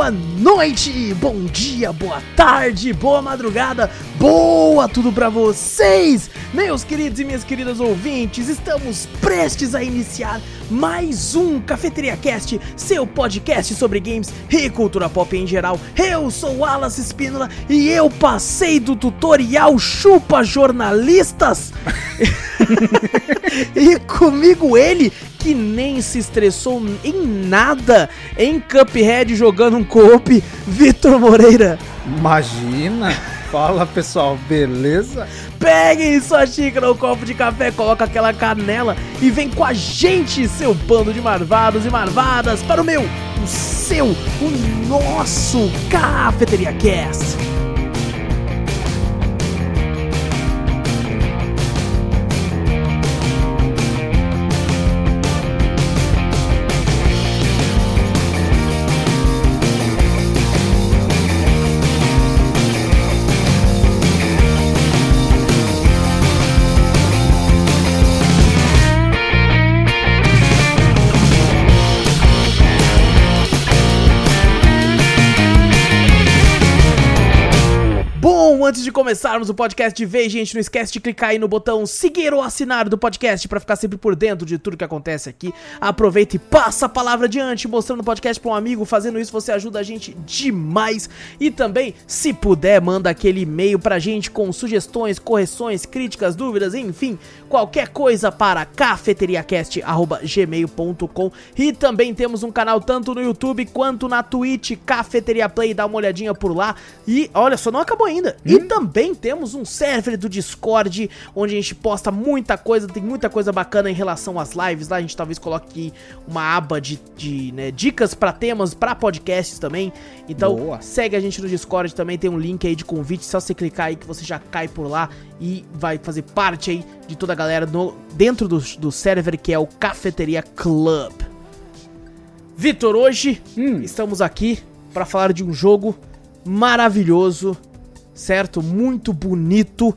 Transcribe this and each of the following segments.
boa noite, bom dia, boa tarde, boa madrugada, boa tudo pra vocês, meus queridos e minhas queridas ouvintes. Estamos prestes a iniciar mais um Cafeteria Cast, seu podcast sobre games e cultura pop em geral. Eu sou Wallace Espínola e eu passei do tutorial Chupa Jornalistas. e comigo ele que nem se estressou em nada em Cuphead jogando um co-op, Vitor Moreira. Imagina! Fala pessoal, beleza? Peguem sua xícara ou copo de café, coloca aquela canela e vem com a gente, seu bando de marvados e marvadas, para o meu, o seu, o nosso Cafeteria Cast. Antes de começarmos o podcast de vez, gente, não esquece de clicar aí no botão seguir ou assinar do podcast para ficar sempre por dentro de tudo que acontece aqui. Aproveita e passa a palavra adiante, mostrando o podcast para um amigo. Fazendo isso, você ajuda a gente demais. E também, se puder, manda aquele e-mail pra gente com sugestões, correções, críticas, dúvidas, enfim, qualquer coisa para cafeteriacast@gmail.com. E também temos um canal tanto no YouTube quanto na Twitch, Cafeteria Play, dá uma olhadinha por lá. E olha só, não acabou ainda. E também temos um server do Discord, onde a gente posta muita coisa, tem muita coisa bacana em relação às lives. Lá a gente talvez coloque uma aba de, de né, dicas para temas, para podcasts também. Então Boa. segue a gente no Discord também, tem um link aí de convite, só você clicar aí que você já cai por lá e vai fazer parte aí de toda a galera no, dentro do, do server que é o Cafeteria Club. Vitor, hoje hum. estamos aqui para falar de um jogo maravilhoso certo? Muito bonito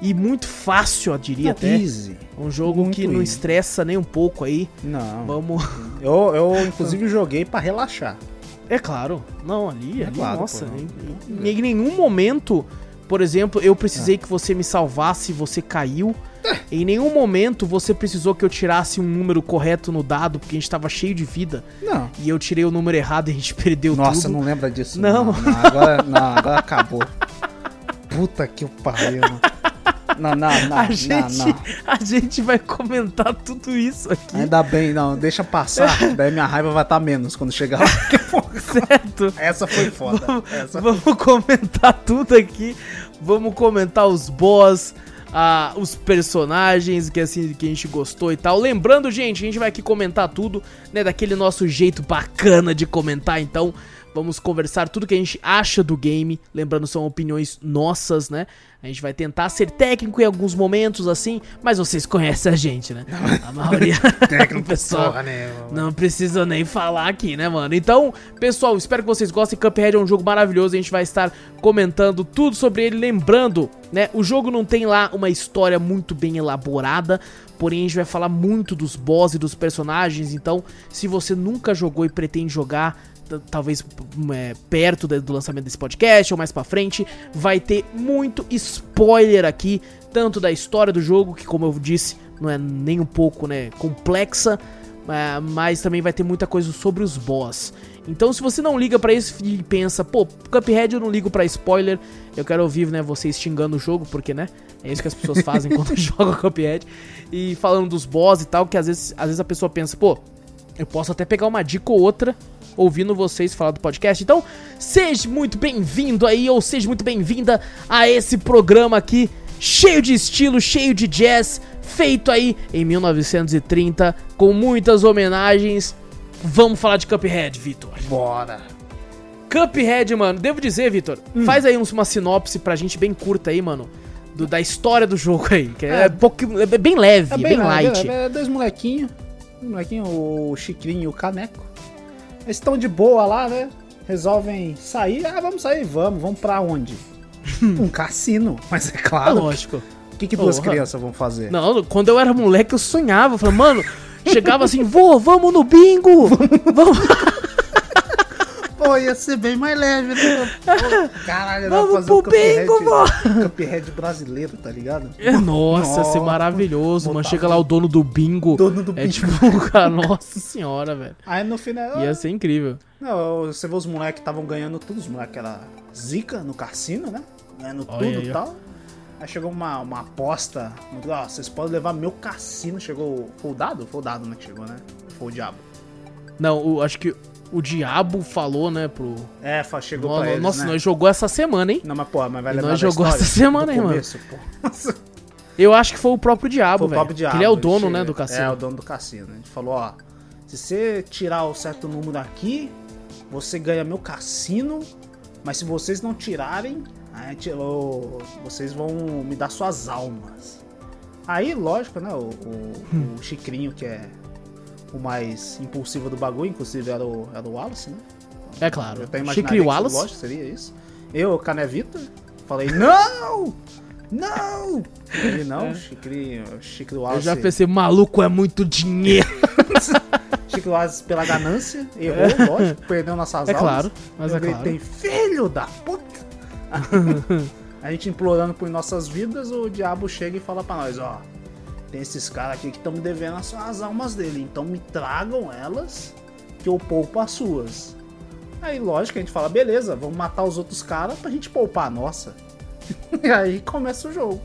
e muito fácil, eu diria até. Easy. Um jogo muito que não estressa nem um pouco aí. Não. Vamos. Eu, eu inclusive joguei para relaxar. É claro. Não, ali, é ali claro, nossa, pô, em, em, nenhum momento, por exemplo, eu precisei é. que você me salvasse, você caiu. É. Em nenhum momento você precisou que eu tirasse um número correto no dado, porque a gente tava cheio de vida. Não. E eu tirei o número errado e a gente perdeu Nossa, tudo. Nossa, não lembra disso. Não. Não, não agora, não, agora acabou. Puta que pariu. Não, não, não, a, gente, não, a gente vai comentar tudo isso aqui. Ainda bem, não, deixa passar. daí minha raiva vai estar tá menos quando chegar lá. certo. Essa foi foda. Vamos, Essa vamos comentar tudo aqui. Vamos comentar os boss, ah, os personagens que assim que a gente gostou e tal. Lembrando, gente, a gente vai aqui comentar tudo, né, daquele nosso jeito bacana de comentar, então Vamos conversar tudo que a gente acha do game. Lembrando, são opiniões nossas, né? A gente vai tentar ser técnico em alguns momentos, assim, mas vocês conhecem a gente, né? A maioria. técnico, pessoal. Porra, né, não precisa nem falar aqui, né, mano? Então, pessoal, espero que vocês gostem. Cuphead é um jogo maravilhoso. A gente vai estar comentando tudo sobre ele. Lembrando, né? O jogo não tem lá uma história muito bem elaborada. Porém, a gente vai falar muito dos boss e dos personagens. Então, se você nunca jogou e pretende jogar talvez é, perto do lançamento desse podcast ou mais para frente, vai ter muito spoiler aqui, tanto da história do jogo, que como eu disse, não é nem um pouco, né, complexa, é, mas também vai ter muita coisa sobre os boss. Então, se você não liga para isso e pensa, pô, Cuphead eu não ligo para spoiler, eu quero ouvir, né, vocês xingando o jogo, porque, né, é isso que as pessoas fazem quando jogam Cuphead, e falando dos boss e tal, que às vezes, às vezes a pessoa pensa, pô, eu posso até pegar uma dica ou outra ouvindo vocês falar do podcast. Então, seja muito bem-vindo aí, ou seja muito bem-vinda a esse programa aqui, cheio de estilo, cheio de jazz, feito aí em 1930, com muitas homenagens. Vamos falar de Cuphead, Vitor. Bora! Cuphead, mano, devo dizer, Vitor, hum. faz aí uma sinopse pra gente bem curta aí, mano. Do, da história do jogo aí, que é, é, pouco, é bem leve, é bem, bem light. É, é dois molequinhos, um molequinho, o Chicrinho e o Caneco. Eles estão de boa lá, né? Resolvem sair. Ah, vamos sair, vamos. Vamos pra onde? um cassino. Mas é claro. É lógico. O que, que duas crianças vão fazer? Não, quando eu era moleque eu sonhava. Eu falava, mano, chegava assim, vô, vamos no bingo! vamos. Pô, ia ser bem mais leve, né? Pô, caralho, Vamos fazer pro um Cuphead, bingo. Cuphead brasileiro, tá ligado? É, Nossa, ia ser Nossa, maravilhoso, mano. Chega lá o dono do bingo. Dono do É bingo. tipo, cara, nossa senhora, velho. Aí no final. Ia ser incrível. Não, você vê os moleques estavam ganhando tudo, os moleques era zica no cassino, né? Ganhando Olha tudo e tal. Aí chegou uma, uma aposta, ó, vocês podem levar meu cassino. Chegou. Foi o dado? Foi o dado, né? Que chegou, né? Foi o diabo. Não, o- acho que o diabo falou, né, pro. É, chegou Nossa, pra eles, nossa, né? nós jogou essa semana, hein? Não, mas pô, mas vai lembrar nós jogou essa semana, hein, mano? começo, pô. Nossa, Eu acho que foi o próprio diabo, o velho. próprio diabo. Ele é o dono, né, do cassino. É, o dono do cassino. Ele falou, ó, se você tirar o certo número aqui, você ganha meu cassino, mas se vocês não tirarem, ti- ô, vocês vão me dar suas almas. Aí, lógico, né, o, o, o Chicrinho, que é o mais impulsivo do bagulho, inclusive era o, era o Wallace, né? É claro. Eu até Chicre imaginaria que, Wallace. lógico, seria isso. Eu, Canevita, falei, não! Não! Ele não, É. Eu Wallace. já pensei, maluco é muito dinheiro. Chico Wallace pela ganância, errou, lógico, perdeu nossas É almas. claro, mas eu é claro. gritei, filho da puta! a gente implorando por nossas vidas, o diabo chega e fala pra nós, ó, tem esses caras aqui que estão me devendo as, as almas dele, então me tragam elas que eu poupo as suas. Aí, lógico, a gente fala, beleza, vamos matar os outros caras pra gente poupar a nossa. e aí começa o jogo.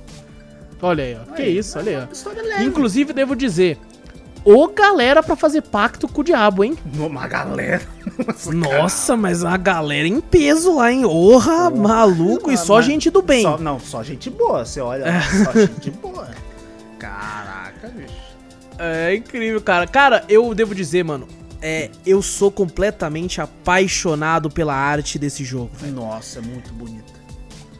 Olha aí, ó. Que Aí, isso, olha aí. Inclusive, devo dizer, ô galera pra fazer pacto com o diabo, hein? Uma galera. Nossa, Nossa, mas a galera em peso lá, hein? Orra, maluco, e só gente do bem. Só- não, só gente boa. Você olha, lá, só gente boa. Caraca, bicho. É incrível, cara. Cara, eu devo dizer, mano, é, eu sou completamente apaixonado pela arte desse jogo. velho. Nossa, é muito bonito.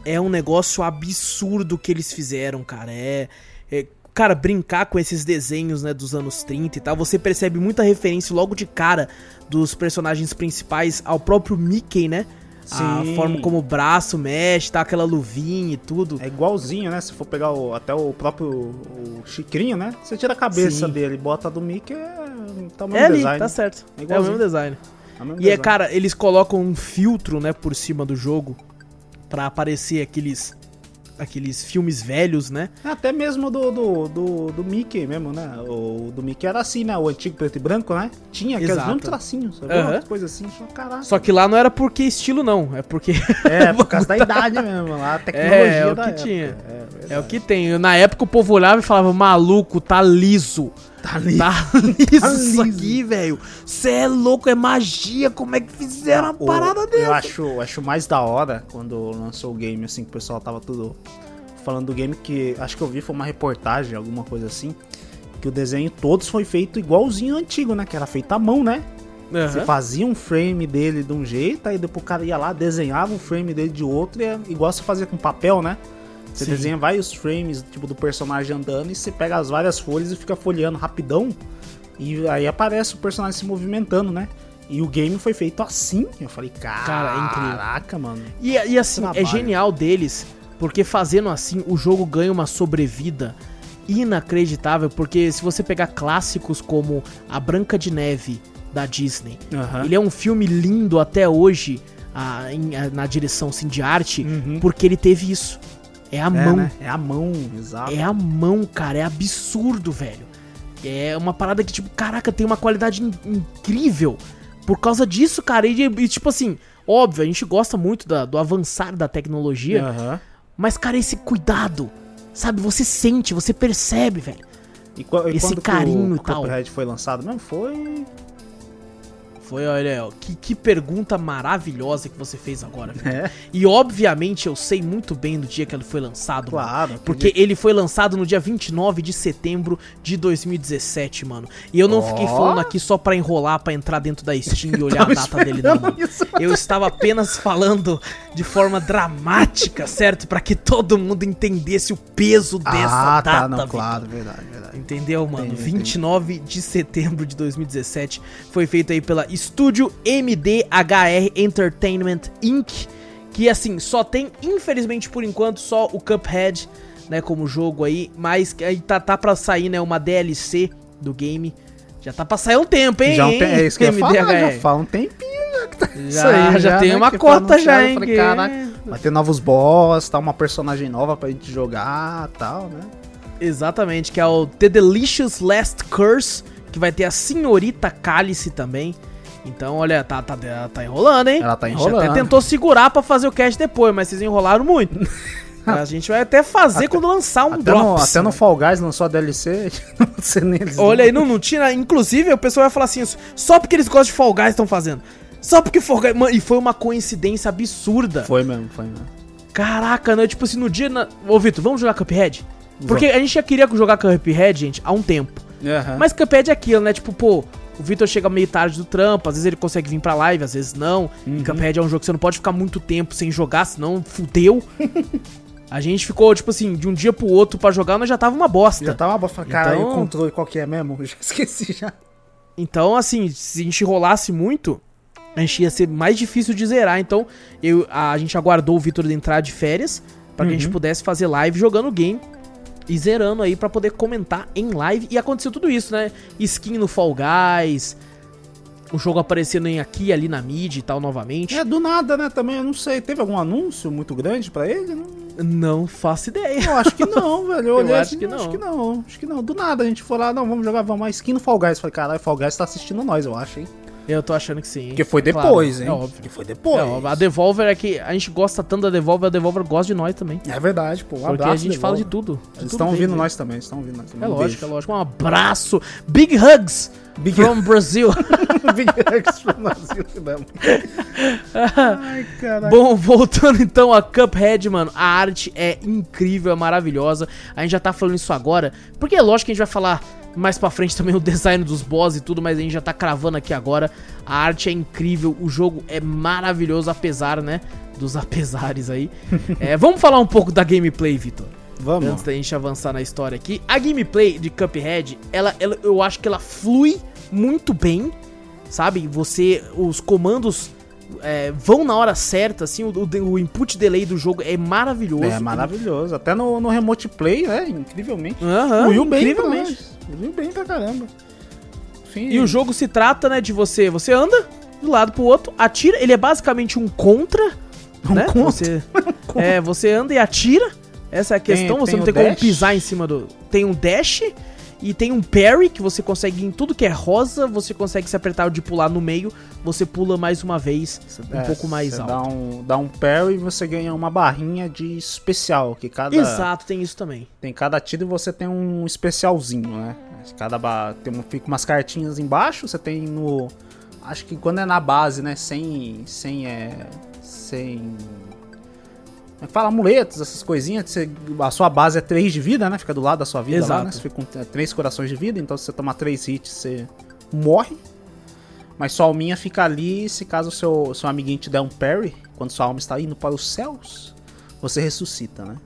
É um negócio absurdo que eles fizeram, cara. É, é- cara, brincar com esses desenhos, né, dos anos 30 e tal, você percebe muita referência logo de cara dos personagens principais ao próprio Mickey, né? A Sim. forma como o braço mexe, tá aquela luvinha e tudo. É igualzinho, né? Se for pegar o- até o próprio o Chicrinho, né? Você tira a cabeça Sim. dele e bota a do Mickey, é tá o mesmo É ali, design. tá certo. É É, o mesmo design. É o mesmo E é, design. cara, eles colocam um filtro, né, por cima do jogo pra aparecer aqueles aqueles filmes velhos, né? Até mesmo do, do, do, do Mickey mesmo, né? O do Mickey era assim, né? O antigo preto e branco, né? Tinha aqueles Exato. mesmos tracinhos, sabe? Umas coisas assim, só caraca. Só que lá não era porque estilo não, é porque É, por causa da idade mesmo, lá, a tecnologia É, é o que época. tinha. É, é o que tem. Na época o povo olhava e falava: "Maluco, tá liso". Tá ali. Tá liso isso liso. aqui, velho. Cê é louco, é magia. Como é que fizeram uma parada Eu dessa? acho, acho mais da hora quando lançou o game, assim, que o pessoal tava tudo falando do game, que acho que eu vi foi uma reportagem, alguma coisa assim, que o desenho todos foi feito igualzinho ao antigo, né? Que era feito à mão, né? Você Aham. fazia um frame dele de um jeito, aí depois o cara ia lá, desenhava um frame dele de outro, e é igual você fazia com papel, né? Você Sim. desenha vários frames, tipo, do personagem andando, e você pega as várias folhas e fica folheando rapidão, e aí aparece o personagem se movimentando, né? E o game foi feito assim. Eu falei, Cara, é incrível. caraca, mano. E, e assim, é genial deles, porque fazendo assim, o jogo ganha uma sobrevida inacreditável, porque se você pegar clássicos como A Branca de Neve, da Disney, Aham. ele é um filme lindo até hoje, a- em- a- na direção assim, de arte, Uhum. porque ele teve isso. É a É, mão. né? É a mão, exato. É a mão, cara. É absurdo, velho. É uma parada que, tipo, caraca, tem uma qualidade in- incrível. Por causa disso, cara. E, e, tipo assim, óbvio, a gente gosta muito da- do avançar da tecnologia. Aham. Mas, cara, esse cuidado. Sabe, você sente, você percebe, velho. E, e Esse carinho o, e tal. Cuphead foi lançado mesmo? Foi... Foi, olha, ó, que, que pergunta maravilhosa que você fez agora. É, E obviamente eu sei muito bem do dia que ele foi lançado, mano. claro. Porque ele foi lançado no dia 29 de setembro de 2017, mano. E eu não Ó. fiquei falando aqui só pra enrolar, pra entrar dentro da Steam e olhar a data dele, não, mano. isso. Eu estava apenas falando de forma dramática, certo? Pra que todo mundo entendesse o peso dessa ah, data, tá, não, Vitor. claro, verdade, verdade. Entendeu, mano? Entendi, 29 de setembro de 2017 foi feito aí pela Estúdio MDHR Entertainment Inc. Que assim, só tem, infelizmente por enquanto, só o Cuphead, né, como jogo aí. Mas que aí tá, tá pra sair, né, uma DLC do game. Já tá pra sair um tempo, hein? Já um tem, é isso que eu ia falar, já fala um tempinho, já, que tá isso Já, já, tem né, uma que cota já, hein? falei, caraca, vai ter novos boss, tá? Uma personagem nova pra gente jogar e tal, né? Exatamente, que é o The Delicious Last Curse, que vai ter a Senhorita Cálice também. Então, olha, tá, tá, tá enrolando, hein? Ela tá A gente enrolando. até tentou segurar pra fazer o cast depois, mas vocês enrolaram muito. a gente vai até fazer quando lançar um Até no, Drops. até no Fall Guys lançou a DLC, não sei neles. Olha aí, não, não tinha. Inclusive, o pessoal vai falar assim: só porque eles gostam de Fall Guys estão fazendo. Só porque Fall Guys. Mano, e foi uma coincidência absurda. Foi mesmo, foi mesmo. Caraca, né? Tipo assim, no dia. Na... Ô, Vitor, vamos jogar Cuphead? Porque a gente já queria jogar Cuphead, gente, há um tempo. Aham. Mas Cuphead é aquilo, né? Tipo, pô, o Vitor chega meio tarde do trampo, às vezes ele consegue vir pra live, às vezes não. E Cuphead é um jogo que você não pode ficar muito tempo sem jogar, senão fudeu. a gente ficou, tipo assim, de um dia pro outro pra jogar, nós já tava uma bosta. Já tava boa. Cara, Então- o controle qual que é mesmo? Eu já esqueci já. Então, assim, se a gente rolasse muito, a gente ia ser mais difícil de zerar. Então, eu, a, gente aguardou o Vitor entrar de férias pra que a gente Uhum. pudesse fazer live jogando o game e zerando aí pra poder comentar em live. E aconteceu tudo isso, né? Skin no Fall Guys, o jogo aparecendo em aqui ali na mid e tal novamente. É, do nada, né? Também, eu não sei. Teve algum anúncio muito grande pra ele? Não, Não faço ideia. eu acho que não, velho. Eu, olhei acho assim, que não. Acho que não, acho que não. Do nada a gente foi lá, não, vamos jogar, vamos a skin no Fall Guys. Falei, caralho, Fall Guys tá assistindo nós, eu acho, hein? Eu tô achando que sim. Porque foi Claro, depois, é hein? óbvio. Porque foi depois. É, a Devolver é que a gente gosta tanto da Devolver, a Devolver gosta de nós também. É verdade, pô. Um porque a gente fala de Devolver. tudo. de Eles estão ouvindo nós também, estão ouvindo nós também. É Um lógico, é lógico. Um abraço. Big hugs Big from Brazil. Big Hugs pro Brasil, não. Ai, caralho. Bom, voltando então a Cuphead, mano. A arte é incrível, é maravilhosa. A gente já tá falando isso agora. Porque é lógico que a gente vai falar mais pra frente também o design dos boss e tudo, mas a gente já tá cravando aqui agora. A arte é incrível, o jogo é maravilhoso, apesar, né? Dos apesares aí. É, vamos falar um pouco da gameplay, Vitor. Vamos. Antes da gente avançar na história aqui. A gameplay de Cuphead, ela, ela, eu acho que ela flui muito bem, sabe? Você, os comandos é, vão na hora certa, assim, o, o, o input delay do jogo é maravilhoso. É maravilhoso. Até no, no Remote Play, né? Incrivelmente. Fluiu bem incrivelmente. Fluiu bem pra caramba. E o jogo se trata, né, de você, você anda de um lado pro outro, atira, ele é basicamente um contra, Um né? contra? Você, é, você anda e atira. Essa é a questão, Tem- você tem não tem como dash? pisar em cima do. Tem um dash e tem um parry que você consegue em tudo que é rosa, você consegue se apertar de pular no meio, você pula mais uma vez, um É, pouco mais alto. Dá um, dá um parry e você ganha uma barrinha de especial. Que cada, Exato, tem isso também. Tem cada tiro e você tem um especialzinho, né? Cada ba... tem um, fica umas cartinhas embaixo, você tem no. Acho que quando é na base, né? Sem. Sem. É, sem. É que fala? Amuletos, essas coisinhas. que Você, a sua base é 3 de vida, né? Fica do lado da sua vida lá, Exato. né? Você fica com 3 corações de vida, então se você tomar 3 hits, você morre. Mas sua alminha fica ali se caso o seu, seu amiguinho te der um parry, quando sua alma está indo para os céus, você ressuscita, né?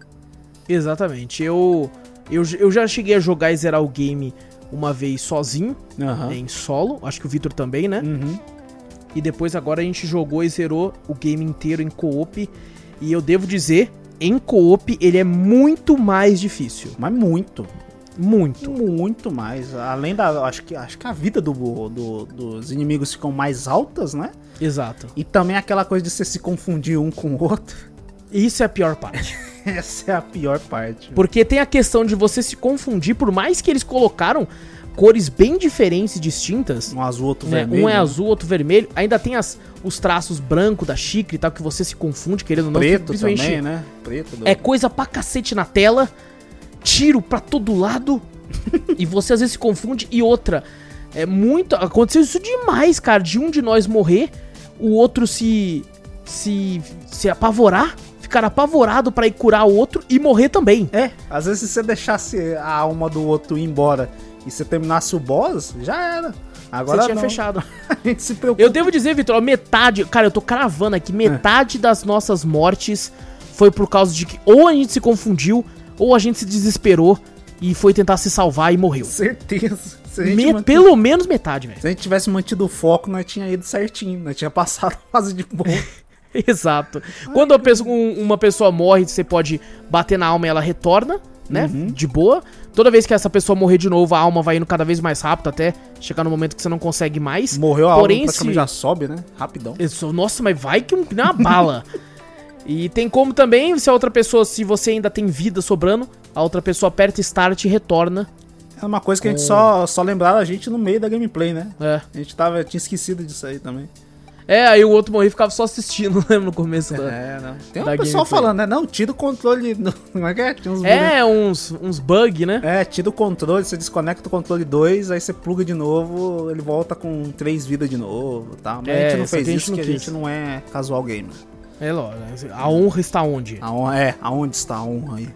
Exatamente. Eu, eu, eu já cheguei a jogar e zerar o game uma vez sozinho, Aham. em solo. Acho que o Victor também, né? Uhum. E depois agora a gente jogou e zerou o game inteiro em co-op. E eu devo dizer, em co-op ele é muito mais difícil. Mas muito. Muito. Muito mais. Além da. Acho que, acho que a vida do, do- dos inimigos ficam mais altas, né? Exato. E também aquela coisa de você se confundir um com o outro. Isso é a pior parte. Essa é a pior parte. Porque tem a questão de você se confundir, por mais que eles colocaram cores bem diferentes e distintas. Um azul, outro né? vermelho. Um é azul, outro vermelho. Ainda tem as, os traços branco da xícara e tal, que você se confunde, querendo ou não. Preto também, né? Preto. do- É coisa pra cacete na tela, tiro pra todo lado, e você às vezes se confunde. E outra, é muito. Aconteceu isso demais, cara, de um de nós morrer, o outro se. se. se apavorar, ficar apavorado pra ir curar o outro e morrer também. É, às vezes se você deixasse a alma do outro ir embora e você terminasse o boss, já era. Agora você tinha não. fechado. A gente se preocupa. Eu devo dizer, Vitor, metade. Cara, eu tô cravando aqui, metade das nossas mortes foi por causa de que ou a gente se confundiu, ou a gente se desesperou e foi tentar se salvar e morreu. Certeza. Me- manti- Pelo menos metade, velho. se a gente tivesse mantido o foco, nós tinha ido certinho. Nós tinha passado a fase de boa. Exato. Quando uma pessoa, um- uma pessoa morre, você pode bater na alma e ela retorna, né? De boa. Toda vez que essa pessoa morrer de novo, a alma vai indo cada vez mais rápido até chegar no momento que você não consegue mais. Morreu a Porém, alma, praticamente se- já sobe, né? Rapidão. Isso, nossa, mas vai que um- que nem uma bala. E tem como também, se a outra pessoa, se você ainda tem vida sobrando, a outra pessoa aperta start e retorna. É uma coisa que a gente só, só lembrava a gente no meio da gameplay, né? É. A gente tava, tinha esquecido disso aí também. É, aí o outro morreu e ficava só assistindo, lembra, no começo da... É, não. Tem um pessoal falando, né? Não, tira o controle. Como é que é? Tinha uns É, uns, uns bug, né? É, tira o controle, você desconecta o controle 2, aí você pluga de novo, ele volta com 3 vidas de novo, tá? Mas É, a gente não fez a gente isso não porque a quis. gente não é casual gamer. É, lógico. A honra está onde? A honra, é, aonde está a honra aí?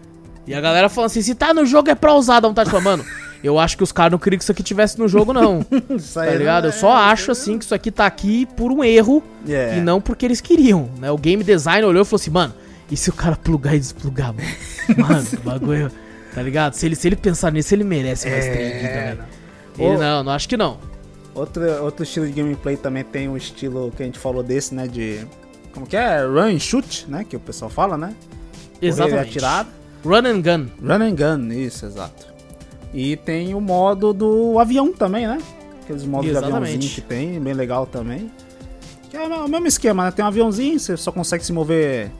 E a galera falando assim, se tá no jogo é pra usar, dá vontade de falar, mano, eu acho que os caras não queriam que isso aqui tivesse no jogo, não. Isso Tá ligado? Eu só acho, assim, que isso aqui tá aqui por um erro É. e não porque eles queriam, né? O game design olhou e falou assim, mano, e se o cara plugar e desplugar, mano? Mano, o bagulho, tá ligado? Se ele, se ele pensar nisso, ele merece mais É, velho. não. Ele Ô. não, não acho que não. Outro, outro estilo de gameplay também tem o estilo que a gente falou desse, né? De. Como que é? Run and shoot, né? Que o pessoal fala, né? Correr Exatamente. atirar. Run and gun. Run and gun, isso, exato. E tem o modo do avião também, né? Aqueles modos Exatamente. de aviãozinho que tem, bem legal também. Que é o mesmo esquema, né? Tem um aviãozinho, você só consegue se mover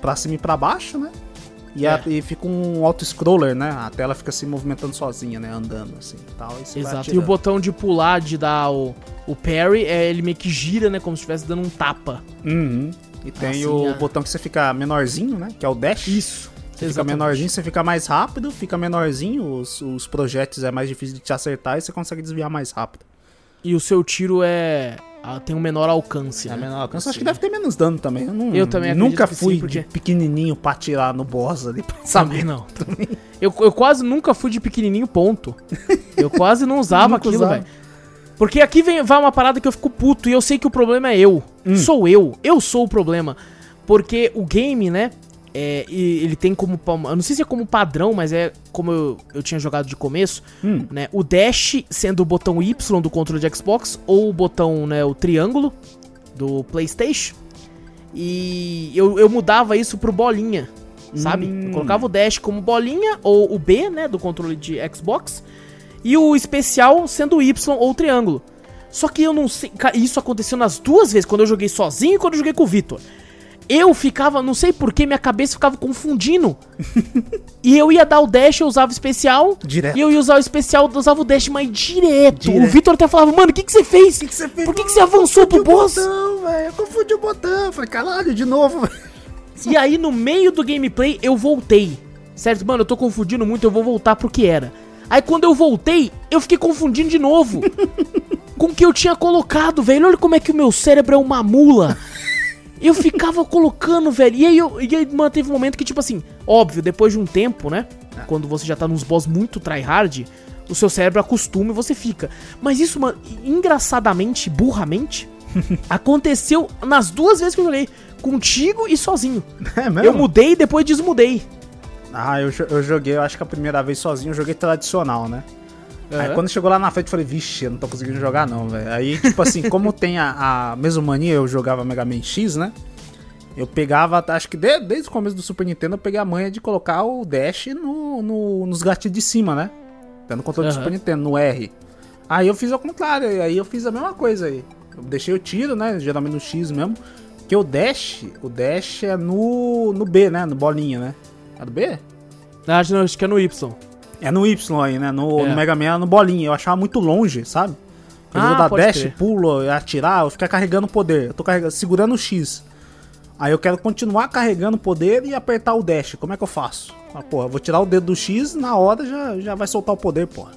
pra cima e pra baixo, né? E, a- É. e fica um auto-scroller, né? A tela fica se movimentando sozinha, né? Andando assim e tal. E Exato. E o botão de pular, de dar o, o parry, é, ele meio que gira, né? Como se estivesse dando um tapa. Uhum. E tem Assim, o a- botão que você fica menorzinho, né? Que é o dash. Isso. Você fica menorzinho, você fica mais rápido, fica menorzinho, os, os projéteis é mais difícil de te acertar e você consegue desviar mais rápido. E o seu tiro é. ah, tem um menor alcance. É né? menor alcance. Acho que deve ter menos dano também. Eu, não, Eu também nunca fui sim, porque- de pequenininho pra atirar no boss ali pra Também saber. não. Eu, eu quase nunca fui de pequenininho, ponto. Eu quase não usava aquilo, velho. Porque aqui vem, vai uma parada que eu fico puto e eu sei que o problema é eu. Hum. Sou eu. Eu sou o problema. Porque o game, né? É, e ele tem como. Eu não sei se é como padrão, mas é como eu, eu tinha jogado de começo. Hum. Né, o dash sendo o botão Y do controle de Xbox ou o botão, né, o triângulo do PlayStation. E eu, eu mudava isso pro bolinha, sabe? Hum. Eu colocava o dash como bolinha ou o B, né, do controle de Xbox. E o especial sendo o Y ou o triângulo. Só que eu não sei. Isso aconteceu nas duas vezes, quando eu joguei sozinho e quando eu joguei com o Vitor. Eu ficava, não sei porquê, minha cabeça ficava confundindo. e eu ia dar o dash, eu usava o especial. Direto. E eu ia usar o especial, eu usava o dash, mas direto. Direto. O Vitor até falava, mano, o que, que você fez? O que, que você fez? Por que, que você avançou pro Confundi o boss? botão, velho. Eu confundi o botão. Eu Falei, caralho, de novo. velho. E aí, no meio do gameplay, eu voltei. Certo? Mano, eu tô confundindo muito, eu vou voltar pro que era. Aí, quando eu voltei, eu fiquei confundindo de novo. com o que eu tinha colocado, velho. Olha como é que o meu cérebro é uma mula. Eu ficava colocando, velho. E aí, eu, e aí mano, teve um momento que, tipo assim, óbvio, depois de um tempo, né? Quando você já tá nos boss muito tryhard, o seu cérebro acostuma e você fica. Mas isso, mano, engraçadamente, burramente, aconteceu nas duas vezes que eu joguei. Contigo e sozinho. É mesmo? Eu mudei e depois desmudei. Ah, eu, eu joguei, eu acho que a primeira vez sozinho, eu joguei tradicional, né? Aí Aham. quando chegou lá na frente, eu falei, vixe, eu não tô conseguindo jogar não, velho. Aí, tipo assim, como tem a, a mesomania, eu jogava Mega Man X, né? Eu pegava, acho que de- desde o começo do Super Nintendo, eu peguei a manha de colocar o dash no, no- nos gatilhos de cima, né? Tá no controle do Aham. Super Nintendo, no R. Aí eu fiz ao contrário, aí eu fiz a mesma coisa aí. Eu deixei o tiro, né? Geralmente no X mesmo. Porque o dash, o dash é no, no B, né? No bolinha, né? É do B? Acho, não, acho que é no Y. É no Y aí, né? No, É. no Mega Man no bolinha. Eu achava muito longe, sabe? Eu Ah, vou dar dash, crer. pulo atirar, eu ficar carregando o poder. Eu tô carregando, segurando o X. Aí eu quero continuar carregando o poder e apertar o dash. Como é que eu faço? Ah, porra, eu vou tirar o dedo do X, na hora já, já vai soltar o poder, porra.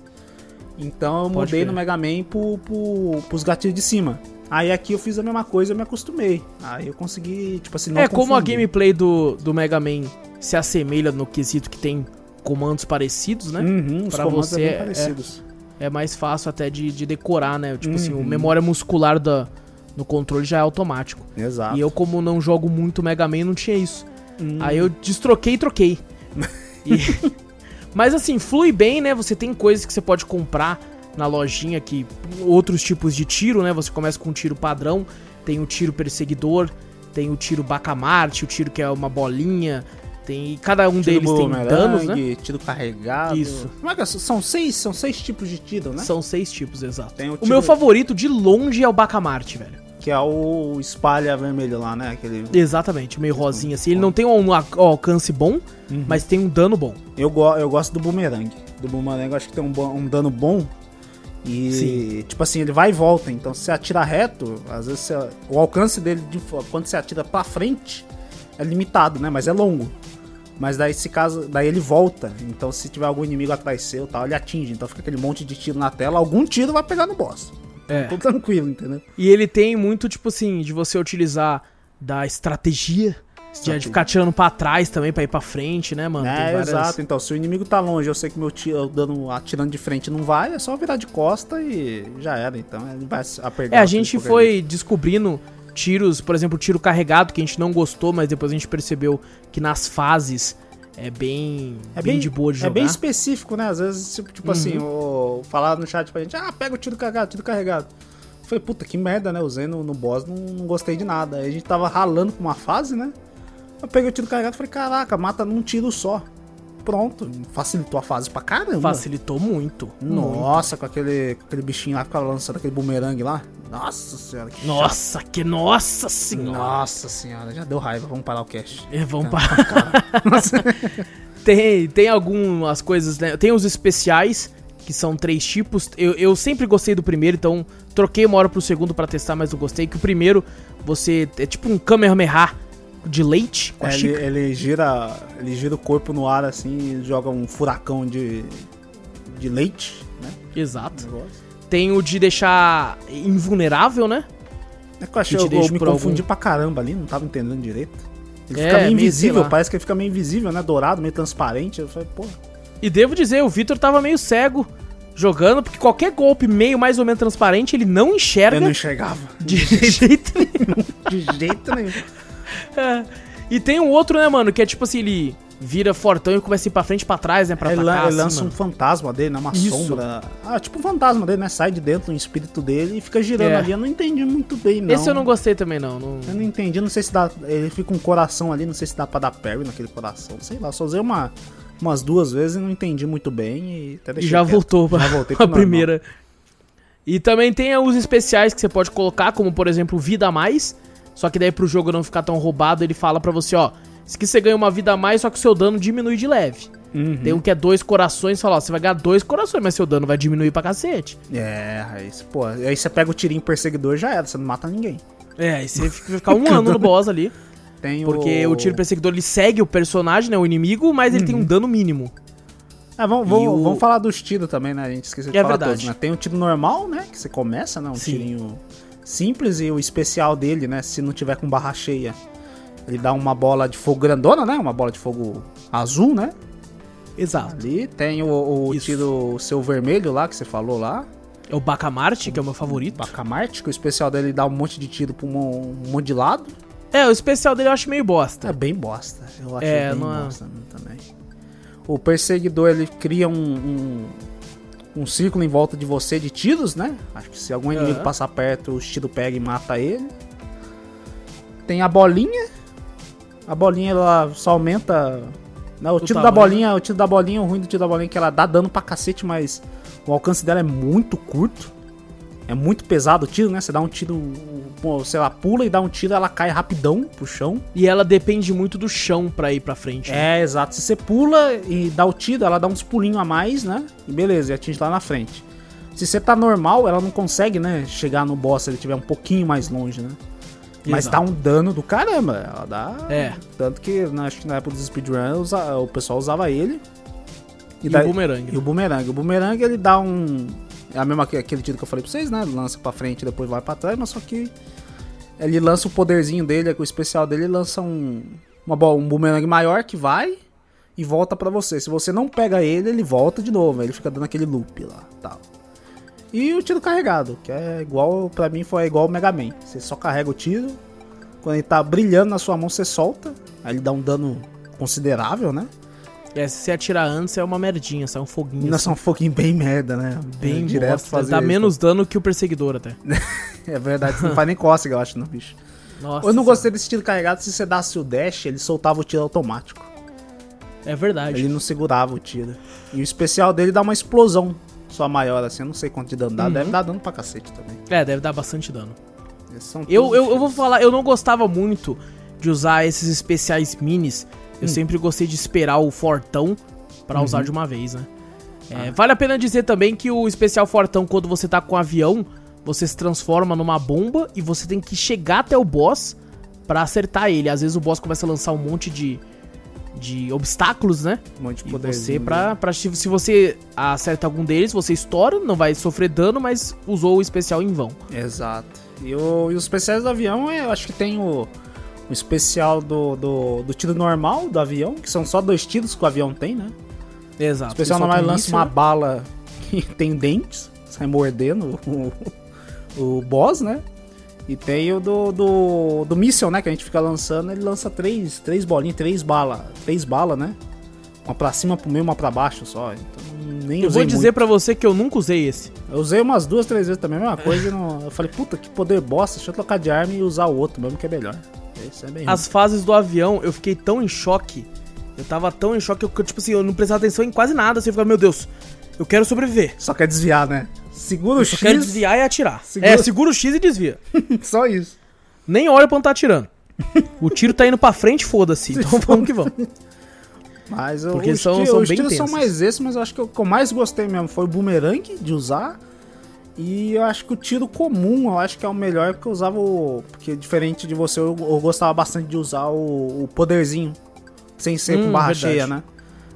Então eu Pode mudei crer. no Mega Man pro, pro, pros gatilhos de cima. Aí aqui eu fiz a mesma coisa, eu me acostumei. Aí eu consegui, tipo assim, não é, como a confundir. gameplay do, do Mega Man se assemelha no quesito que tem comandos parecidos, né? Uhum, Pra comandos você é é-. É mais fácil até de, de decorar, né? Tipo assim, Uhum. o memória muscular da, no controle já é automático. Exato. E eu, como não jogo muito Mega Man, não tinha isso. Hum. Aí eu destroquei e troquei. E- Mas assim, flui bem, né? Você tem coisas que você pode comprar na lojinha que. Outros tipos de tiro, né? Você começa com um tiro padrão, tem o tiro perseguidor, tem o tiro bacamarte, o tiro que é uma bolinha, Tem, e cada um Tiro deles tem danos, né? tiro carregado. Isso. Como é que é? São seis, são seis tipos de tiro, né? São seis tipos, exato. Tem o o meu favorito, de longe, é o Bacamarte, velho. Que é o espalha vermelho lá, né? Aquele... Exatamente, meio rosinha assim. Ele não tem um a- alcance bom, Uhum. mas tem um dano bom. Eu, go eu gosto do bumerangue. Do bumerangue eu acho que tem um, um dano bom. E, Sim. tipo assim, ele vai e volta. Então, se você atira reto, às vezes você- o alcance dele, de quando você atira pra frente, é limitado, né? Mas é longo. Mas daí, se caso, daí ele volta. Então, se tiver algum inimigo atrás seu, tal, ele atinge. Então, fica aquele monte de tiro na tela. Algum tiro vai pegar no boss. É. Tô tranquilo, entendeu? E ele tem muito, tipo assim, de você utilizar da estratégia, de, de ficar tirando pra trás também, pra ir pra frente, né, mano? É, várias- exato. Então, se o inimigo tá longe, eu sei que meu tiro dando, atirando de frente não vai, é só virar de costa e já era. Então, ele vai apertar. É, a gente foi descobrindo tiros, por exemplo, tiro carregado, que a gente não gostou, mas depois a gente percebeu que nas fases é bem, É bem, bem, de boa de é jogar. bem específico, né? Às vezes, tipo, tipo Uhum. assim, o, falar no chat pra gente, ah, pega o tiro carregado, tiro carregado. Falei, puta, que merda, né? Usei no, no boss, não, não gostei de nada. Aí a gente tava ralando pra uma fase, né? Eu peguei o tiro carregado e falei, caraca, mata num tiro só. Pronto, facilitou a fase pra caramba. Facilitou muito. muito. Nossa, com aquele, com aquele bichinho lá que ficava lançando aquele bumerangue lá. Nossa senhora, que chato. Nossa, que nossa senhora. Nossa senhora, já deu raiva. Vamos parar o cast. É, vamos parar. Tem, tem algumas coisas, né? Tem os especiais, que são três tipos. Eu, eu sempre gostei do primeiro, então troquei uma hora pro segundo pra testar, mas não gostei. Que o primeiro, você. É tipo um Kamehameha de leite com a É, ele, xícara. ele gira, ele gira o corpo no ar assim e joga um furacão de, de leite, né? Exato. Tem o de deixar invulnerável, né? É que eu achei, Que eu, eu me confundi algum- pra caramba ali, não tava entendendo direito. Ele É, fica meio meio, invisível, lá. parece que ele fica meio invisível, né? Dourado, meio transparente. Eu falei, pô, E devo dizer, o Vitor tava meio cego jogando, porque qualquer golpe meio mais ou menos transparente, ele não enxerga eu não enxergava. de jeito nenhum. De jeito nenhum. É. E tem um outro, né, mano, que é tipo assim, ele vira fortão e começa a ir pra frente e pra trás, né, pra ele, atacar, ele assim, lança um fantasma dele, né? Uma Isso. sombra. Ah, tipo um fantasma dele, né? Sai de dentro um espírito dele e fica girando É. ali. Eu não entendi muito bem, não. Esse eu não gostei também, não. não... Eu não entendi, não sei se dá. Ele fica um coração ali, não sei se dá pra dar parry naquele coração. Sei lá, só usei uma, umas duas vezes e não entendi muito bem e até E deixei já quieto. voltou pra, Já voltei pra normal. primeira. E também tem os especiais que você pode colocar, como por exemplo, vida a mais. Só que daí pro jogo não ficar tão roubado, ele fala pra você, ó. Se que você ganha uma vida a mais, só que o seu dano diminui de leve. Uhum. Tem um que é dois corações, fala, ó, você vai ganhar dois corações, mas seu dano vai diminuir pra cacete. É, aí, você- pô, aí você pega o tirinho perseguidor já era, você não mata ninguém. É, aí você fica- vai ficar um ano no boss ali. Tem Porque o tiro perseguidor ele segue o personagem, né? O inimigo, mas ele tem um dano mínimo. Ah, vamos, vamos, o- vamos falar dos tiros também, né? A gente esqueceu de É falar verdade. todos, né? Tem o tiro normal, né? Que você começa, né? Um Sim. tirinho simples e o especial dele, né? Se não tiver com barra cheia, ele dá uma bola de fogo grandona, né? Uma bola de fogo azul, né? Exato. Ali tem o, o tiro seu vermelho lá, que você falou lá. É o Bacamarte, que é o meu favorito. Bacamarte, que o especial dele dá um monte de tiro pra um, um monte de lado. É, o especial dele eu acho meio bosta. É bem bosta. Eu achei É, bem não é- bosta também. O perseguidor, ele cria um, um, um círculo em volta de você de tiros, né? Acho que se algum inimigo Aham. passar perto, o tiro pega e mata ele. Tem a bolinha. A bolinha, ela só aumenta... Né? O, tiro da bolinha, o tiro da bolinha, o ruim do tiro da bolinha é que ela dá dano pra cacete, mas o alcance dela é muito curto. É muito pesado o tiro, né? Você dá um tiro, sei lá, pula e dá um tiro, ela cai rapidão pro chão. E ela depende muito do chão pra ir pra frente. né? É, exato. Se você pula e dá o tiro, ela dá uns pulinhos a mais, né? E beleza, e atinge lá na frente. Se você tá normal, ela não consegue, né? Chegar no boss se ele estiver um pouquinho mais longe, né? Mas Exato. dá um dano do caramba. Ela dá. É. Tanto que né, acho que na época dos speedruns o pessoal usava ele. E, daí- o bumerangue. E o bumerangue. O bumerangue ele dá um. É a mesma que aquele tiro que eu falei pra vocês, né? Lança pra frente e depois vai pra trás, mas só que. Ele lança o poderzinho dele, o especial dele, ele lança um. Uma bola, um bumerangue maior que vai e volta pra você. Se você não pega ele, ele volta de novo. Ele fica dando aquele loop lá tal. E o tiro carregado, que é igual, pra mim foi igual o Mega Man. Você só carrega o tiro, quando ele tá brilhando na sua mão, você solta. Aí ele dá um dano considerável, né? É, se você atirar antes é uma merdinha, sai um foguinho. Ainda assim, um pouquinho bem merda, né? bem direto bosta. fazer Dá isso. menos dano que o perseguidor até. É verdade, você não faz nem cócega, eu acho, no bicho. Nossa. eu não gostei desse tiro carregado, se você dasse o dash, ele soltava o tiro automático. É verdade. Ele não segurava o tiro. E o especial dele dá uma explosão só maior, assim. Eu não sei quanto de dano dá. Uhum. Deve dar dano pra cacete também. É, deve dar bastante dano. Eu, eu, eu vou falar, eu não gostava muito de usar esses especiais minis. Eu Hum. sempre gostei de esperar o fortão pra Uhum. usar de uma vez, né? É, Ah. Vale a pena dizer também que o especial fortão, quando você tá com o avião, você se transforma numa bomba e você tem que chegar até o boss pra acertar ele. Às vezes o boss começa a lançar um monte de, de obstáculos, né? Um monte de poder. você, pra, pra. Se se você acerta algum deles, você estoura, não vai sofrer dano, mas usou o especial em vão. Exato. E, o- e os especiais do avião, eu acho que tem o, o especial do, do, do tiro normal do avião, que são só dois tiros que o avião tem, né? Exato. O especial normal lança uma né? bala que tem dentes, sai mordendo o, o boss, né? E tem o do, do, do míssil, né? Que a gente fica lançando, ele lança três, três bolinhas, três balas, três balas, né? Uma pra cima, pro meio, uma pra baixo só. Então nem Eu vou dizer pra você que eu nunca usei esse. Eu usei umas duas, três vezes também, a mesma coisa. não- eu falei, puta, que poder bosta, deixa eu trocar de arma e usar o outro mesmo que é melhor. É ruim. As fases do avião, eu fiquei tão em choque. Eu tava tão em choque que eu, tipo assim, eu não prestava atenção em quase nada. Assim, eu ficava, meu Deus, eu quero sobreviver. Só quer desviar, né? Segura o Eu só X, quero desviar e atirar. Segura- É, segura o X e desvia. só isso. Nem olha pra onde tá atirando. O tiro tá indo pra frente, foda-se. Então vamos que vamos. Mas Porque os, são- ti- são os bem tiros são mais esses, mas eu acho que o que eu mais gostei mesmo foi o boomerang de usar. E eu acho que o tiro comum, eu acho que é o melhor porque eu usava o. Porque diferente de você, eu, eu gostava bastante de usar o, o poderzinho. Sem ser Hum, com barra verdade. cheia, né?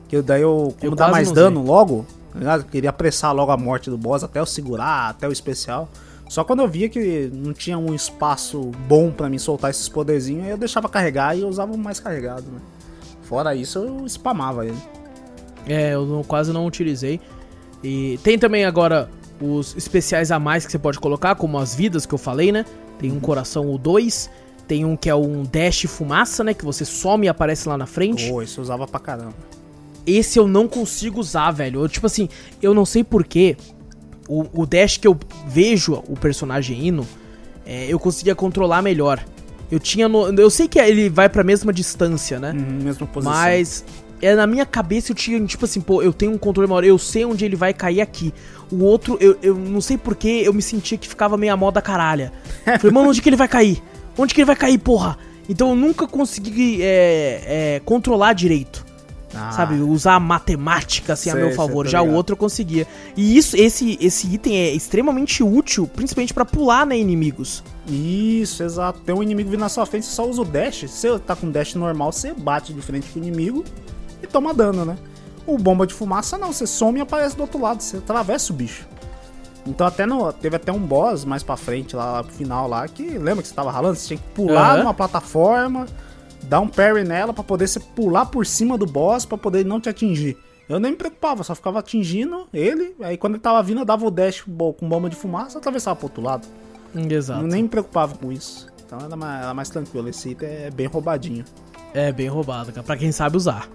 Que daí eu, como Eu dá mais dano logo, tá ligado? Eu queria apressar logo a morte do boss, até eu segurar, até o especial. Só quando eu via que não tinha um espaço bom pra mim soltar esses poderzinhos, aí eu deixava carregar e eu usava o mais carregado, né? Fora isso, eu spamava ele. É, eu não- quase não utilizei. E tem também agora os especiais a mais que você pode colocar, como as vidas que eu falei, né? Tem um coração ou dois. Tem um que é um dash fumaça, né? Que você some e aparece lá na frente. Pô, isso eu usava pra caramba. Esse eu não consigo usar, velho. Eu, tipo assim, eu não sei porquê. O, o dash que eu vejo o personagem indo, é, eu conseguia controlar melhor. Eu tinha. No, eu sei que ele vai pra mesma distância, né? Uhum, mesma posição. Mas é na minha cabeça eu tinha, tipo assim, pô, eu tenho um controle maior, eu sei onde ele vai cair aqui. O outro, eu, eu não sei porquê, eu me sentia que ficava meio a moda caralha. Falei, mano, onde que ele vai cair? Onde que ele vai cair, porra? Então eu nunca consegui é, é, controlar direito. Ah, Sabe, usar a matemática assim a Sei, meu sei, favor. Já o ligado. outro eu conseguia. E isso, esse, esse item é extremamente útil, principalmente pra pular, né, inimigos. Isso, exato. Tem um inimigo vindo na sua frente, você só usa o dash. Se você tá com dash normal, você bate de frente com o inimigo e toma dano, né? O bomba de fumaça não, você some e aparece do outro lado, você atravessa o bicho. Então até no, teve até um boss mais pra frente, lá, lá pro final lá, que lembra que você tava ralando? Você tinha que pular Aham. numa plataforma, dar um parry nela pra poder você pular por cima do boss pra poder não te atingir. Eu nem me preocupava, só ficava atingindo ele, aí quando ele tava vindo eu dava o dash com bomba de fumaça e atravessava pro outro lado. Exato. Eu nem me preocupava com isso. Então era mais, era mais tranquilo. Esse item é bem roubadinho. É bem roubado, cara. Pra quem sabe usar.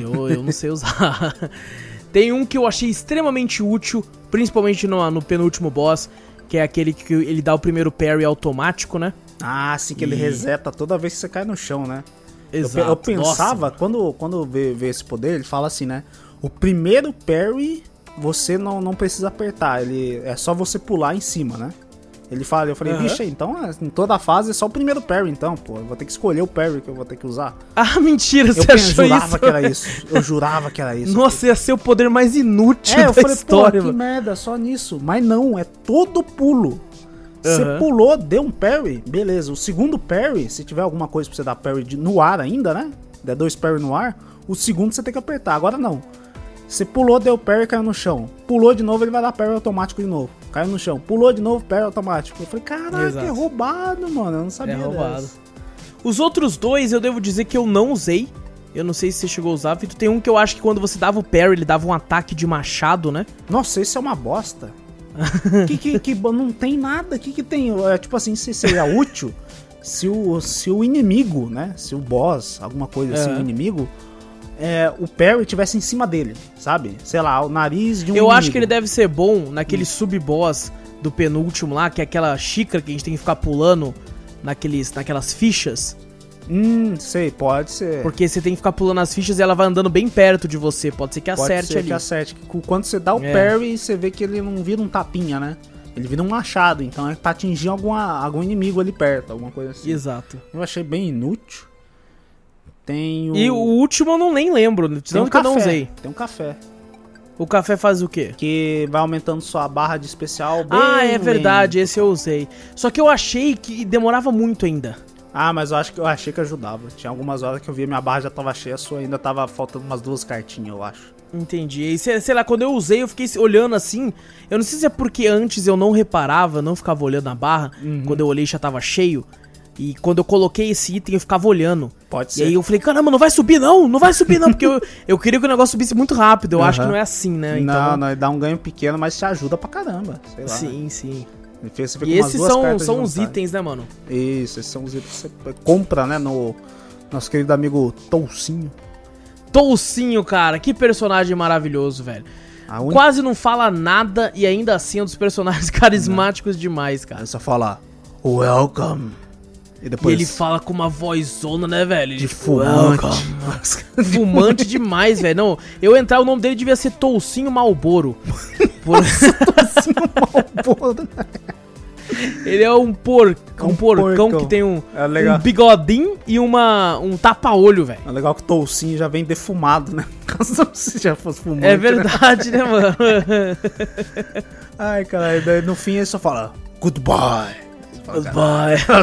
eu, eu não sei usar. Tem um que eu achei extremamente útil, principalmente no, no penúltimo boss, que é aquele que ele dá o primeiro parry automático, né? Ah, assim que ele E- reseta toda vez que você cai no chão, né? Eu Exato. Eu, pensava, Nossa, quando, quando vê, vê esse poder, ele fala assim, né? O primeiro parry você não, não precisa apertar, ele é só você pular em cima, né? Ele fala, eu falei, vixe, então é, em toda a fase é só o primeiro parry, então, pô. Eu vou ter que escolher o parry que eu vou ter que usar. Ah, mentira, Eu você pen- achou jurava isso? que era isso. Eu jurava que era isso. Nossa, ia ser o poder mais inútil É, da eu falei, história, pô, que merda, só nisso. Mas não, é todo pulo. Você Aham. pulou, deu um parry, beleza. O segundo parry, se tiver alguma coisa pra você dar parry de- no ar ainda, né? Der dois parry no ar, o segundo você tem que apertar. Agora não. Você pulou, deu parry, caiu no chão. Pulou de novo, ele vai dar parry automático de novo. Caiu no chão. Pulou de novo, parry automático. Eu falei, caraca, Exato. é roubado, mano. Eu não sabia É roubado. dessa. Os outros dois eu devo dizer que eu não usei. Eu não sei se você chegou a usar, Vitor. Tem um que eu acho que quando você dava o parry, ele dava um ataque de machado, né? Nossa, isso é uma bosta. que, que, que não tem nada. que, que tem? É, tipo assim, se seria útil se o, se o inimigo, né? Se o boss, alguma coisa assim, Aham. o inimigo, é, o parry tivesse em cima dele, sabe? Sei lá, o nariz de um eu inimigo. acho que ele deve ser bom naquele sub-boss do penúltimo lá, que é aquela xícara que a gente tem que ficar pulando naqueles, naquelas fichas. Hum, sei, pode ser. Porque você tem que ficar pulando as fichas e ela vai andando bem perto de você. Pode ser que pode acerte ser ali. que acerte. Quando você dá o É. parry, você vê que ele não vira um tapinha, né? Ele vira um machado, então é pra atingir alguma, algum inimigo ali perto, alguma coisa assim. Exato. Eu achei bem inútil. Tem o... E o último eu não nem lembro, de tem um tanto que eu não café, usei. Tem um café. O café faz o quê? Que vai aumentando sua barra de especial bem Ah, é lento. verdade, esse eu usei. Só que eu achei que demorava muito ainda. Ah, mas eu acho que eu achei que ajudava. Tinha algumas horas que eu via minha barra já tava cheia, a sua ainda tava faltando umas duas cartinhas, eu acho. Entendi. E sei, sei lá, quando eu usei, eu fiquei olhando assim. Eu não sei se é porque antes eu não reparava, não ficava olhando a barra. Uhum. Quando eu olhei já tava cheio. E quando eu coloquei esse item, eu ficava olhando. Pode E ser. aí eu falei, caramba, não vai subir não, não vai subir não, porque eu, eu queria que o negócio subisse muito rápido. Eu acho que não é assim, né? Não, não, ele dá um ganho pequeno, mas te ajuda pra caramba. Sei lá. Sim, sim. Ele fez- você E esses são, são os itens, né, mano? Isso, esses são os itens que você compra, né, no nosso querido amigo Toucinho. Toucinho, cara, que personagem maravilhoso, velho. Única... Quase não fala nada e ainda assim é um dos personagens carismáticos demais, cara. Ele só fala, welcome. E E depois... ele fala com uma vozona, né, velho? De fumante. "Welcome." fumante demais, velho. Não, eu entrar, o nome dele devia ser Toucinho Malboro. Por- assim, ele é um, por... um, Um porcão, porcão. que tem um, É um bigodinho e uma, um tapa-olho, velho. É legal que o toucinho já vem defumado, né? Caso se já fosse fumante. É né? verdade, né, mano? Ai, cara, no fim ele só fala, goodbye.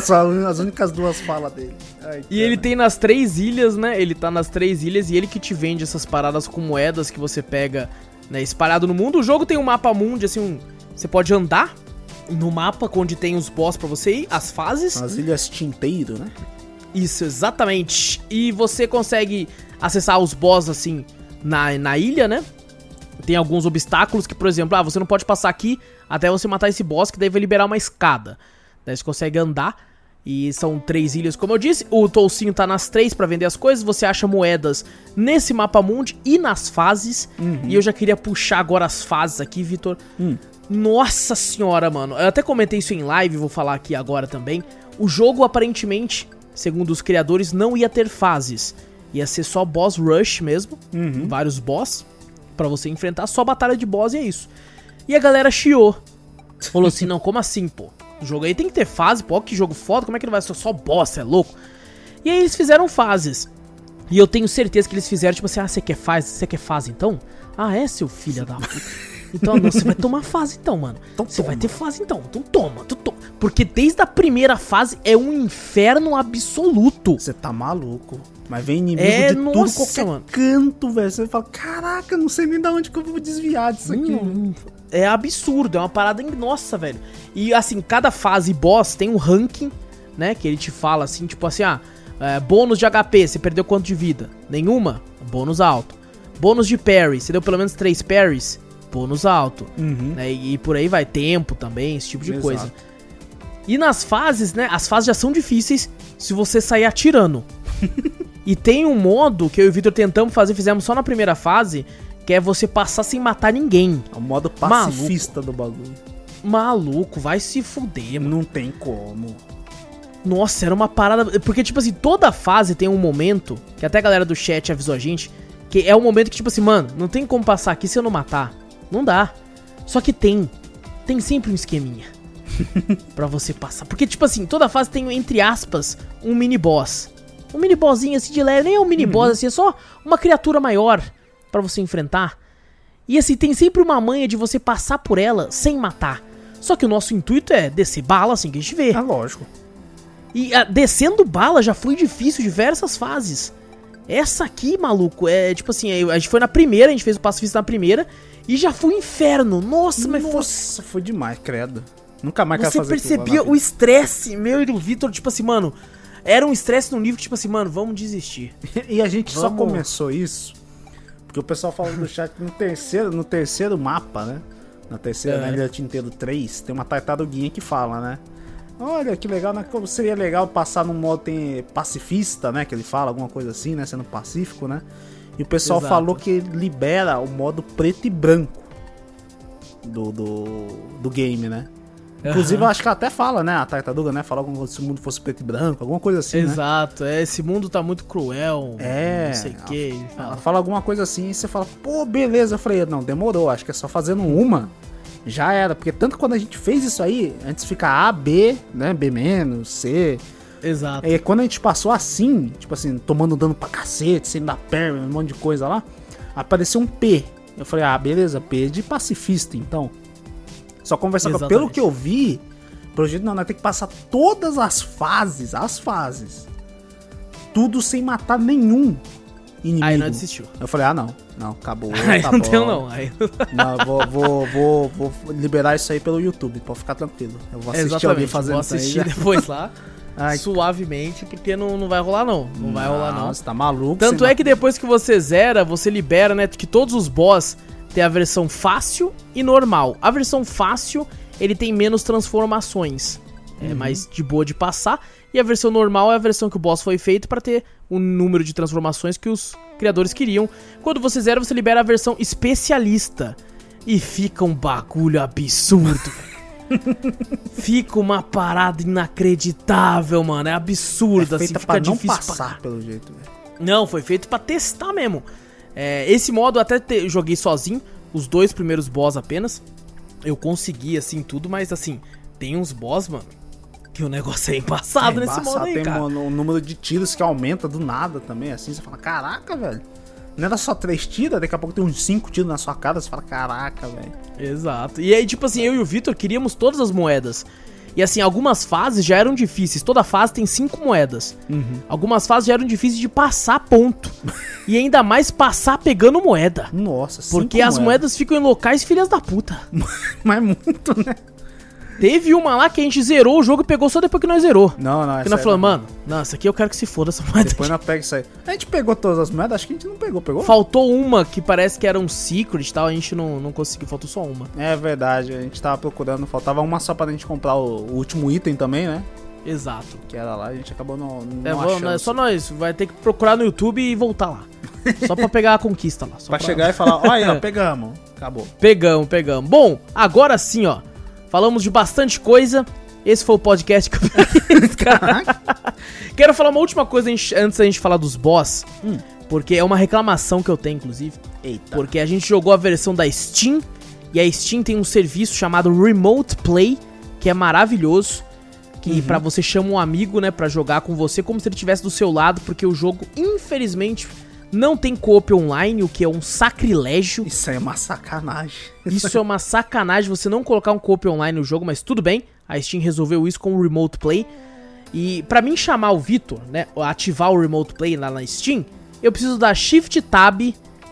São as únicas duas falas dele. Ai, E ele tem nas três ilhas, né? Ele tá nas três ilhas e ele que te vende essas paradas com moedas que você pega, né, espalhado no mundo. O jogo tem um mapa mundi, assim, um... você pode andar no mapa onde tem os boss pra você ir, as fases. As ilhas tinteiro, né? Isso, exatamente. E você consegue acessar os boss, assim, na, na ilha, né? Tem alguns obstáculos que, por exemplo, ah, você não pode passar aqui até você matar esse boss, que daí vai liberar uma escada. Daí você consegue andar. E são três ilhas, como eu disse. O Toucinho tá nas três pra vender as coisas. Você acha moedas nesse mapa mundi e nas fases. E eu já queria puxar agora as fases aqui, Vitor. Hum. Nossa senhora, mano. Eu até comentei isso em live, vou falar aqui agora também. O jogo, aparentemente, segundo os criadores, não ia ter fases. Ia ser só boss rush mesmo. Uhum. Vários boss. Pra você enfrentar, só batalha de boss e é isso. E a galera chiou. Falou assim, não, como assim, pô? Jogo aí tem que ter fase, pô, que jogo foda, como é que não vai ser só boss, é louco? E aí eles fizeram fases. E eu tenho certeza que eles fizeram, tipo assim, ah, você quer fase? Você quer fase então? Ah, é, seu filho da puta. Então, não, você vai tomar fase então, mano. Então Você vai ter fase então. Então toma, tu toma. Porque desde a primeira fase é um inferno absoluto. Você tá maluco. Mas vem inimigo É, de tudo, nossa, qualquer mano. canto, velho. Você fala, caraca, não sei nem da onde que eu vou desviar disso aqui. Hum, é absurdo, é uma parada. Nossa, velho. E assim, cada fase boss tem um ranking, né? Que ele te fala assim, tipo assim, ah, é, bônus de HP, você perdeu quanto de vida? Nenhuma? Bônus alto. Bônus de parry, você deu pelo menos 3 parries? Bônus alto. Uhum. Né? E, e por aí vai, tempo também, esse tipo de Exato. coisa. E nas fases, né? As fases já são difíceis se você sair atirando. e tem um modo que eu e o Victor tentamos fazer, fizemos só na primeira fase, que é você passar sem matar ninguém. É o modo pacifista do bagulho. Maluco, vai se fuder, mano. Não tem como. Nossa, era uma parada. Porque, tipo assim, toda fase tem um momento, que até a galera do chat avisou a gente, que é um momento que, tipo assim, mano, não tem como passar aqui se eu não matar. Não dá. Só que tem. Tem sempre um esqueminha. pra você passar. Porque, tipo assim, toda fase tem, entre aspas, um mini boss. Um mini bossinho assim de leve, nem é um mini boss assim, é só uma criatura maior pra você enfrentar. E assim, tem sempre uma manha de você passar por ela sem matar. Só que o nosso intuito é descer bala assim que a gente vê. É lógico. E ah, descendo bala já foi difícil diversas fases. Essa aqui, maluco, é tipo assim, é, a gente foi na primeira, a gente fez o pacifista na primeira e já foi um inferno. Nossa, mas foi, Nossa, foi demais, credo. Nunca mais você aquilo percebia na o estresse meu e do Vitor, tipo assim, mano, era um estresse no nível que tipo assim, mano, vamos desistir. E a gente só Vamos. começou isso porque o pessoal falou no chat que no terceiro, no terceiro mapa, né? Na terceira, É. na Ilha Tinteiro 3, tem uma tartaruguinha que fala, né? Olha que legal, né? Como seria legal passar num modo tem pacifista, né? Que ele fala, alguma coisa assim, né? Sendo pacífico, né? E o pessoal Exato. falou que libera o modo preto e branco do, do, do game, né? Inclusive, Aham. eu acho que ela até fala, né? A tartaruga, né? Fala como se o mundo fosse preto e branco, alguma coisa assim, né? Exato, é, esse mundo tá muito cruel. É, Não sei o que. ele Ela fala. fala alguma coisa assim e você fala, pô, beleza. Eu falei, não, demorou. Acho que é só fazendo uma. Já era. Porque tanto quando a gente fez isso aí, antes fica A, B, né? B menos, C. Exato. E quando a gente passou assim, tipo assim, tomando dano pra cacete, sendo da perna, um monte de coisa lá, apareceu um P. Eu falei, ah, beleza, P de pacifista, então. Só conversar com. Pelo que eu vi, jeito não, nós tem que passar todas as fases, as fases. Tudo sem matar nenhum inimigo. Aí não desistiu. Eu falei, ah, não. Não, acabou. Aí tá não bom. tem não. Aí... Não, vou, vou, vou, vou liberar isso aí pelo YouTube, pode ficar tranquilo. Eu vou assistir alguém Exatamente. fazendo Vou isso aí. assistir já. depois lá, Ai, suavemente, porque não, não vai rolar não. Não, vai rolar não. Você tá maluco? Tanto é que depois que você zera, você libera, né, que todos os boss tem a versão fácil e normal. A versão fácil, ele tem menos transformações. É Uhum. mais de boa de passar. E a versão normal é a versão que o boss foi feito pra ter o número de transformações que os criadores queriam. Quando você zera, você libera a versão especialista. E fica um bagulho absurdo. Fica uma parada inacreditável, mano. É absurdo, é assim, feita fica pra não difícil pra passar, pelo jeito. velho. não, foi feito pra testar mesmo. É, esse modo eu até te- joguei sozinho, os dois primeiros boss apenas. Eu consegui, assim, tudo, mas assim, tem uns boss, mano, que o negócio é embaçado É nesse embaçado, modo aí, tem cara. um, um número de tiros que aumenta do nada também, assim. Você fala, caraca, velho. Não era só três tiros, daqui a pouco tem uns cinco tiros na sua cara. Você fala, caraca, velho. Exato. E aí, tipo assim, eu e o Vitor queríamos todas as moedas. E assim, algumas fases já eram difíceis. Toda fase tem cinco moedas. Algumas fases já eram difíceis de passar ponto. e ainda mais passar pegando moeda. Nossa, Porque as moedas ficam em locais filhas da puta. Mas muito, né? Teve uma lá que a gente zerou o jogo e pegou só depois que nós zerou. Não, não, Porque essa nós aí falamos, mano, não, essa aqui eu quero que se foda essa moeda. Depois aqui. nós pega isso aí. A gente pegou todas as moedas? Acho que a gente não pegou, pegou? Faltou uma que parece que era um secret e tal, a gente não, não conseguiu, faltou só uma. É verdade, a gente tava procurando, faltava uma só pra gente comprar o, o último item também, né? Exato. Que era lá, a gente acabou não, não É, achando. é só nós, vai ter que procurar no YouTube e voltar lá. Só pra pegar a conquista lá. Só Pra chegar e falar, olha pegamos. Acabou. Pegamos, pegamos. Bom, agora sim, ó. Falamos de bastante coisa. Esse foi o podcast que eu fiz, cara. Quero falar uma última coisa antes da gente falar dos boss. Hum. Porque é uma reclamação que eu tenho, inclusive. Eita. Porque a gente jogou a versão da Steam. E a Steam tem um serviço chamado Remote Play, que é maravilhoso. Que pra você chama um amigo, né, pra jogar com você como se ele estivesse do seu lado, porque o jogo, infelizmente, não tem co-op online, o que é um sacrilégio. Isso aí é uma sacanagem. Isso é uma sacanagem você não colocar um co-op online no jogo, mas tudo bem. A Steam resolveu isso com o Remote Play. E pra mim chamar o Vitor, né, ativar o Remote Play lá na Steam, eu preciso dar Shift Tab,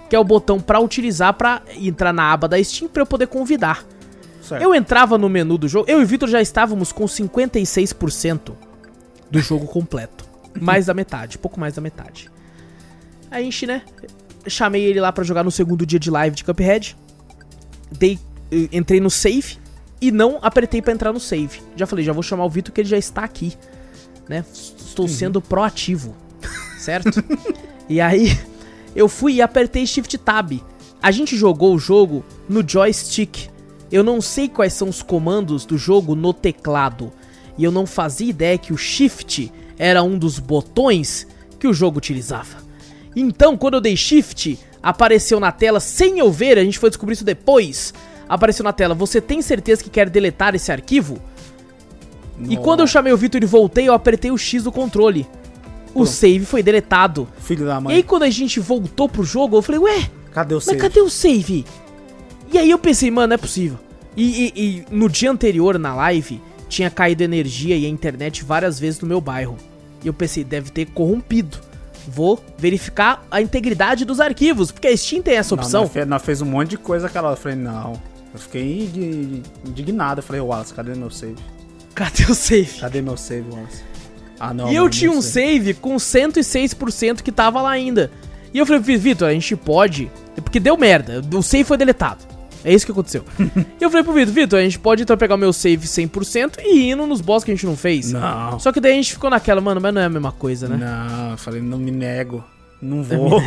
que é o botão pra utilizar pra entrar na aba da Steam pra eu poder convidar. Certo. Eu entrava no menu do jogo, eu e o Vitor já estávamos com 56% do jogo completo. Mais da metade, pouco mais da metade. A gente, né, chamei ele lá pra jogar no segundo dia de live de Cuphead. Dei, eh, entrei no save e não apertei pra entrar no save. Já falei, já vou chamar o Vitor que ele já está aqui, né? Estou sendo proativo, certo? e aí eu fui e apertei Shift Tab. A gente jogou o jogo no joystick. Eu não sei quais são os comandos do jogo no teclado. E eu não fazia ideia que o Shift era um dos botões que o jogo utilizava. Então, quando eu dei Shift, apareceu na tela, sem eu ver, a gente foi descobrir isso depois. Apareceu na tela, você tem certeza que quer deletar esse arquivo? E quando eu chamei o Vitor e voltei, eu apertei o X do controle. O Pronto. save foi deletado. Filho da E aí, mãe, quando a gente voltou pro jogo, eu falei, ué, cadê o mas save? cadê o save? E aí eu pensei, mano, não é possível. E, e- e no dia anterior, na live, tinha caído energia e a internet várias vezes no meu bairro. E eu pensei, deve ter corrompido. Vou verificar a integridade dos arquivos, porque a Steam tem essa Não, opção. nós, fe- nós fez um monte de coisa aquela hora. Eu falei, não. Eu fiquei indi- indignado. Eu falei, Wallace, cadê meu save? Cadê o save? Cadê meu save, Wallace? Ah, não. e eu tinha não um save com 106% que tava lá ainda. E eu falei, Vitor, a gente pode. Porque deu merda. O save foi deletado. É isso que aconteceu. e eu falei pro Vitor, Vitor, a gente pode então pegar o meu save 100% e ir indo nos boss que a gente não fez. Não. Só que daí a gente ficou naquela, mano, mas não é a mesma coisa, né? Não, eu falei, não me nego. Não vou.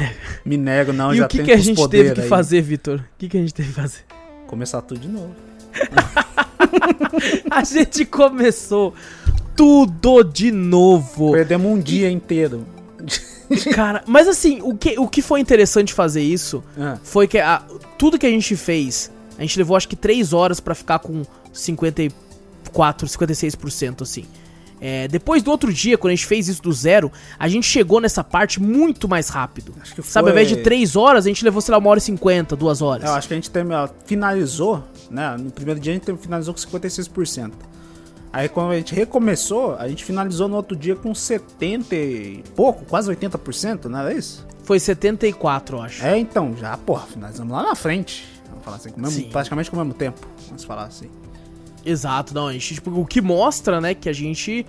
me nego, não. e já o que, que a gente teve que aí. fazer, Vitor? O que, que a gente teve que fazer? Começar tudo de novo. a gente começou tudo de novo. Perdemos um dia inteiro. Cara, mas assim, o que, o que foi interessante fazer isso Ah, foi que a- tudo que a gente fez, a gente levou acho que 3 horas pra ficar com 54, 56%, assim. É, depois do outro dia, quando a gente fez isso do zero, a gente chegou nessa parte muito mais rápido. Acho que Sabe, ao foi- invés de 3 horas, a gente levou, sei lá, uma hora e 50, 2 horas. Eu acho que a gente terminou, finalizou, né? No primeiro dia a gente finalizou com 56%. Aí quando a gente recomeçou, a gente finalizou no outro dia com 70 e pouco, quase 80%, não era isso? Foi 74, eu acho. É, então, já, porra, finalizamos lá na frente. Vamos falar assim, com mesmo- praticamente com o mesmo tempo. Vamos falar assim. Exato, não, a gente, tipo, o que mostra, né, que a gente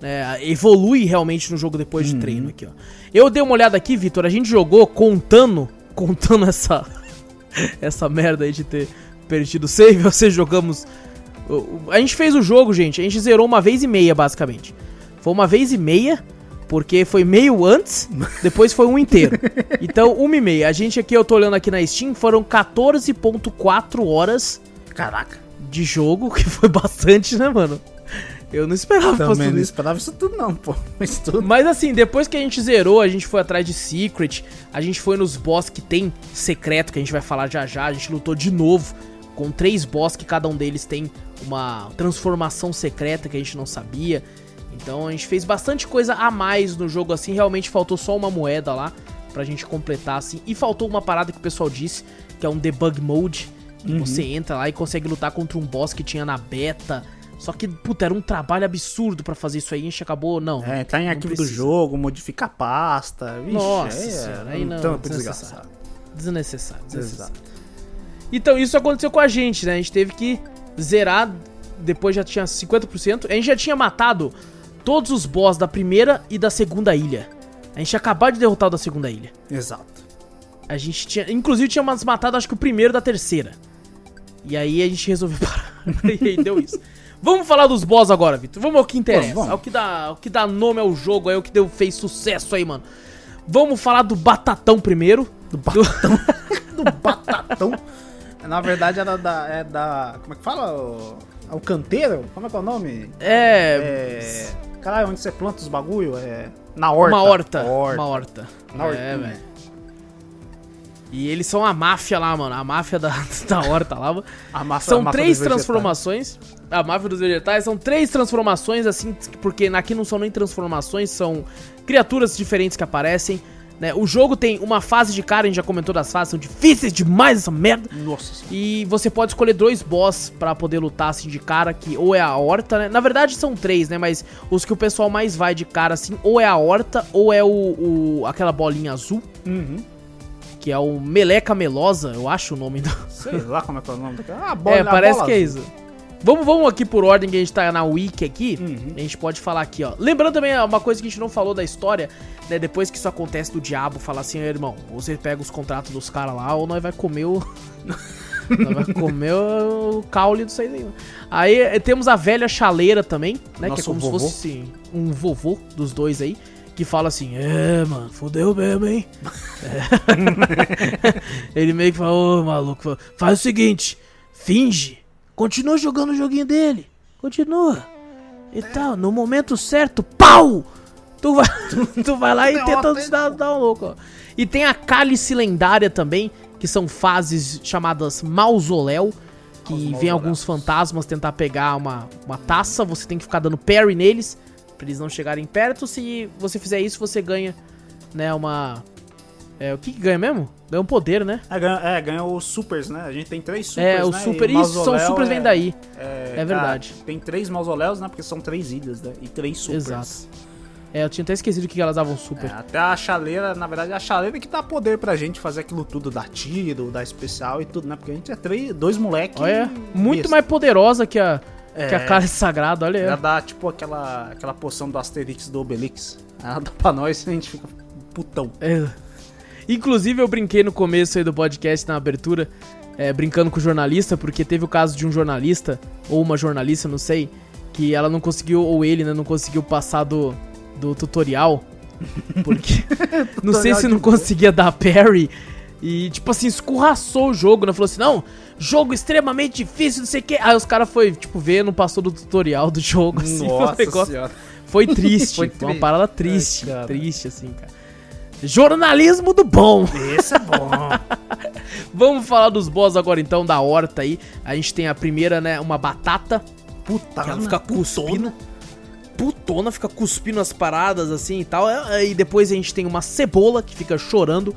né, evolui realmente no jogo depois de treino aqui, ó. Eu dei uma olhada aqui, Vitor, a gente jogou contando, contando essa essa merda aí de ter perdido o save, ou seja, jogamos a gente fez o jogo, gente, a gente zerou uma vez e meia, basicamente. Foi uma vez e meia, porque foi meio antes, depois foi um inteiro. Então, uma e meia. A gente aqui, eu tô olhando aqui na Steam, foram 14.4 horas Caraca, de jogo, que foi bastante, né, mano? Eu não esperava também tudo não isso. esperava isso tudo não, pô. Mas tudo. Mas assim, depois que a gente zerou, a gente foi atrás de Secret, a gente foi nos boss que tem secreto, que a gente vai falar já já, a gente lutou de novo com três boss que cada um deles tem uma transformação secreta que a gente não sabia. Então a gente fez bastante coisa a mais no jogo assim, realmente faltou só uma moeda lá pra gente completar assim. E faltou uma parada que o pessoal disse, que é um debug mode, que Uhum. você entra lá e consegue lutar contra um boss que tinha na beta. Só que, puta, era um trabalho absurdo pra fazer isso aí, a gente acabou, não. É, entrar em não arquivo do jogo, modificar a pasta. Vixe, Nossa é senhora, aí não, trampo desnecessário. desgraçado. Desnecessário, desnecessário. Então, isso aconteceu com a gente, né? A gente teve que zerar, depois já tinha 50%. A gente já tinha matado todos os boss da primeira e da segunda ilha. A gente acabado de derrotar o da segunda ilha. Exato. A gente tinha. Inclusive, tinha matado, acho que o primeiro da terceira. E aí a gente resolveu parar. e aí deu isso. Vamos falar dos boss agora, Vitor. Vamos ao que interessa. Vamos, vamos. Ao que dá, ao que dá nome ao jogo, é o que deu, fez sucesso aí, mano. Vamos falar do Batatão primeiro. Do batatão. do batatão. Na verdade era da. É da. Como é que fala? O, é o canteiro? Como é que é o nome? É. É. Caralho, onde você planta os bagulho? É. Na horta. Uma horta. Horta. Uma horta. Na é, hortinha. velho. E eles são a máfia lá, mano. A máfia da, da horta lá. mano. A massa- São a três transformações. A máfia dos vegetais são três transformações, assim, porque aqui não são nem transformações, são criaturas diferentes que aparecem. Né? O jogo tem uma fase de cara, a gente já comentou das fases, são difíceis demais essa merda. Nossa senhora. E você pode escolher dois boss pra poder lutar assim de cara, que ou é a horta, né? Na verdade são três, né? Mas os que o pessoal mais vai de cara assim, ou é a horta, ou é o, o- aquela bolinha azul, Uhum. que é o Meleca Melosa, eu acho o nome do. Sei lá como é que é o nome daquela. Ah, bola, é, parece bola que é azul. isso. Vamos, vamos aqui por ordem que a gente tá na wiki aqui. Uhum. A gente pode falar aqui, ó. Lembrando também uma coisa que a gente não falou da história, né? Depois que isso acontece do diabo, falar assim, irmão, ou você pega os contratos dos caras lá, ou nós vai comer o. nós vai comer o caule disso aí. né? Aí eh, temos a velha chaleira também, né? que é Nosso como vovô. se fosse assim, um vovô dos dois aí. Que fala assim, é, mano, fodeu mesmo, hein? É. Ele meio que fala, ô maluco, faz o seguinte, finge, continua jogando o joguinho dele, continua. E tal, no momento certo, pau! Tu vai, tu vai lá e tenta ele, dar, dar um louco, ó. E tem a cálice lendária também, que são fases chamadas mausoléu, que Os vem mausoléus. alguns fantasmas tentar pegar uma, uma taça, você tem que ficar dando parry neles, pra eles não chegarem perto. Se você fizer isso, você ganha, né, uma... É, o que que ganha mesmo? Ganha um poder, né? É, ganha, é, ganha os supers, né? A gente tem três supers, é, o né? super. E Isso, são supers vem é- daí. É, É verdade. cara, tem três mausoléus, né? Porque são três ilhas, né? E três supers. Exato. É, eu tinha até esquecido que elas davam super. É, até a chaleira, na verdade, a chaleira que dá poder pra gente fazer aquilo tudo, dar tiro, dar especial e tudo, né? Porque a gente é três, dois moleques. Olha, muito mais poderosa que a, que a É. cálice sagrada, olha. Aí. dá tipo aquela, aquela poção do Asterix do Obelix. Ela dá pra nós e a gente fica putão. É. Inclusive, eu brinquei no começo aí do podcast, na abertura, é, brincando com o jornalista, porque teve o caso de um jornalista, ou uma jornalista, não sei, que ela não conseguiu, ou ele, né, não conseguiu passar do, do tutorial. Porque. não sei se não conseguia dar parry. E, tipo assim, escorraçou o jogo, né? Falou assim, não, jogo extremamente difícil, não sei o que. Aí os caras foi, tipo, ver, não passou do tutorial do jogo, assim. Nossa foi, senhora. foi triste, Foi foi uma parada triste, Ai, cara. triste, assim, cara. Jornalismo do bom. Esse é bom. Vamos falar dos boss agora, então, da horta aí. A gente tem a primeira, né, uma batata, Puta, que ela fica cuspindo. Putona, fica cuspindo as paradas assim e tal. É, E depois a gente tem uma cebola que fica chorando.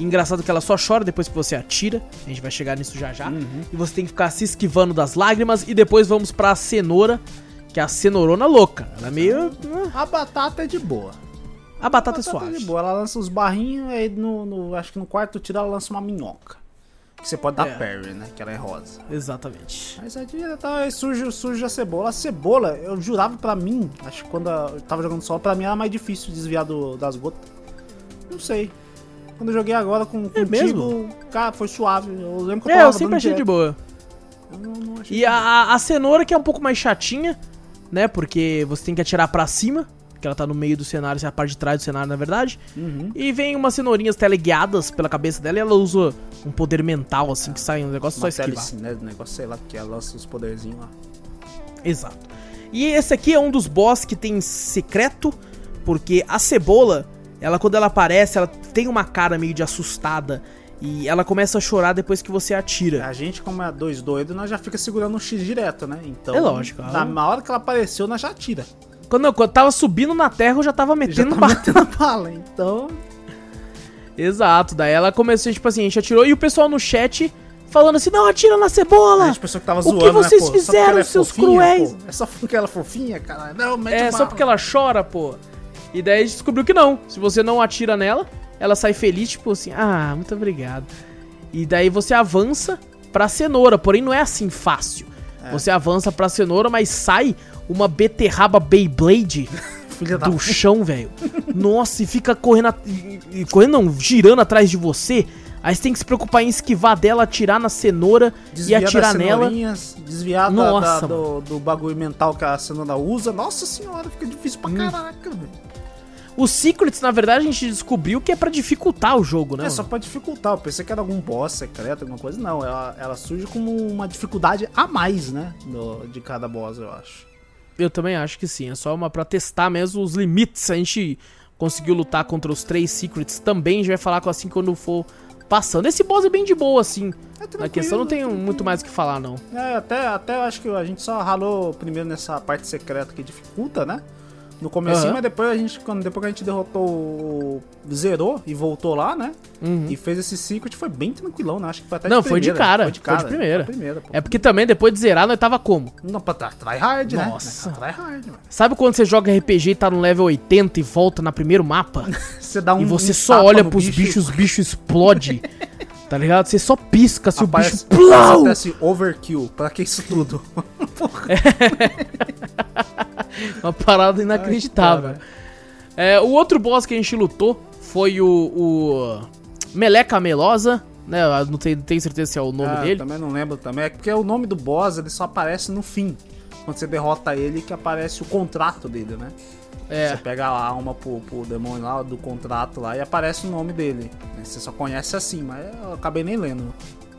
Engraçado que ela só chora depois que você atira. A gente vai chegar nisso já já. E você tem que ficar se esquivando das lágrimas. E depois vamos pra cenoura, que é a cenourona louca. Ela é meio. A batata é de boa. A batata é A batata é suave. de boa. Ela lança os barrinhos, aí no, no- acho que no quarto tiro ela lança uma minhoca. Que você pode dar É. parry, né? Que ela é rosa. Exatamente. Mas aí tá, surge, surge a cebola. A cebola, eu jurava pra mim, acho que quando eu tava jogando solo, pra mim era mais difícil desviar do- das gotas. Não sei. Quando eu joguei agora com, contigo, mesmo? cara, foi suave. Eu lembro que eu É, eu sempre achei de direto. boa. Eu não, não achei E a- a cenoura que é um pouco mais chatinha, né? Porque você tem que atirar pra cima, que ela tá no meio do cenário, é a parte de trás do cenário, na verdade. Uhum. E vem umas cenourinhas teleguiadas pela cabeça dela e ela usa um poder mental, assim, que sai um negócio só Uma esquivar. hélice, né? Negócio, sei lá, que ela lança os poderzinhos lá. Exato. E esse aqui é um dos boss que tem secreto, porque a cebola, ela quando ela aparece, ela tem uma cara meio de assustada. E ela começa a chorar depois que você atira. A gente, como é dois doidos, nós já fica segurando o X direto, né? Então, É lógico, ela- Na, na hora que ela apareceu, nós já tira. Quando eu, quando eu tava subindo na terra, eu já tava Já metendo tá bala. metendo bala. Então, Exato, daí ela começou, tipo assim, a gente atirou e o pessoal no chat falando assim, não, atira na cebola! que tava O que zoando, vocês né, fizeram, é seus fofinha, cruéis? pô. É só porque ela é fofinha, cara. Não, mete É, bala. só porque ela chora, pô. E daí a gente descobriu que não. Se você não atira nela, ela sai feliz, tipo assim, ah, muito obrigado. E daí você avança pra cenoura, porém não é assim fácil. É. Você avança pra cenoura, mas sai uma beterraba Beyblade da... do chão, velho. Nossa, e fica correndo, e- correndo não, girando atrás de você. Aí você tem que se preocupar em esquivar dela, atirar na cenoura Desviar e atirar nela. Desviar da- Nossa, da- do, do bagulho mental que a cenoura usa. Nossa senhora, fica difícil Hum. pra caraca, velho. Os secrets, na verdade, a gente descobriu que é pra dificultar o jogo, né? É só pra dificultar. Eu pensei que era algum boss secreto, alguma coisa. Não, ela, ela surge como uma dificuldade a mais, né? do- de cada boss, eu acho. Eu também acho que sim. É só uma pra testar mesmo os limites. A gente conseguiu lutar contra os três secrets também. A gente vai falar com assim quando for passando. Esse boss é bem de boa, assim. É Na questão não tem muito mais o que falar, não. É, até, até eu acho que a gente só ralou primeiro nessa parte secreta que dificulta, né? No começo, Aham. mas depois a gente, quando depois que a gente derrotou o. zerou e voltou lá, né? Uhum. E fez esse secret, foi bem tranquilão, né? Acho que foi até Não, de foi de primeira. cara, Foi de foi cara. de primeira. Foi primeira. É porque também, depois de zerar, nós tava como? Não, pra try hard, né? Nossa. Try hard, mano. Sabe quando você joga RPG e tá no level 80 e volta no primeiro mapa? Você dá um. e você um só olha pros bicho, bichos, os bichos explodem. tá ligado? Você só pisca se aparece, o bicho. Plau! acontece overkill. Pra que isso tudo? Uma parada inacreditável. É, o outro boss que a gente lutou foi o, o Meleca Melosa, né? Eu não tenho, não tenho certeza se é o nome Ah, dele. Também não lembro também. É porque o nome do boss ele só aparece no fim. Quando você derrota ele, que aparece o contrato dele, né? Você É, pega a alma pro, pro demônio lá do contrato lá e aparece o nome dele. Você só conhece assim, mas eu acabei nem lendo.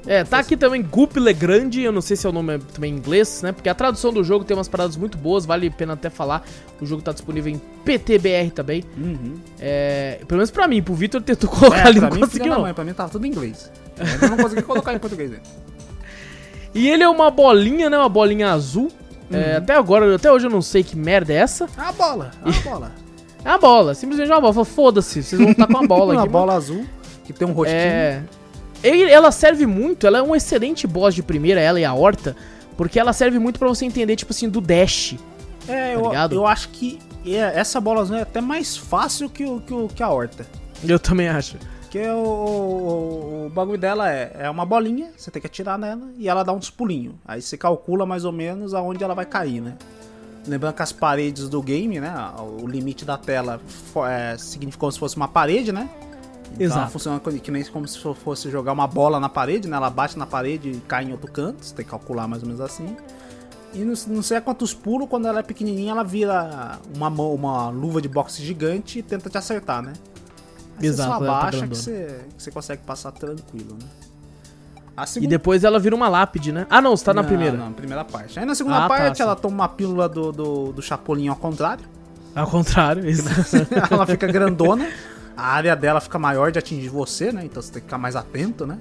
é, tá aqui também Gup Legrand, eu não sei se é o nome também em inglês, né? Porque a tradução do jogo tem umas paradas muito boas, vale a pena até falar. O jogo tá disponível em PTBR também. Uhum. É, pelo menos pra mim, pro Victor tentou colocar É, ali, não mim, conseguiu não. mãe, pra mim tava tudo em inglês. Eu não consegui colocar em português. né? E ele é uma bolinha, né? Uma bolinha azul. É, até agora, até hoje eu não sei que merda é essa. É a bola, é a bola. É uma bola, simplesmente uma bola. Foda-se, vocês vão estar com a bola Uma aqui. bola azul que tem um rostinho. É. Ela serve muito, ela é um excelente boss de primeira, ela e a Horta, porque ela serve muito pra você entender, tipo assim, do dash. É, Tá eu, eu acho que é- essa bola azul é até mais fácil que, o, que, o- que a horta. Eu também acho. Porque o, o, o bagulho dela é, é uma bolinha, você tem que atirar nela e ela dá uns pulinhos. Aí você calcula mais ou menos aonde ela vai cair, né? Lembrando que as paredes do game, né? O limite da tela é, significa como se fosse uma parede, né? Então Exato. ela funciona que nem como se fo- fosse jogar uma bola na parede, né? Ela bate na parede e cai em outro canto. Você tem que calcular mais ou menos assim. E não, não sei a quantos pulos, quando ela é pequenininha, ela vira uma, uma luva de boxe gigante e tenta te acertar, né? Aí Exato, você só tá abaixa que você, que você consegue passar tranquilo, né? A E segunda... depois ela vira uma lápide, né? Ah, não, você tá na Não, primeira. Não, primeira parte. Aí na segunda Ah, tá, parte sim. ela toma uma pílula do, do, do Chapolin ao contrário. Ao contrário, isso. ela fica grandona. A área dela fica maior de atingir você, né? Então você tem que ficar mais atento, né?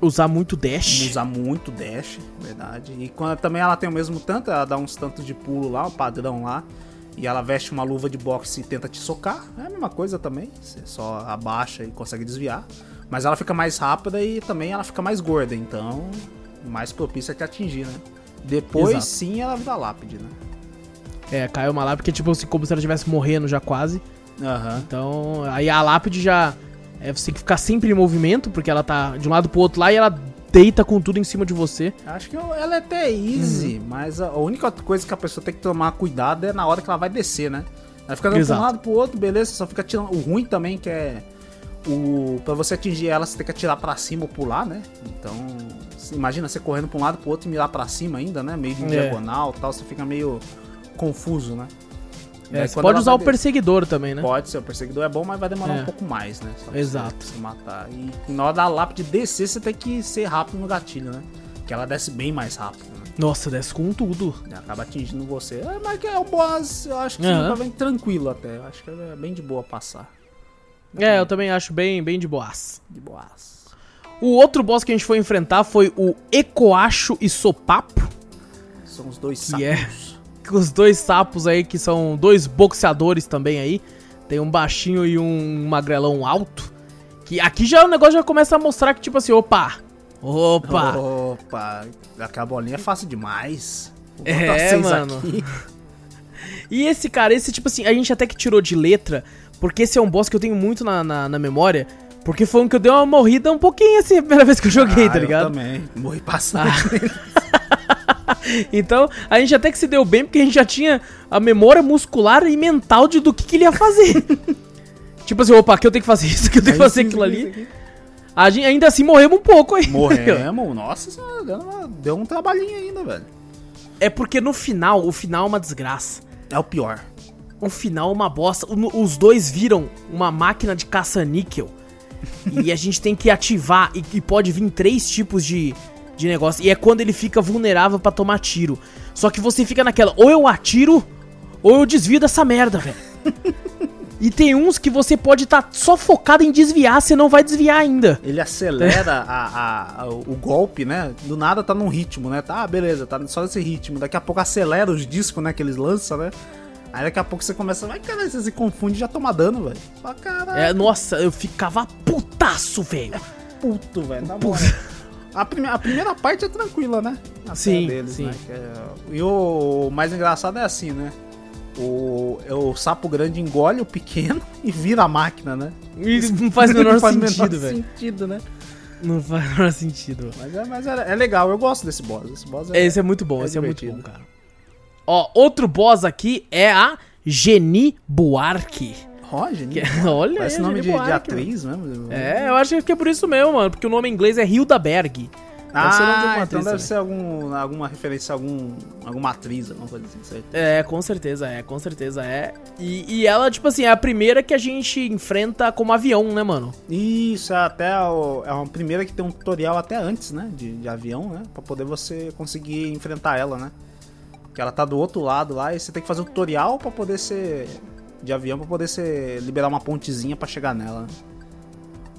Usar muito dash. Usa muito dash, verdade. E quando também ela tem o mesmo tanto, ela dá uns tantos de pulo lá, o padrão lá. E ela veste uma luva de boxe e tenta te socar. É a mesma coisa também. Você só abaixa e consegue desviar. Mas ela fica mais rápida e também ela fica mais gorda. Então, mais propícia a te atingir, né? Depois Exato. sim ela vira lápide, né? É, caiu uma lápide que é tipo assim, como se ela estivesse morrendo já quase. Aham. Então, aí a lápide já. É, você tem que ficar sempre em movimento, porque ela tá de um lado pro outro lá e ela deita com tudo em cima de você. Acho que ela é até easy, Uhum. mas a única coisa que a pessoa tem que tomar cuidado é na hora que ela vai descer, né? Ela fica dando Exato. um lado pro outro, beleza, só fica tirando. O ruim também que é. O, pra você atingir ela, você tem que atirar pra cima ou pular, né? Então. Imagina você correndo pra um lado pro outro e mirar pra cima ainda, né? Meio de É. diagonal e tal, você fica meio confuso, né? É, pode usar o perseguidor também, né? Pode ser, o perseguidor é bom, mas vai demorar É. um pouco mais, né? Só Exato. Você, matar. E na hora da lápide descer, você tem que ser rápido no gatilho, né? Que ela desce bem mais rápido, né? Nossa, desce com tudo. E acaba atingindo você. É, mas que é um boss, eu acho que Aham. bem tranquilo até. Eu acho que é bem de boa passar. É, eu também acho bem, bem de boas. De boas. O outro boss que a gente foi enfrentar foi o Ecoacho e Sopapo, São os dois é- sapos. Os dois sapos aí, que são dois boxeadores também aí. Tem um baixinho e um magrelão alto. Que aqui já o negócio já começa a mostrar que, tipo assim, opa! Opa! Opa, aquela bolinha é fácil demais. É, mano. aqui. E esse cara, esse tipo assim, a gente até que tirou de letra, porque esse é um boss que eu tenho muito na, na, na memória, porque foi um que eu dei uma morrida um pouquinho assim a primeira vez que eu joguei, Ah, tá eu ligado? também. Morri bastante. Então, a gente até que se deu bem, porque a gente já tinha a memória muscular e mental de do que, que ele ia fazer. tipo assim, opa, aqui eu tenho que fazer isso, aqui eu tenho que fazer aquilo ali. A gente, ainda assim morremos um pouco aí. Morremos. Nossa senhora, deu, uma- deu um trabalhinho ainda, velho. É porque no final, o final é uma desgraça. É o pior. O final é uma bosta. O- Os dois viram uma máquina de caça-níquel. e a gente tem que ativar. E, e pode vir três tipos de, de negócio. E é quando ele fica vulnerável pra tomar tiro. Só que você fica naquela, ou eu atiro, ou eu desvio dessa merda, velho. e tem uns que você pode estar só focado em desviar, você não vai desviar ainda. Ele acelera a, a- a- o golpe, né? Do nada tá num ritmo, né? Tá, beleza, tá só nesse ritmo. Daqui a pouco acelera os discos, né? Que eles lançam, né? Aí daqui a pouco você começa, vai caralho, você se confunde e já toma dano, velho. Fala, caralho, É, nossa, eu ficava putaço, velho. puto, velho. Moral. A, prime a primeira parte é tranquila, né? Até Sim, né? sim. Que é- E o mais engraçado é assim, né? O, é o sapo grande engole o pequeno e vira a máquina, né? E não faz o menor Não faz sentido, velho. sentido, né? Não faz o menor sentido. Mas, é, mas é, é legal, eu gosto desse boss. Esse boss é, Esse é muito bom, é esse é muito divertido. bom, cara. Ó, outro boss aqui é a Geni Buarque. Roger, Que- olha Parece aí, nome de, de atriz mesmo. É, eu acho que é por isso mesmo, mano. Porque o nome em inglês é Hilda Berg. Ah, então deve também. ser algum, alguma referência a algum, alguma atriz, alguma coisa assim, certo? É, com certeza é, com certeza é. E, e ela, tipo assim, é a primeira que a gente enfrenta como avião, né, mano? Isso, é até o- é uma primeira que tem um tutorial até antes, né? De, de avião, né? Pra poder você conseguir enfrentar ela, né? Que ela tá do outro lado lá e você tem que fazer o tutorial pra poder ser. De avião pra poder ser. liberar uma pontezinha pra chegar nela.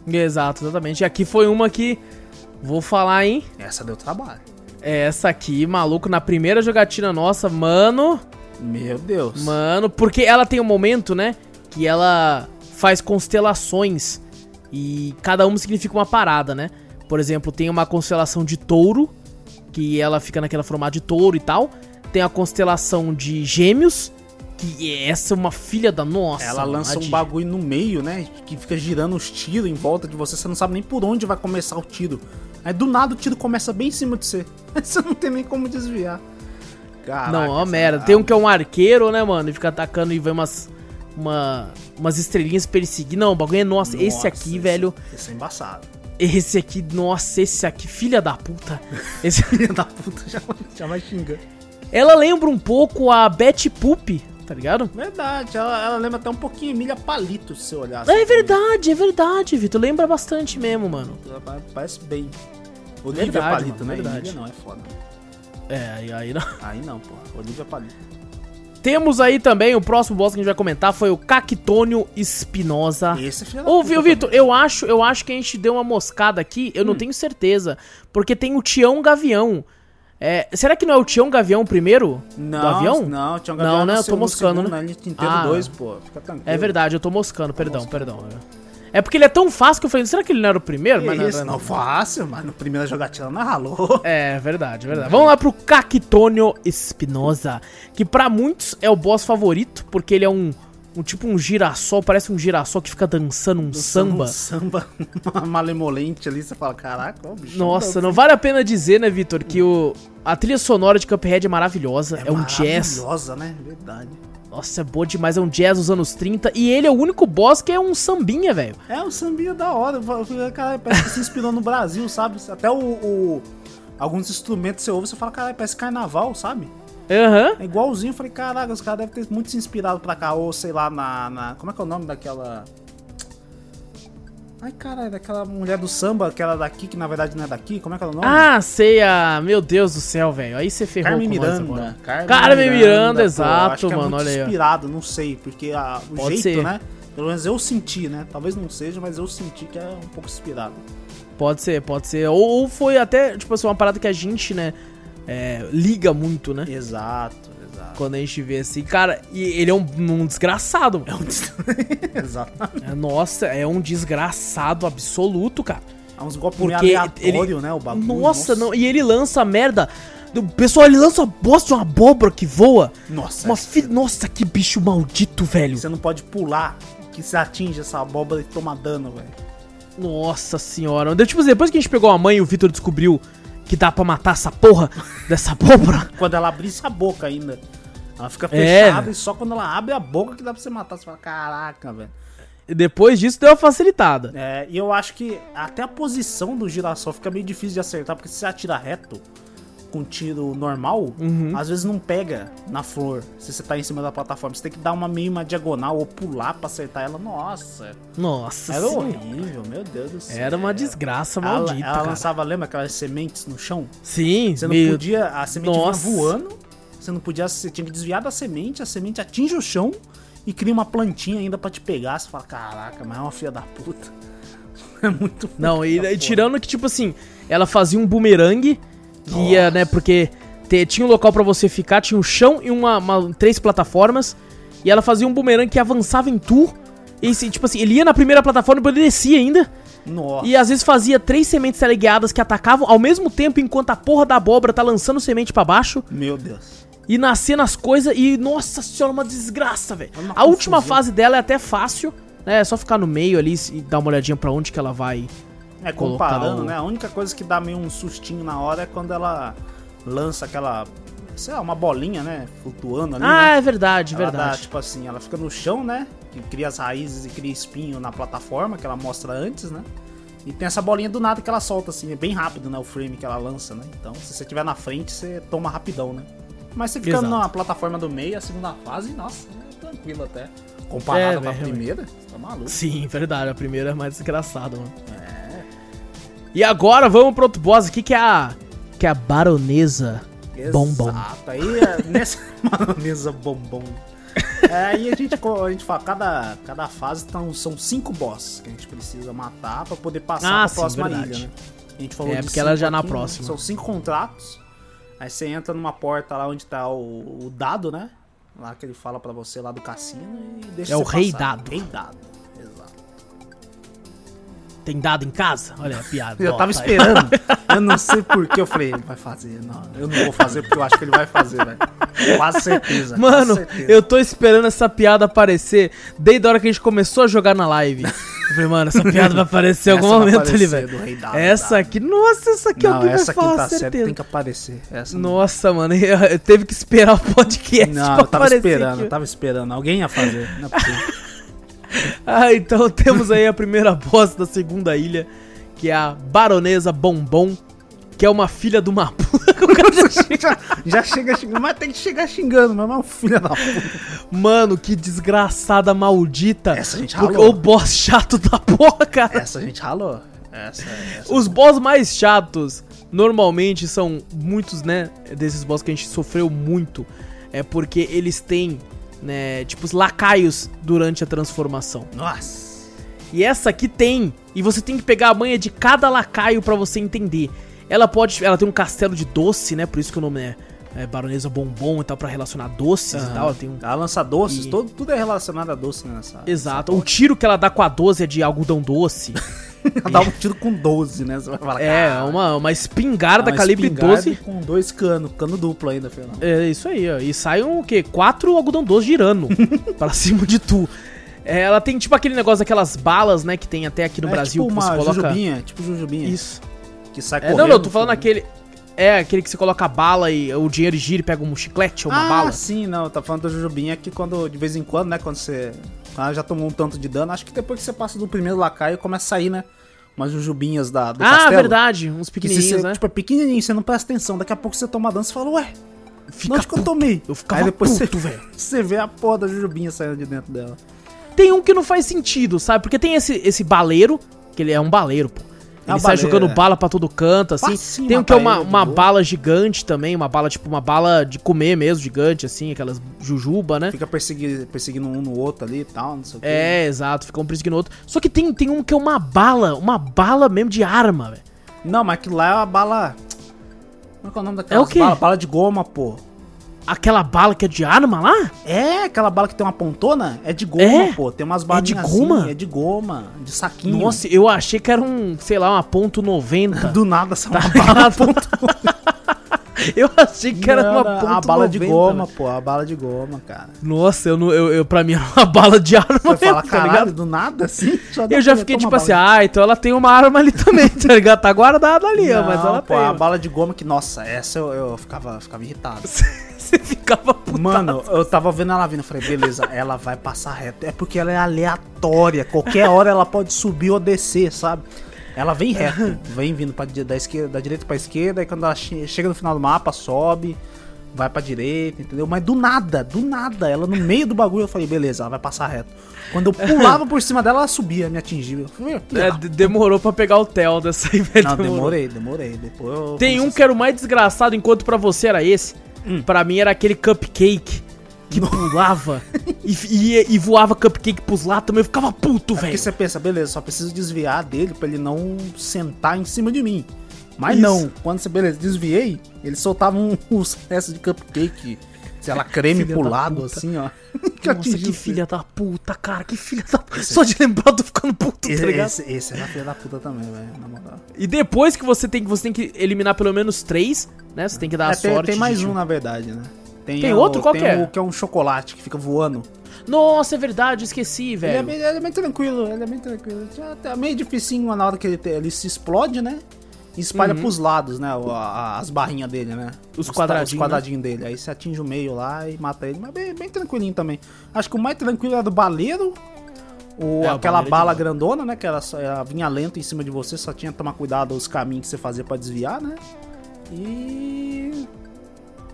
Exato, exatamente. E aqui foi uma que. Vou falar, hein? Essa deu trabalho. Essa aqui, maluco, na primeira jogatina nossa, mano. Meu Deus. Mano, porque ela tem um momento, né? Que ela faz constelações e cada uma significa uma parada, né? Por exemplo, tem uma constelação de touro, que ela fica naquela formato de touro e tal. Tem a constelação de gêmeos, que essa é uma filha da nossa. Ela lança um bagulho no meio, né? Que fica girando os tiros em volta de você. Você não sabe nem por onde vai começar o tiro. Aí do nada o tiro começa bem em cima de você. Você não tem nem como desviar. Caraca, Não, é essa- merda. Tem um que é um arqueiro, né, mano? E fica atacando e vem umas. Uma, umas estrelinhas perseguindo. Não, o bagulho é nossa. esse Nossa, aqui, esse- velho. Esse é embaçado. Esse aqui, nossa, esse aqui, filha da puta. Esse... Filha da puta já, já vai xingando. Ela lembra um pouco a Betty Poop, tá ligado? Verdade, ela, ela lembra até um pouquinho Emília Palito, se você olhar. assim É verdade, é verdade, Vitor. Lembra bastante mesmo, mano. Parece bem. Olivia Verdade, Palito, mano, né? verdade. Emília não, é foda. É, aí, aí não. Aí não, porra. Olivia Palito. Temos aí também, o próximo boss que a gente vai comentar foi o Cactônio Espinosa. Esse é filho Ô, viu, Vitor, eu acho, eu acho que a gente deu uma moscada aqui, eu não tenho certeza. Porque tem o Tião Gavião. É, será que não é o Tião Gavião primeiro? Não, do avião? Não, um Não, Gavião né? no Eu tô moscando, segundo, né? né? Ah. 2, pô. Fica tranquilo. É verdade, eu tô moscando, perdão, perdão. É porque ele é tão fácil que eu falei, será que ele não era o primeiro? Que Mas não, isso, não não. fácil, mas no primeiro jogatina não ralou. É, verdade, verdade. Vamos lá pro Cactônio Espinosa, que pra muitos é o boss favorito, porque ele é um, um tipo um girassol, parece um girassol que fica dançando um samba. Um samba malemolente ali, você fala, caraca, ó, o bicho. Nossa, não vale a pena dizer, né, Vitor, que o, a trilha sonora de Cuphead é maravilhosa, é, um jazz. Maravilhosa, né? Verdade. Nossa, é boa demais, é um jazz dos anos 30, e ele é o único boss que é um sambinha, velho. É, o sambinha da hora. Caralho, parece que se inspirou no Brasil, sabe? Até o, o- Alguns instrumentos você ouve, você fala, caralho, parece carnaval, sabe? Aham. É igualzinho. Eu falei, caraca, os caras devem ter muito se inspirado pra cá. Ou sei lá, na. na- como é que é o nome daquela. Ai, caralho, daquela mulher do samba, que era daqui, que na verdade não é daqui. Como é que é o nome? Ah, sei, a... meu Deus do céu, velho. Aí você ferrou Carmen Miranda. agora. Carmen, Carmen Miranda, pô, exato, acho que é mano, muito olha aí, inspirado, não sei, porque a- o Pode jeito, ser. né? Pelo menos eu senti, né? Talvez não seja, mas eu senti que é um pouco inspirado. Pode ser, pode ser. Ou, ou foi até, tipo assim, uma parada que a gente, né, é, liga muito, né? Exato, exato. Quando a gente vê assim, cara, e ele é um, um desgraçado. mano. É um des- Exato. É, nossa, é um desgraçado absoluto, cara. É uns golpes Porque meio aleatório, ele- né? O bagulho. Nossa, não. E ele lança merda. O pessoal, ele lança uma bosta de uma abóbora que voa. Nossa, Uma fi... Nossa, que bicho maldito, velho. você não pode pular que você atinge essa abóbora e toma dano, velho. Nossa senhora. Tipo assim, depois que a gente pegou a mãe e o Vitor descobriu que dá pra matar essa porra dessa abóbora. Quando ela abrisse a boca ainda. Ela fica É. fechada e só quando ela abre a boca que dá pra você matar. Você fala, caraca, velho. E depois disso deu uma facilitada. É, e eu acho que até a posição do girassol fica meio difícil de acertar, porque se você atira reto com tiro normal, Uhum. às vezes não pega na flor. Se você tá em cima da plataforma, você tem que dar uma meio uma diagonal ou pular pra acertar ela. Nossa, Nossa era senhora. horrível, meu Deus do céu. Era uma desgraça Ela, maldita, ela cara. lançava, lembra aquelas sementes no chão? Sim, Você não meio... podia, a semente Nossa. vinha voando, você não podia, você tinha que desviar da semente, a semente atinge o chão e cria uma plantinha ainda pra te pegar. Você fala, caraca, mas é uma filha da puta. É muito Não, e, e tirando que, tipo assim, ela fazia um bumerangue, que ia, né, porque te- tinha um local pra você ficar, tinha um chão e uma, uma- três plataformas, e ela fazia um bumerangue que avançava em tu, e se- tipo assim, ele ia na primeira plataforma e depois ele descia ainda, Nossa. e às vezes fazia três sementes teleguiadas que atacavam ao mesmo tempo enquanto a porra da abóbora tá lançando semente pra baixo, Meu Deus. e nascendo as coisas, e nossa senhora, uma desgraça, velho. A última fase dela é até fácil, né, é só ficar no meio ali e dar uma olhadinha pra onde que ela vai... É, comparando, o- né? A única coisa que dá meio um sustinho na hora é quando ela lança aquela, sei lá, uma bolinha, né? Flutuando ali. Ah, né? é verdade, Ela verdade. dá, tipo assim, ela fica no chão, né? Que cria as raízes e cria espinho na plataforma que ela mostra antes, né? E tem essa bolinha do nada que ela solta, assim, é bem rápido, né? O frame que ela lança, né? Então, se você estiver na frente, você toma rapidão, né? Mas você ficando Exato. na plataforma do meio, a segunda fase, nossa, é tranquilo até. Comparada É, com a primeira, você tá maluco. Sim, verdade. A primeira é mais desgraçada, mano. E agora vamos pro outro boss aqui que é a. Que é a Baronesa Bombom. Exato, aí é nessa maionesa bombom. É, aí a gente, a gente fala, cada, cada fase tão, são cinco bosses que a gente precisa matar pra poder passar Ah, pra sim, próxima verdade. ilha, né? A gente falou É, porque ela já na aqui, né? próxima. São cinco contratos. Aí você entra numa porta lá onde tá o, o dado, né? Lá que ele fala pra você lá do cassino e deixa É o rei passar. dado. Rei dado, exato. Tem dado em casa? Olha a piada. Eu Ó, tava tá esperando. Eu não sei por que eu falei, ele vai fazer. Não, eu não vou fazer porque eu acho que ele vai fazer, velho. Quase certeza. Mano, quase certeza. eu tô esperando essa piada aparecer desde a hora que a gente começou a jogar na live. Eu falei, mano, essa piada vai aparecer em algum Essa vai momento ali, velho. Essa aqui, nossa, essa aqui é o Não, vai essa falar, quinta série certeza. tem que aparecer. Essa não. Nossa, mano, eu teve que esperar o podcast Não, pra eu tava aparecer esperando, aqui. eu tava esperando. Alguém ia fazer. Não é possível. Ah, então temos aí a primeira boss da segunda ilha, que é a Baronesa Bombom, que é uma filha de uma puta. O cara já chega- já, chega xingando, mas tem que chegar xingando, mas é um filho da puta. Mano, que desgraçada maldita. Essa a gente ralou. o boss chato da porra, cara. Essa a gente ralou. Essa, essa. Os boss mais chatos, normalmente, são muitos, né? Desses boss que a gente sofreu muito. É porque eles têm, né? Tipo, os lacaios durante a transformação. Nossa. E essa aqui tem. E você tem que pegar a manha de cada lacaio pra você entender. Ela pode. Ela tem um castelo de doce, né? Por isso que o nome é, é Baronesa Bombom e tal, pra relacionar doces e tal. Ela tem um. Ela lança doces, E- todo, tudo é relacionado a doce né, nessa. Exato. O tiro que ela dá com a 12 é de algodão doce. Ela dá um tiro com 12, né? Você vai falar, é, uma, uma espingarda Uma calibre espingarda 12. com dois canos, cano duplo ainda, Fernando. É isso aí, ó. E sai um o quê? Quatro algodão doce girando pra cima de tu. É, ela tem tipo aquele negócio daquelas balas, né? Que tem até aqui no é Brasil tipo que você coloca. jujubinha, tipo jujubinha. Isso. Que sai É, correndo. não, não, tô falando aquele. É, aquele que você coloca a bala e o dinheiro gira e pega um chiclete ou uma ah, bala. sim, não, tá falando da jujubinha que quando, de vez em quando, né, quando você ela já tomou um tanto de dano, acho que depois que você passa do primeiro lacaio, começa a sair, né, umas jujubinhas da, do ah, castelo. verdade. Uns pequenininhos, você, né? tipo, é pequenininho, você não presta atenção, daqui a pouco você toma dano, você fala, ué, Fica onde que eu tomei? Eu ficava Aí depois puto, você, velho. você vê a porra da jujubinha saindo de dentro dela. Tem um que não faz sentido, sabe? Porque tem esse, esse baleiro, que ele é um baleiro, pô. Ele É sai jogando é. bala pra todo canto, assim. Facinho tem um que é uma, de uma bala gigante também, uma bala, tipo, uma bala de comer mesmo, gigante, assim, aquelas jujuba, né? Fica persegui- perseguindo um no outro ali e tal, não sei o que. É, exato, fica um perseguindo o outro. Só que tem, tem um que é uma bala, uma bala mesmo de arma, velho. Não, mas aquilo lá é uma bala... Como é que é o nome daquela É o quê? bala? Bala de goma, pô. Aquela bala que é de arma lá? É, aquela bala que tem uma pontona, é de goma, É? pô. Tem umas É balinhas de goma? assim, é de goma, de saquinho. Nossa, eu achei que era um, sei lá, uma ponto 90. do nada essa Tá uma bala ponto. Eu achei que era Não, uma não, ponto a bala de 90, goma, velho. pô, a bala de goma, cara. Nossa, eu, não, eu, eu, pra mim era uma bala de arma Você fala, tá caralho, ligado? do nada assim? Eu já fiquei tipo assim, ah, então ela tem uma arma ali também, tá ligado? Tá guardada ali, de- ó, mas Não, ela pô, tem. a bala de goma que, nossa, essa eu, eu ficava, ficava irritado. Você ficava puto. Mano, eu tava vendo ela vindo, eu falei, beleza, ela vai passar reto. É porque ela é aleatória, qualquer hora ela pode subir ou descer, sabe? Ela vem reto, vem vindo pra, da, esquerda, da direita pra esquerda, e quando ela che- chega no final do mapa, sobe, vai pra direita, entendeu? Mas do nada, do nada, ela no meio do bagulho, eu falei, beleza, ela vai passar reto. Quando eu pulava por cima dela, ela subia, me atingia. Eu falei, "Ih, É, demorou pra pegar o Tel dessa aí, velho. Não, demorou. demorei, demorei. Depois Tem um que era o mais desgraçado, enquanto pra você era esse. Hum. Pra mim era aquele cupcake que pulava e, e, e voava cupcake pros lados também. Eu ficava puto, É porque velho. você pensa, beleza, só preciso desviar dele pra ele não sentar em cima de mim. Mas Isso. não, quando você, beleza, desviei, ele soltava um, restos de cupcake, sei lá, creme Filha pro da lado, puta. assim, ó. Nossa, atingiu que filha da puta, cara, que filha da puta. Só de lembrar, eu tô ficando puto, tá Esse, ligado? esse, esse era filha da puta também, velho, na moral. E depois que você tem que você tem que eliminar pelo menos três, né? Você tem que dar a É, tem, sorte. tem mais de- um, na verdade, né? Tem outro? Qual tem que é? o que é um chocolate que fica voando. Nossa, é verdade, esqueci, Ele é, velho. ele é bem tranquilo, ele é bem tranquilo. Já tá meio dificinho na hora que ele, ele se explode, né? E espalha pros lados, né? as barrinhas dele, né? Os ta- quadradinhos, Os quadradinhos dele. Aí você atinge o meio lá e mata ele. Mas bem, bem tranquilinho também. Acho que o mais tranquilo é do baleiro. O, É, aquela é bala grandona, né? Que ela, ela vinha lento em cima de você, só tinha que tomar cuidado os caminhos que você fazia pra desviar, né? E.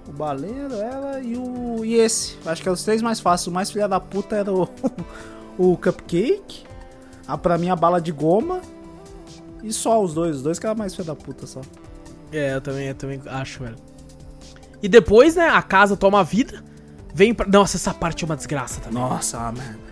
O baleiro, ela e o. E esse. Acho que é os três mais fáceis. O mais filha da puta era o. o cupcake. A, pra mim a bala de goma. E só os dois. Os dois que era mais filha da puta só. É, eu também, eu também acho, velho. E depois, né, a casa toma vida. Vem pra. Nossa, essa parte é uma desgraça também. Nossa, ah, merda.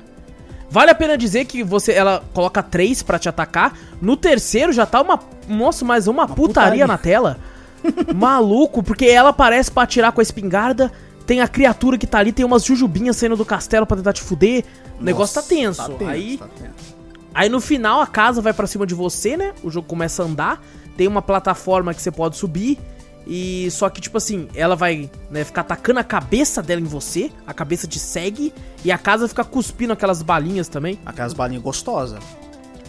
Vale a pena dizer que você ela coloca três pra te atacar. No terceiro já tá uma. Nossa, mas uma, putaria, putaria. na tela. Maluco, porque ela aparece pra atirar com a espingarda. Tem a criatura que tá ali, tem umas jujubinhas saindo do castelo pra tentar te fuder. O negócio tá Nossa, tenso. Tá tenso, Aí, tá tenso. Aí no final a casa vai pra cima de você, né? O jogo começa a andar. Tem uma plataforma que você pode subir. E só que, tipo assim, ela vai né, ficar atacando a cabeça dela em você. A cabeça te segue. E a casa fica cuspindo aquelas balinhas também. Aquelas balinhas gostosas.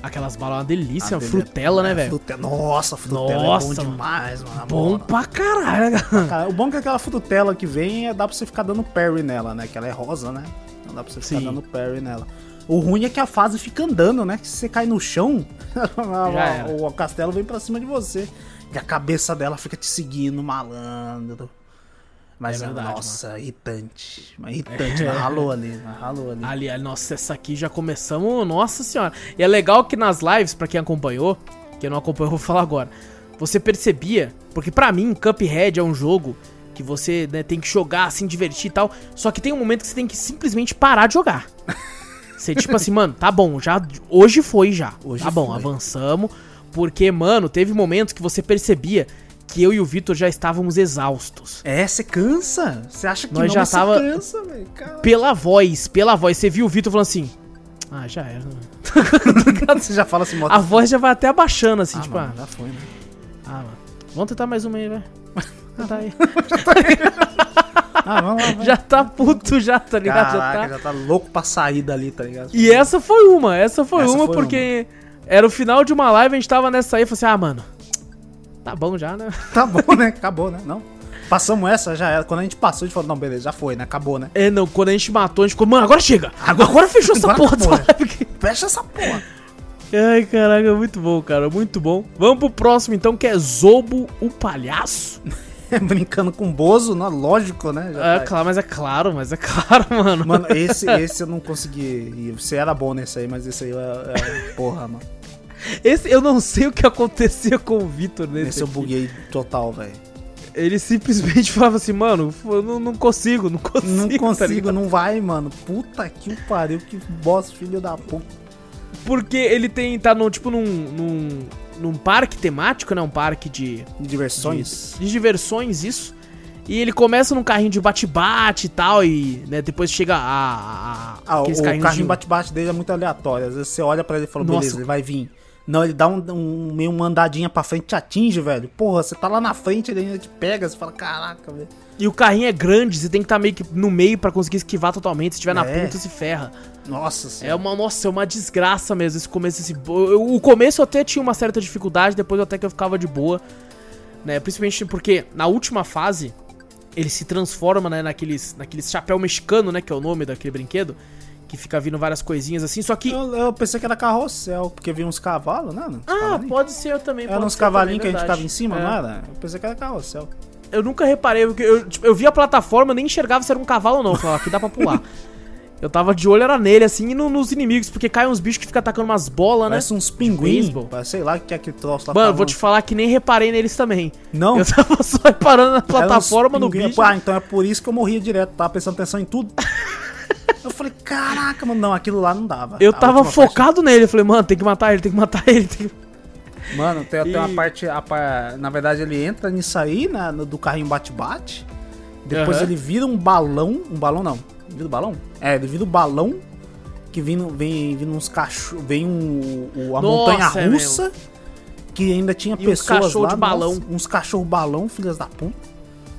Aquelas balas é uma delícia, uma frutela, né, é, velho? frute- Nossa, frutela Nossa, é bom demais, mano. Bom pra caralho, cara. Cara, o bom é que aquela frutela que vem é dá pra você ficar dando parry nela, né? Que ela é rosa, né? Então dá pra você ficar Sim. dando parry nela. O ruim é que a fase fica andando, né? Que se você cai no chão, o, castelo vem pra cima de você. E a cabeça dela fica te seguindo, malandro. Mas, É verdade, nossa, irritante. Mas irritante, mas ralou ali, ralou ali. Ali, ali, nossa, essa aqui já começamos, nossa senhora. E é legal que nas lives, pra quem acompanhou, quem não acompanhou, vou falar agora. Você percebia, porque pra mim, Cuphead é um jogo que você né, tem que jogar, assim, divertir e tal. Só que tem um momento que você tem que simplesmente parar de jogar. Você, tipo assim, mano, tá bom, já. Hoje foi já. Hoje tá bom, foi. avançamos. Porque, mano, teve momentos que você percebia que eu e o Vitor já estávamos exaustos. É, você cansa. Você acha que Nós não, já mas tava- cansa, velho. Pela voz, pela voz. Você viu o Vitor falando assim. Ah, já era. né?" Você já fala assim, moto. A voz já vai até abaixando, assim, Ah, tipo, mano, ah, já foi, né? ah, mano. Vamos tentar mais uma aí, velho. Já tá aí. Ah, vamos lá. Já tá puto, já, tá ligado? Já Caraca, tá. já tá louco pra sair dali, tá ligado? E essa foi uma, essa foi Essa uma foi porque era o final de uma live, a gente tava nessa aí e falei assim, ah, mano, tá bom já, né? Tá bom, né? Acabou, né? Não. Passamos essa, já era. Quando a gente passou, a gente falou, não, beleza, já foi, né? Acabou, né? É, não, quando a gente matou, a gente ficou, mano, agora chega! Agora, fechou essa Agora porra dessa acabou, live. Fecha essa porra. Ai, caraca, muito bom, cara, muito bom. Vamos pro próximo então, que é Zobo, o palhaço. Brincando com o Bozo, né? Lógico, né? Já É, tá- claro, mas é claro, mas é claro, mano. Mano, esse, esse eu não consegui. Você era bom nesse aí, mas esse aí é. é- porra, mano. Esse, eu não sei o que acontecia com o Vitor nesse Esse eu aqui. buguei total, velho. Ele simplesmente falava assim, mano, eu não, não consigo, não consigo. Não tá consigo, ligado? não vai, mano. Puta que o pariu, que boss, filho da puta. Porque ele tem, tá num, tipo, num, num, num parque temático, né? Um parque de, De diversões. de diversões, isso. E ele começa num carrinho de bate-bate e tal, e né, depois chega a. a- Ah, o, carrinho de- bate-bate dele é muito aleatório. Às vezes você olha pra ele e fala, Nossa. beleza, ele vai vir. Não, ele dá um, um meio uma andadinha pra frente e te atinge, velho. Porra, você tá lá na frente, ele ainda te pega, você fala, caraca, velho. E o carrinho é grande, você tem que estar meio que no meio pra conseguir esquivar totalmente. Se estiver na É. ponta, se ferra. Nossa É senhora. uma, nossa, é uma desgraça mesmo esse começo. Esse, eu- o começo eu até tinha uma certa dificuldade, depois eu até que eu ficava de boa. Né? Principalmente porque na última fase ele se transforma né, naqueles, naqueles chapéu mexicano, né? Que é o nome daquele brinquedo. Que fica vindo várias coisinhas assim. Só que. Eu, eu pensei que era carrossel, porque vinha uns cavalos, né? Uns ah, cavalinhos. pode ser também. Era uns cavalinhos que a gente ficava em cima, É. não era? Eu pensei que era carrossel. Eu nunca reparei, porque eu, tipo, eu vi a plataforma, eu nem enxergava se era um cavalo ou não. Eu falava, aqui dá pra pular. eu tava de olho, era nele, assim, e no- nos inimigos, porque caem uns bichos que ficam atacando umas bolas, né? Parece uns pinguins. Sei lá o que é que troço lá. Mano, tava- vou te falar que nem reparei neles também. Não, Eu tava só reparando na plataforma no pinguim- bicho. Ah, então é por isso que eu morria direto, tava prestando atenção em tudo. eu falei, caraca, mano, não, aquilo lá não dava. Eu tava focado nele. Eu falei, mano, tem que matar ele, tem que matar ele. Tem que... parte- Mano, tem até uma E- parte. a Na verdade, ele entra nisso aí, na, no- do carrinho bate-bate. Depois Aham. ele vira um balão. Um balão não. Vira o balão? É, ele vira o balão. Que vem, vem, vem uns cachorros. Vem um, a Nossa, montanha é russa. que ainda tinha E uns pessoas cachorro lá. de balão. uns cachorro balão, filhas da puta.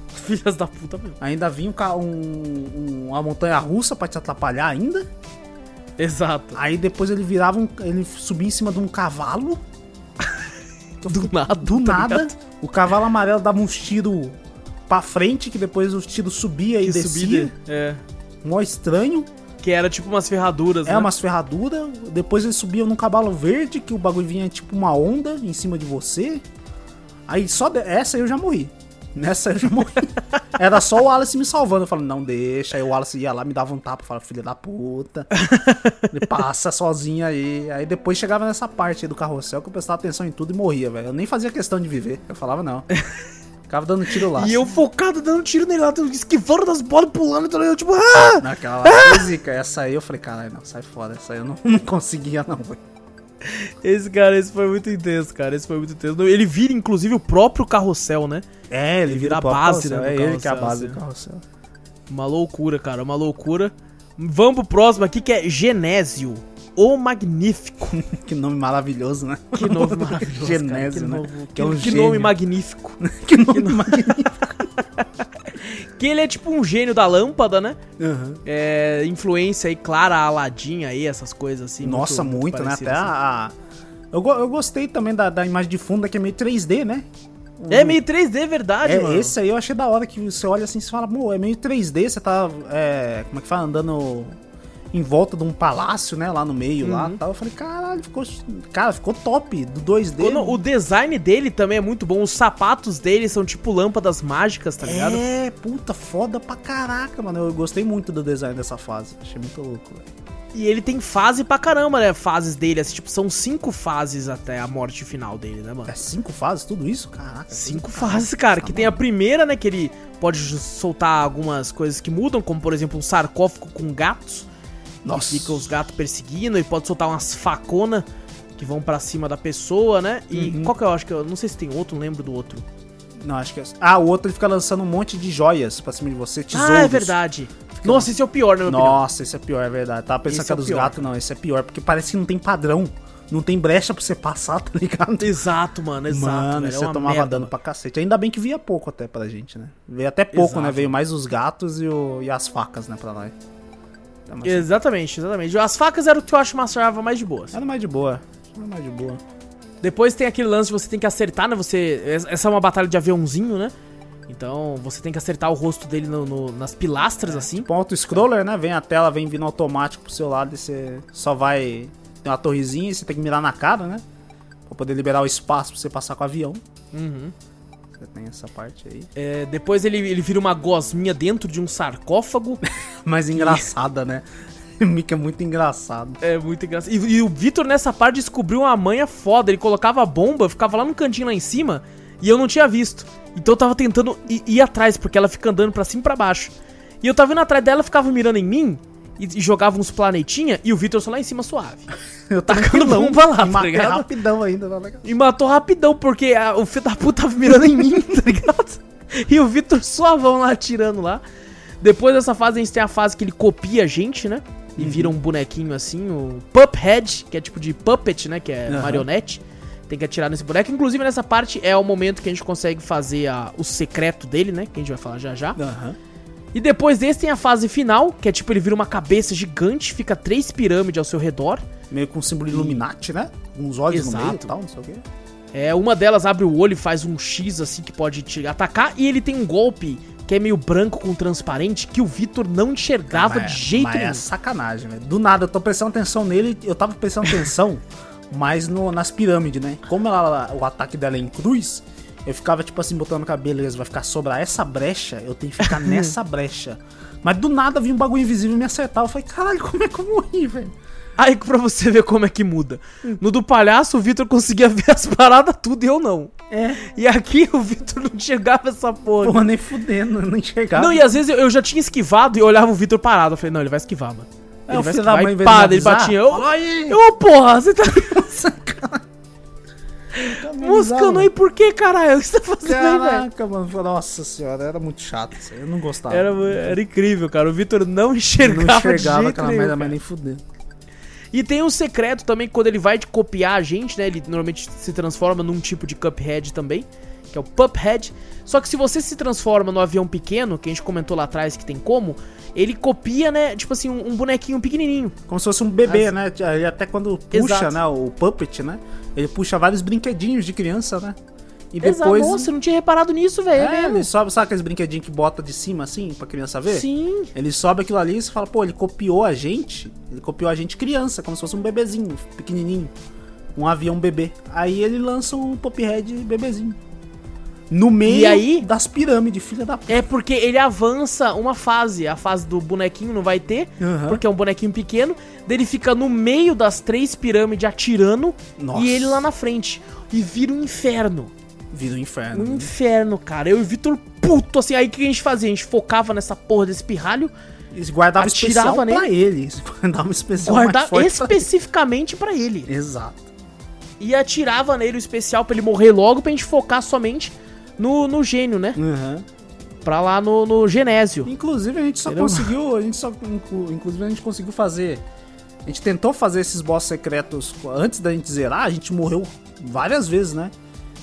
Filhas da puta, meu. Ainda vinha um, um- um- uma montanha russa pra te atrapalhar ainda. Exato. Aí depois ele virava um. Ele subia em cima de um cavalo. Do nada. Do tá nada. ligado? O cavalo amarelo dava uns tiros pra frente, que depois os tiros subia e Que descia. subida. É. Mó estranho. Que era tipo umas ferraduras, É né? umas ferraduras. Depois ele subia num cavalo verde, que o bagulho vinha tipo uma onda em cima de você. Aí só de- essa eu já morri. Nessa eu já morri. Era só o Wallace me salvando. Eu falei, não deixa. Aí o Wallace ia lá, me dava um tapa. Falava, filha da puta. Ele passa sozinho aí. Aí depois chegava nessa parte aí do carrossel que eu prestava atenção em tudo e morria, velho. Eu nem fazia questão de viver. Eu falava, não. Ficava dando tiro lá. E eu focado dando tiro nele lá, esquivando das bolas, pulando, então eu tipo, ah! Naquela lá, física. Essa aí eu falei, caralho, não, sai fora. Essa aí eu não, não conseguia, não, velho. Esse cara, esse foi muito intenso, cara. Esse foi muito intenso. Ele vira, inclusive, o próprio carrossel, né? É, ele vira a a base, né, É ele que é a base assim. do carrossel. Uma loucura, cara, uma loucura. Vamos pro próximo aqui que é Genésio, o Magnífico. Que nome maravilhoso, né? Que nome maravilhoso. Genésio, que né? novo- Que é um que gênio. nome magnífico. que nome magnífico. Que ele é tipo um gênio da lâmpada, né? Uhum. É, influência aí clara, Aladdin aí, essas coisas assim. Nossa, muito, né? parecidas, Até assim. a... Eu, eu gostei também da, da imagem de fundo, que é meio 3D, né? É meio 3D, verdade, É, mano. esse aí eu achei da hora que você olha assim e fala, pô, é meio 3D, você tá. é, como é que fala? Andando em volta de um palácio, né? Lá no meio, lá Uhum. tal. Eu falei, caralho, ficou. Cara, ficou top do 2D. Quando- o design dele também é muito bom. Os sapatos dele são tipo lâmpadas mágicas, tá ligado? É, puta, foda pra caraca, mano. Eu gostei muito do design dessa fase. Achei muito louco, velho. E ele tem fase pra caramba, né? Fases dele, assim, tipo, são cinco fases até a morte final dele, né, mano? É cinco fases, tudo isso? Caraca. Cinco fases, cara. Tá Que tem a primeira, né? Que ele pode soltar algumas coisas que mudam, como por exemplo um sarcófago com gatos. Nossa. Fica os gatos perseguindo. Ele pode soltar umas faconas que vão pra cima da pessoa, né? E Uhum. qual que eu acho que eu. Não sei se tem outro, não lembro do outro. Não, acho que é. Ah, o outro ele fica lançando um monte de joias pra cima de você, tesouros. Ah, é verdade. Nossa, esse é o pior, na minha opinião. Nossa, esse é pior, é verdade. Tava pensando Esse que é era o dos gatos, não. Esse é pior, porque parece que não tem padrão. Não tem brecha pra você passar, tá ligado? Exato, mano, exato. Mano, velho, é você uma tomava merda, dano mano. pra cacete. Ainda bem que via pouco até pra gente, né? Veio até pouco, Exato. né? Veio mais os gatos e, o- e as facas, né, pra nós. Mas- Exatamente, exatamente. As facas eram o que eu acho uma arma mais de boas. Era mais de boa. Era mais de boa. Depois tem aquele lance de você tem que acertar, né? Você. Essa é uma batalha de aviãozinho, né? Então você tem que acertar o rosto dele no- no- nas pilastras, assim. Tipo um auto-scroller, né? Vem a tela, vem vindo automático pro seu lado e você só vai. Tem uma torrezinha e você tem que mirar na cara, né? Pra poder liberar o espaço pra você passar com o avião. Uhum. Tem essa parte aí. É, depois ele, ele vira uma gosminha dentro de um sarcófago. Mas engraçada, né? O Mickey é muito engraçado. É muito engraçado. E, e o Vitor nessa parte descobriu uma manha foda. Ele colocava a bomba, ficava lá no cantinho lá em cima e eu não tinha visto. Então eu tava tentando ir, ir atrás, porque ela fica andando pra cima e pra baixo. E eu tava indo atrás dela, ficava mirando em mim e, jogava uns planetinha e o Vitor só lá em cima suave. Eu Tacando bomba lá, e tá ligado? rapidão ainda. tá ligado? E matou rapidão, porque a- o filho da puta tava mirando em mim, tá ligado? E o Vitor suavão lá atirando lá. Depois dessa fase a gente tem a fase que ele copia a gente, né? E Uhum. vira um bonequinho assim, o Puphead, que é tipo de puppet, né? Que é Aham. marionete. Tem que atirar nesse boneco. Inclusive nessa parte é o momento que a gente consegue fazer a- o secreto dele, né? Que a gente vai falar já já. Aham. E depois desse tem a fase final, que é tipo ele vira uma cabeça gigante, fica três pirâmides ao seu redor. Meio com símbolo Illuminati, né? Uns olhos no meio e Exato. tal, não sei o quê. É, uma delas abre o olho e faz um X assim que pode te atacar. E ele tem um golpe que é meio branco com transparente que o Vitor não enxergava Mas- de jeito mas nenhum. é sacanagem, velho. Do nada, eu tô prestando atenção nele, eu tava prestando atenção, mas no, nas pirâmides, né? Como ela, o ataque dela é em cruz, eu ficava tipo assim, botando a beleza, vai ficar sobrar essa brecha, eu tenho que ficar nessa brecha. Mas do nada vinha um bagulho invisível e me acertar. Eu falei, caralho, como é que eu morri, velho? Aí pra você ver como é que muda. No do palhaço, o Vitor conseguia ver as paradas tudo e eu não. É. E aqui o Vitor não enxergava essa porra. Porra, nem fudendo, eu não enxergava. Não, e às vezes eu, eu já tinha esquivado e olhava o Vitor parado. Eu falei, não, ele vai esquivar, mano. É, Ele o vai esquivar e me ele batia. Eu, "Aí, eu, porra, você tá moscando avisava." aí por quê, caralho? O que você tá fazendo aí, velho? Caraca, mano. Nossa senhora, era muito chato isso aí. Eu não gostava. Era, era incrível, cara. O Vitor não enxergava, não enxergava aquela merda, mas nem fudendo. E tem um secreto também, que quando ele vai de copiar a gente, né? Ele normalmente se transforma num tipo de Cuphead também, que é o Puphead. Só que se você se transforma no avião pequeno, que a gente comentou lá atrás que tem como, ele copia, né? Tipo assim, um, um bonequinho pequenininho. Como se fosse um bebê, As- né? Ele até quando puxa, Exato. né? O puppet, né? Ele puxa vários brinquedinhos de criança, né? E Exato. depois. Nossa, eu não tinha reparado nisso, velho. é, ele sobe, sabe aqueles brinquedinhos que bota de cima assim, pra criança ver? Sim. Ele sobe aquilo ali e você fala, pô, ele copiou a gente. Ele copiou a gente criança, como se fosse um bebezinho, pequenininho. Um avião bebê. Aí ele lança um Pophead bebezinho. No meio E aí? das pirâmides, filha da p. É porque ele avança uma fase. A fase do bonequinho não vai ter, Aham. porque é um bonequinho pequeno. Daí ele fica no meio das três pirâmides atirando Nossa. e ele lá na frente. E vira um inferno. Vira um inferno. Um inferno, cara. Eu e o Vitor puto, assim. Aí o que a gente fazia? A gente focava nessa porra desse pirralho, Eles guardavam especial pra nele. ele. Eles guardavam especial mais guardava pra ele. especificamente pra ele. Exato. E atirava nele o especial pra ele morrer logo, pra gente focar somente no, no gênio, né? Uhum. Pra lá no, no Genésio. Inclusive a gente só Entendeu? conseguiu, a gente só inclu- inclusive a gente conseguiu fazer a gente tentou fazer esses boss secretos antes da gente zerar, a gente morreu várias vezes, né?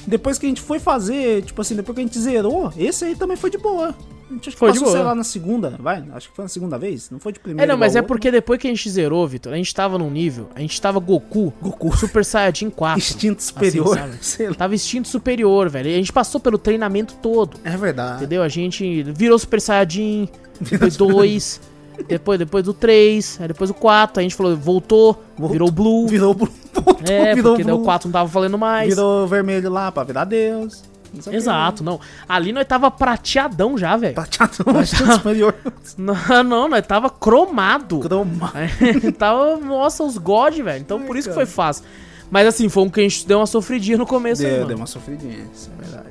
Depois que a gente foi fazer, tipo assim, depois que a gente zerou, esse aí também foi de boa. Acho que Foi de passou, sei boa. lá, na segunda, vai? Acho que foi na segunda vez, não foi de primeira. É, não, mas é porque depois que a gente zerou, Vitor, a gente tava num nível, a gente tava Goku, Goku. Super Saiyajin 4. Instinto superior, Assim, sei lá. Tava instinto superior, velho. E a gente passou pelo treinamento todo. É verdade. Entendeu? A gente virou Super Saiyajin, depois 2, depois, depois do 3, aí depois do 4, a gente falou, voltou, Voltou. virou Blue. Virou Blue. Voltou, é, virou porque daí o Blue. 4 não tava valendo mais. Virou vermelho lá pra virar Deus. Não sei o que. Exato, não. Ali nós tava prateadão já, velho. Prateado superior. Não, não, nós tava cromado. Croma. Aí, tava, nossa, os God, velho. Então Ai, por isso que cara. foi fácil. Mas assim, foi um que a gente deu uma sofridinha no começo aí, Deu, mano. deu uma sofridinha, isso é verdade.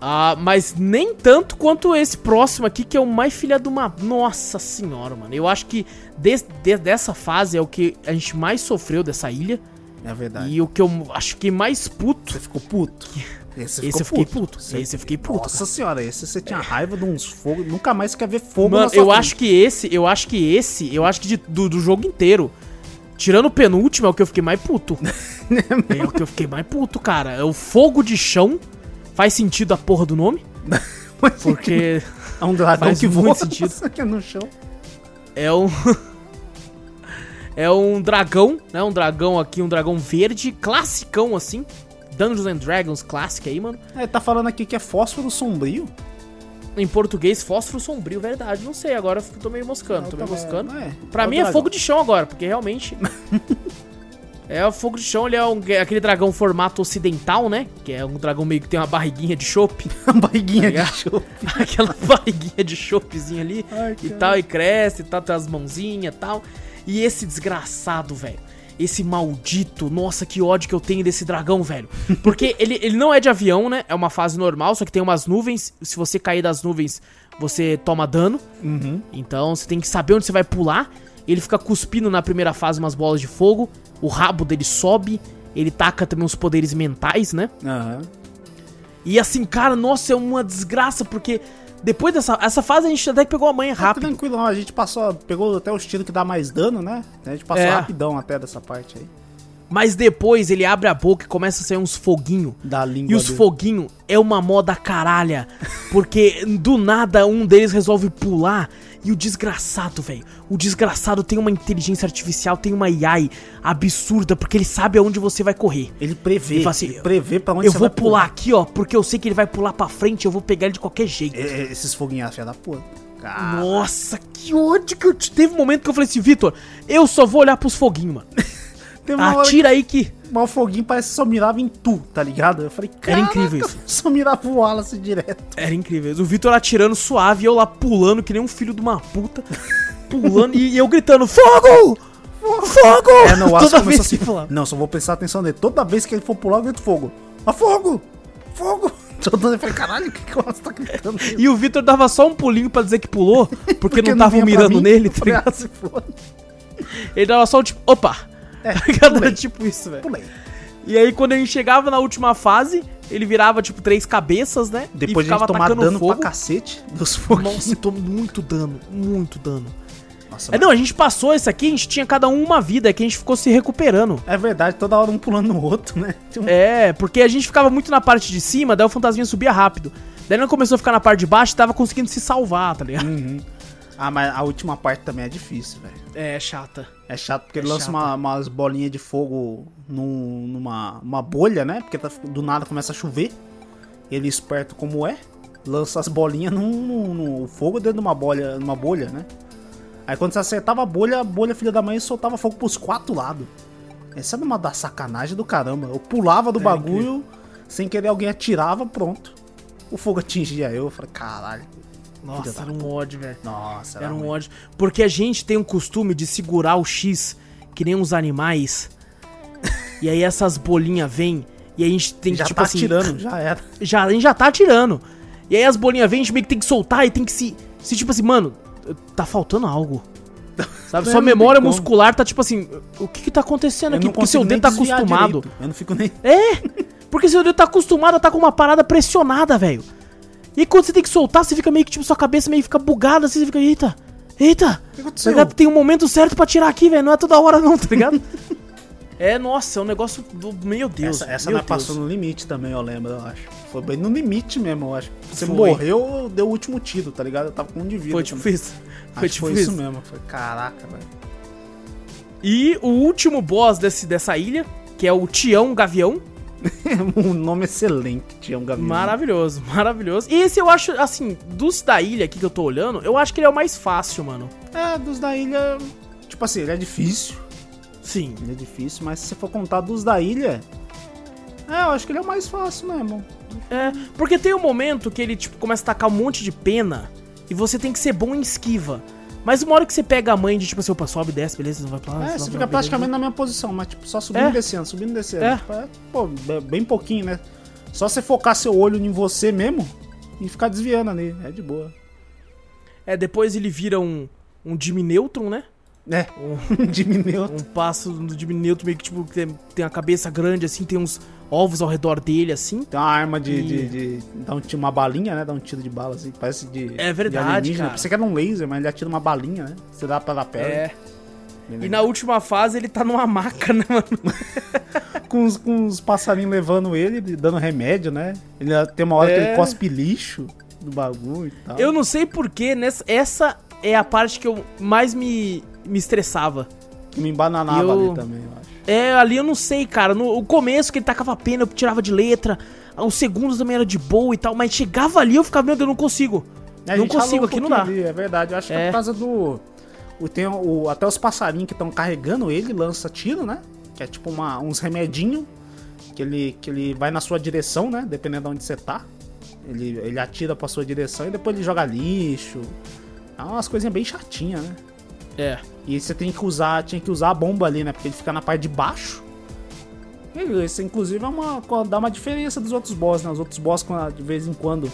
Ah, mas nem tanto quanto esse próximo aqui, que é o mais filha de uma. Nossa senhora, mano. Eu acho que des- de- dessa fase é o que a gente mais sofreu dessa ilha. É verdade. E o que eu acho que mais puto. Você ficou puto? Esse, Esse eu fiquei puto. Esse eu fiquei puto. Nossa senhora, esse você tinha raiva de uns fogos. Nunca mais quer ver fogo Mano, na sua eu frente. acho que esse, eu acho que esse, eu acho que de- do, do jogo inteiro, tirando o penúltimo, é o que eu fiquei mais puto. é o que eu fiquei mais puto, cara. É o fogo de chão. Faz sentido a porra do nome? Mas Porque é um dragão faz que muito voa sentido. aqui no chão. é um. é um dragão, né? Um dragão aqui, um dragão verde, classicão assim. Dungeons and Dragons clássica aí, mano. É, tá falando aqui que é fósforo sombrio. Em português, fósforo sombrio, verdade. Não sei, agora eu tô meio moscando, tô meio moscando. É, Pra é mim é fogo de chão agora, porque realmente. é o fogo de chão, ele é um- é aquele dragão formato ocidental, né? Que é um dragão meio que tem uma barriguinha de chope. Uma barriguinha Tá de show. aquela barriguinha de chopezinha ali. Ai, e cara. tal, e cresce, e tal, tem as mãozinhas e tal. E esse desgraçado, velho. Esse maldito, nossa, que ódio que eu tenho desse dragão, velho. Porque ele, ele não é de avião, né? É uma fase normal, só que tem umas nuvens. Se você cair das nuvens, você toma dano. Uhum. Então você tem que saber onde você vai pular. Ele fica cuspindo na primeira fase umas bolas de fogo. O rabo dele sobe. Ele taca também uns poderes mentais, né? Aham. E assim, cara, nossa, é uma desgraça, porque depois dessa essa fase a gente até que pegou a manha Tá rápido. tranquilo, não, a gente passou, pegou até os tiros que dá mais dano, né? A gente passou É. rapidão até dessa parte aí. Mas depois ele abre a boca e começa a sair uns foguinho. Da língua E os dele. foguinho é uma moda caralha. Porque do nada um deles resolve pular. E o desgraçado, velho. O desgraçado tem uma inteligência artificial, tem uma AI absurda, porque ele sabe aonde você vai correr. Ele prevê, Ele assim, ele prevê pra onde eu você vou vai pular aqui, ó, porque eu sei que ele vai pular pra frente, eu vou pegar ele de qualquer jeito. É, é, Esses foguinhos, filha da puta. Cara, Nossa, que ódio que eu te... Teve um momento que eu falei assim, Vitor, eu só vou olhar pros foguinhos, mano. Atira aí que... que o foguinho parece que só mirava em tu, tá ligado? Eu falei, cara, incrível isso. Só mirava o Wallace direto. Era incrível. O Vitor atirando suave e eu lá pulando que nem um filho de uma puta. Pulando e, e eu gritando, fogo! Fogo! É, não, o Wallace começou assim. falava. Não, só vou prestar atenção nele. Toda vez que ele for pular, eu grito fogo. Ah, fogo! Fogo! Todo mundo falei, caralho, o que, que o Wallace tá gritando? E o Vitor dava só um pulinho pra dizer que pulou, porque, não estavam vinha pra mirando mim. nele, tá ligado? Ele dava só um tipo, opa! É, Tá tipo isso, velho. Pulei. E aí quando a gente chegava na última fase, ele virava tipo três cabeças, né? Depois e de a ficava gente tomar dano fogo. pra cacete dos foguinhos. Nossa, tomou muito dano, muito dano. Nossa, É, não, a gente passou esse aqui, a gente tinha cada um uma vida, é que a gente ficou se recuperando. É verdade, toda hora um pulando no outro, né? Um- É, porque a gente ficava muito na parte de cima, daí o fantasminha subia rápido. Daí ele começou a ficar na parte de baixo e tava conseguindo se salvar, tá ligado? Uhum. Ah, mas a última parte também é difícil, velho. É, chata. É chato porque É ele lança uma- umas bolinhas de fogo num- numa uma bolha, né? Porque tá- do nada começa a chover. Ele esperto como é, lança as bolinhas num fogo dentro de uma bolha, numa bolha, né? Aí quando você acertava a bolha, a bolha filha da mãe soltava fogo pros quatro lados. Essa era uma da sacanagem do caramba. Eu pulava do É bagulho, sem querer alguém atirava, pronto. O fogo atingia eu. Eu falei, caralho. Nossa, era um ódio, velho. Nossa, Era um ruim. ódio. Porque a gente tem o costume de segurar o X que nem uns animais. e aí essas bolinhas vêm e a gente tem que, Já tipo tá assim. atirando, já era. Já, a gente já tá atirando. E aí as bolinhas vêm, a gente meio que tem que soltar e tem que se. Se tipo assim, mano, tá faltando algo. Sabe? Sua memória muscular tá tipo assim, o que que tá acontecendo Eu aqui? Porque seu dedo tá acostumado. direito. Eu não fico nem. É, porque seu dedo tá acostumado a tá com uma parada pressionada, velho. E quando você tem que soltar, você fica meio que, tipo, sua cabeça meio que fica bugada, assim, você fica, eita, eita. que Tá aconteceu? ligado? Tem um momento certo pra tirar aqui, velho, não é toda hora não, tá ligado? é, nossa, é um negócio do, meu Deus. Essa, essa meu nós passou Deus. no limite também, eu lembro, eu acho. Foi bem no limite mesmo, eu acho. Você Foi. morreu, deu o último tiro, tá ligado? Eu tava com um de vida. Foi tipo também. isso. Foi tipo foi isso. isso mesmo. Foi, caraca, velho. E o último boss desse, dessa ilha, que é o Tião Gavião, um nome excelente, Tião Gavina. Maravilhoso, maravilhoso. E esse eu acho, assim, dos da ilha aqui que eu tô olhando, eu acho que ele é o mais fácil, mano. É, dos da ilha. Tipo assim, ele é difícil. Sim. Ele é difícil, mas se você for contar dos da ilha. É, eu acho que ele é o mais fácil mesmo. É, porque tem um momento que ele, tipo, começa a tacar um monte de pena e você tem que ser bom em esquiva. Mas uma hora que você pega a mãe de, tipo assim, opa, sobe, desce, beleza, você vai pra lá. É, você vai, fica beleza. praticamente na minha posição, mas tipo, só subindo É. e descendo, subindo e descendo. É. Tipo, é, pô, bem pouquinho, né? Só você focar seu olho em você mesmo e ficar desviando ali. É de boa. É, depois ele vira um, um Jimmy Neutron, né? É, Um, diminuiu. um passo do Jimmy Neutron meio que, tipo, tem, tem a cabeça grande, assim, tem uns ovos ao redor dele, assim. Tem uma arma de. E- de, de- dá um, tiro- uma balinha, né? Dá um tiro de bala, assim. Parece de. É verdade, de alienígena. cara. Pensei que era um laser, mas ele atira uma balinha, né? Você dá pela pele. É. E na última fase ele tá numa maca, né, mano? Com, os, com os passarinhos levando ele, dando remédio, né? Ele tem uma hora que É. ele cospe lixo do bagulho e tal. Eu não sei porquê, nessa, essa é a parte que eu mais me, me estressava. Que me embananava Eu- ali também, eu acho. É, ali eu não sei, cara. No começo que ele tacava pena, eu tirava de letra. Os segundos também era de boa e tal. Mas chegava ali, eu ficava, meu Deus, eu não consigo. É, não consigo, um aqui não dá. ali, é verdade. Eu acho que é É. por causa do. O, tem o, até os passarinhos que estão carregando ele lança tiro, né? Que é tipo uma, uns remedinhos que ele, que ele vai na sua direção, né? Dependendo de onde você tá. Ele, ele atira pra sua direção e depois ele joga lixo. É umas coisinhas bem chatinhas, né? É. E você tem que usar, tinha que usar a bomba ali, né? Porque ele fica na parte de baixo. Isso, inclusive, é uma, dá uma diferença dos outros boss, né? Os outros boss, de vez em quando,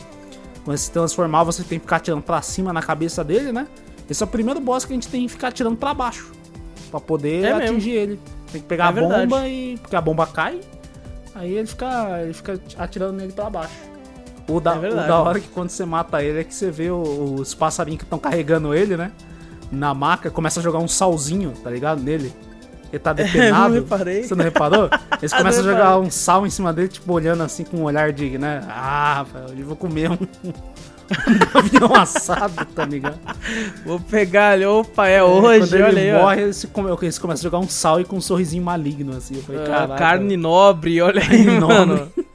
quando se transformar, você tem que ficar atirando pra cima na cabeça dele, né? Esse é o primeiro boss que a gente tem que ficar atirando pra baixo. Pra poder É mesmo. atingir ele. Tem que pegar É a verdade. bomba e. Porque a bomba cai. Aí ele fica, ele fica atirando nele pra baixo. O da, É o da hora que quando você mata ele é que você vê os passarinhos que estão carregando ele, né? Na maca, começa a jogar um salzinho, tá ligado? Nele. Ele tá depenado. não reparei. Você não reparou? Eles Não começam a jogar reparei. um sal em cima dele, tipo, olhando assim com um olhar de, né? Ah, rapaz, hoje eu vou comer um, um avião assado, tá ligado? Vou pegar ali, opa, é Quando hoje, ele olha aí, ó. morre, eles, come- eles começam a jogar um sal e com um sorrisinho maligno, assim. Eu falei, Ah, carne nobre, olha aí, Carne mano. nobre.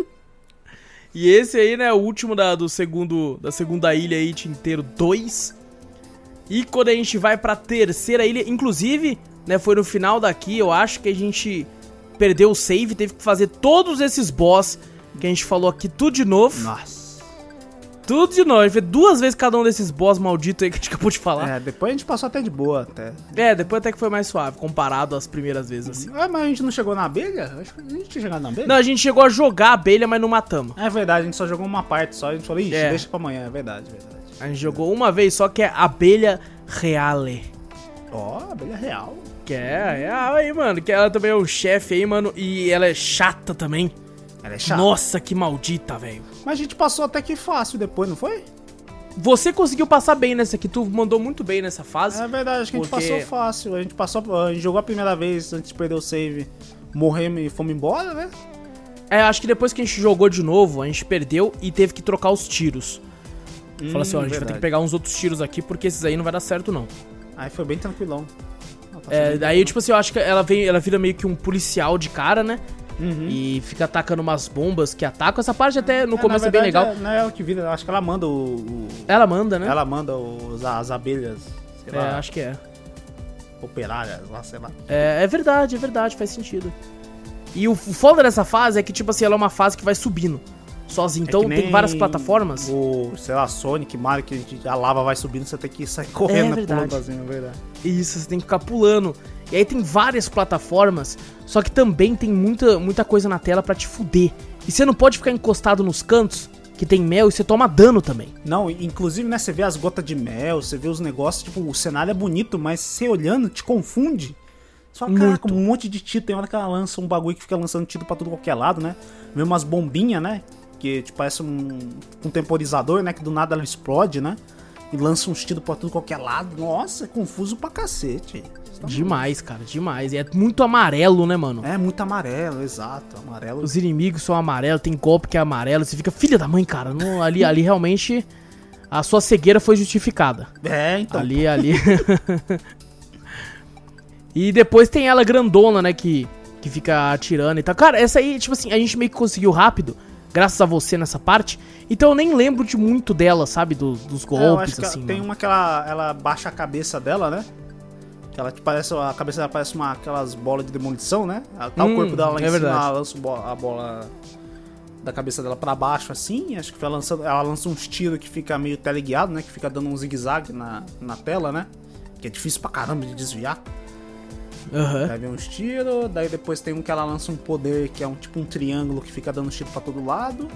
E esse aí, né, o último da, do segundo, da segunda ilha aí, inteiro 2. E quando a gente vai pra terceira ilha, inclusive, né, foi no final daqui, eu acho que a gente perdeu o save, teve que fazer todos esses boss que a gente falou aqui tudo de novo. Nossa. Tudo de novo, a gente fez duas vezes cada um desses boss malditos aí que a gente acabou de falar. É, depois a gente passou até de boa, até. É, depois até que foi mais suave, comparado às primeiras vezes, assim. Ah, mas a gente não chegou na abelha? Acho que a gente tinha chegado na abelha. Não, a gente chegou a jogar a abelha, mas não matamos. É verdade, a gente só jogou uma parte só. A gente falou, ixi, É. deixa pra amanhã. É verdade, verdade. A gente jogou uma vez só, que é abelha reale. Ó, abelha real. Que é, é aí, mano. Que ela também é o chefe aí, mano. E ela é chata também. Ela é chata. Nossa, que maldita, velho. Mas a gente passou até que fácil depois, não foi? Você conseguiu passar bem nessa aqui. Tu mandou muito bem nessa fase. É verdade, acho que a gente Porque- passou fácil. A gente passou, a gente jogou a primeira vez antes de perder o save. Morremos e fomos embora, né? É, acho que depois que a gente jogou de novo, a gente perdeu e teve que trocar os tiros. Fala assim, ó, a gente vai ter que verdade. pegar uns outros tiros aqui, porque esses aí não vai dar certo, não. Aí foi bem tranquilão. Ah, passou É, daí, tipo assim, eu acho que ela vem, ela vira meio que um policial de cara, né? Uhum. E fica atacando umas bombas que atacam. Essa parte até no É, começo na é bem legal. verdade, Não é ela que vira, acho que ela manda o. o- Ela manda, né? Ela manda os, as abelhas, sei É, lá, acho que é. operárias lá, sei lá. é. É verdade, é verdade, faz sentido. E o, o foda dessa fase é que, tipo assim, ela é uma fase que vai subindo. Sozinho. É Então tem várias plataformas. O, sei lá, Sonic, Mario, que a, lava vai subindo, você tem que sair correndo, verdade. pulando assim, é verdade. Isso, você tem que ficar pulando. E aí tem várias plataformas, só que também tem muita, muita coisa na tela pra te fuder. E você não pode ficar encostado nos cantos, que tem mel, e você toma dano também. Não, inclusive, né, você vê as gotas de mel, você vê os negócios, tipo, o cenário é bonito, mas você olhando te confunde. Fala, caraca, um monte de tiro, tem hora que ela lança um bagulho que fica lançando tiro pra tudo qualquer lado, né? Vê umas bombinhas, né? Que tipo, parece um, um temporizador, né? Que do nada ela explode, né? E lança uns tiros pra tudo qualquer lado. Nossa, é confuso pra cacete. Tá Demais, cara, demais. E é muito amarelo, né, mano? É muito amarelo, exato. Amarelo. Os inimigos são amarelos, tem golpe que é amarelo. Você fica, filha da mãe, cara. Não, ali, ali realmente a sua cegueira foi justificada. É, então. Ali, ali. e depois tem ela grandona, né? Que, que fica atirando e tal. Cara, essa aí, tipo assim, a gente meio que conseguiu rápido, graças a você nessa parte. Então eu nem lembro de muito dela, sabe? Do- dos É, eu golpes, acho que assim. tem mano. uma que ela, ela baixa a cabeça dela, né? Que ela que parece. A cabeça dela parece uma, aquelas bolas de demolição, né? Ela Tá Hum, o corpo dela lá em é cima, verdade. ela lança a bola da cabeça dela pra baixo, assim. Acho que ela lança, ela lança uns tiros que fica meio teleguiado, né? Que fica dando um zigue-zague na, na tela, né? Que é difícil pra caramba de desviar. Aham. Aí vem uns tiros, daí depois tem um que ela lança um poder que é um tipo um triângulo que fica dando tiro pra todo lado.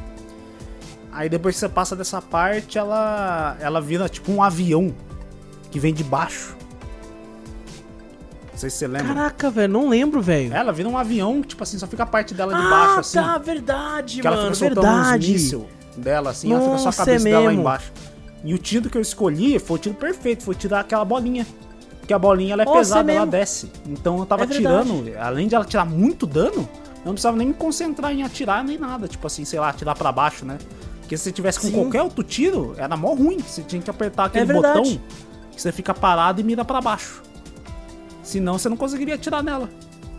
Aí depois que você passa dessa parte, ela ela vira tipo um avião que vem de baixo. Não sei se você lembra. Caraca, velho, não lembro, velho. Ela vira um avião, tipo assim, só fica a parte dela de ah, baixo assim. tá, verdade, que ela mano, fica verdade. míssil dela assim, ela fica só a Nossa, cabeça é dela lá embaixo. E o tiro que eu escolhi foi o tiro perfeito, foi tirar aquela bolinha. Porque a bolinha ela é Nossa, pesada, é ela desce. Então eu tava É verdade. tirando, além de ela tirar muito dano, eu não precisava nem me concentrar em atirar nem nada. Tipo assim, sei lá, atirar pra baixo, né? Porque se você tivesse com Sim. qualquer outro tiro, era mó ruim. Você tinha que apertar aquele É verdade. botão que você fica parado e mira pra baixo. Senão você não conseguiria atirar nela.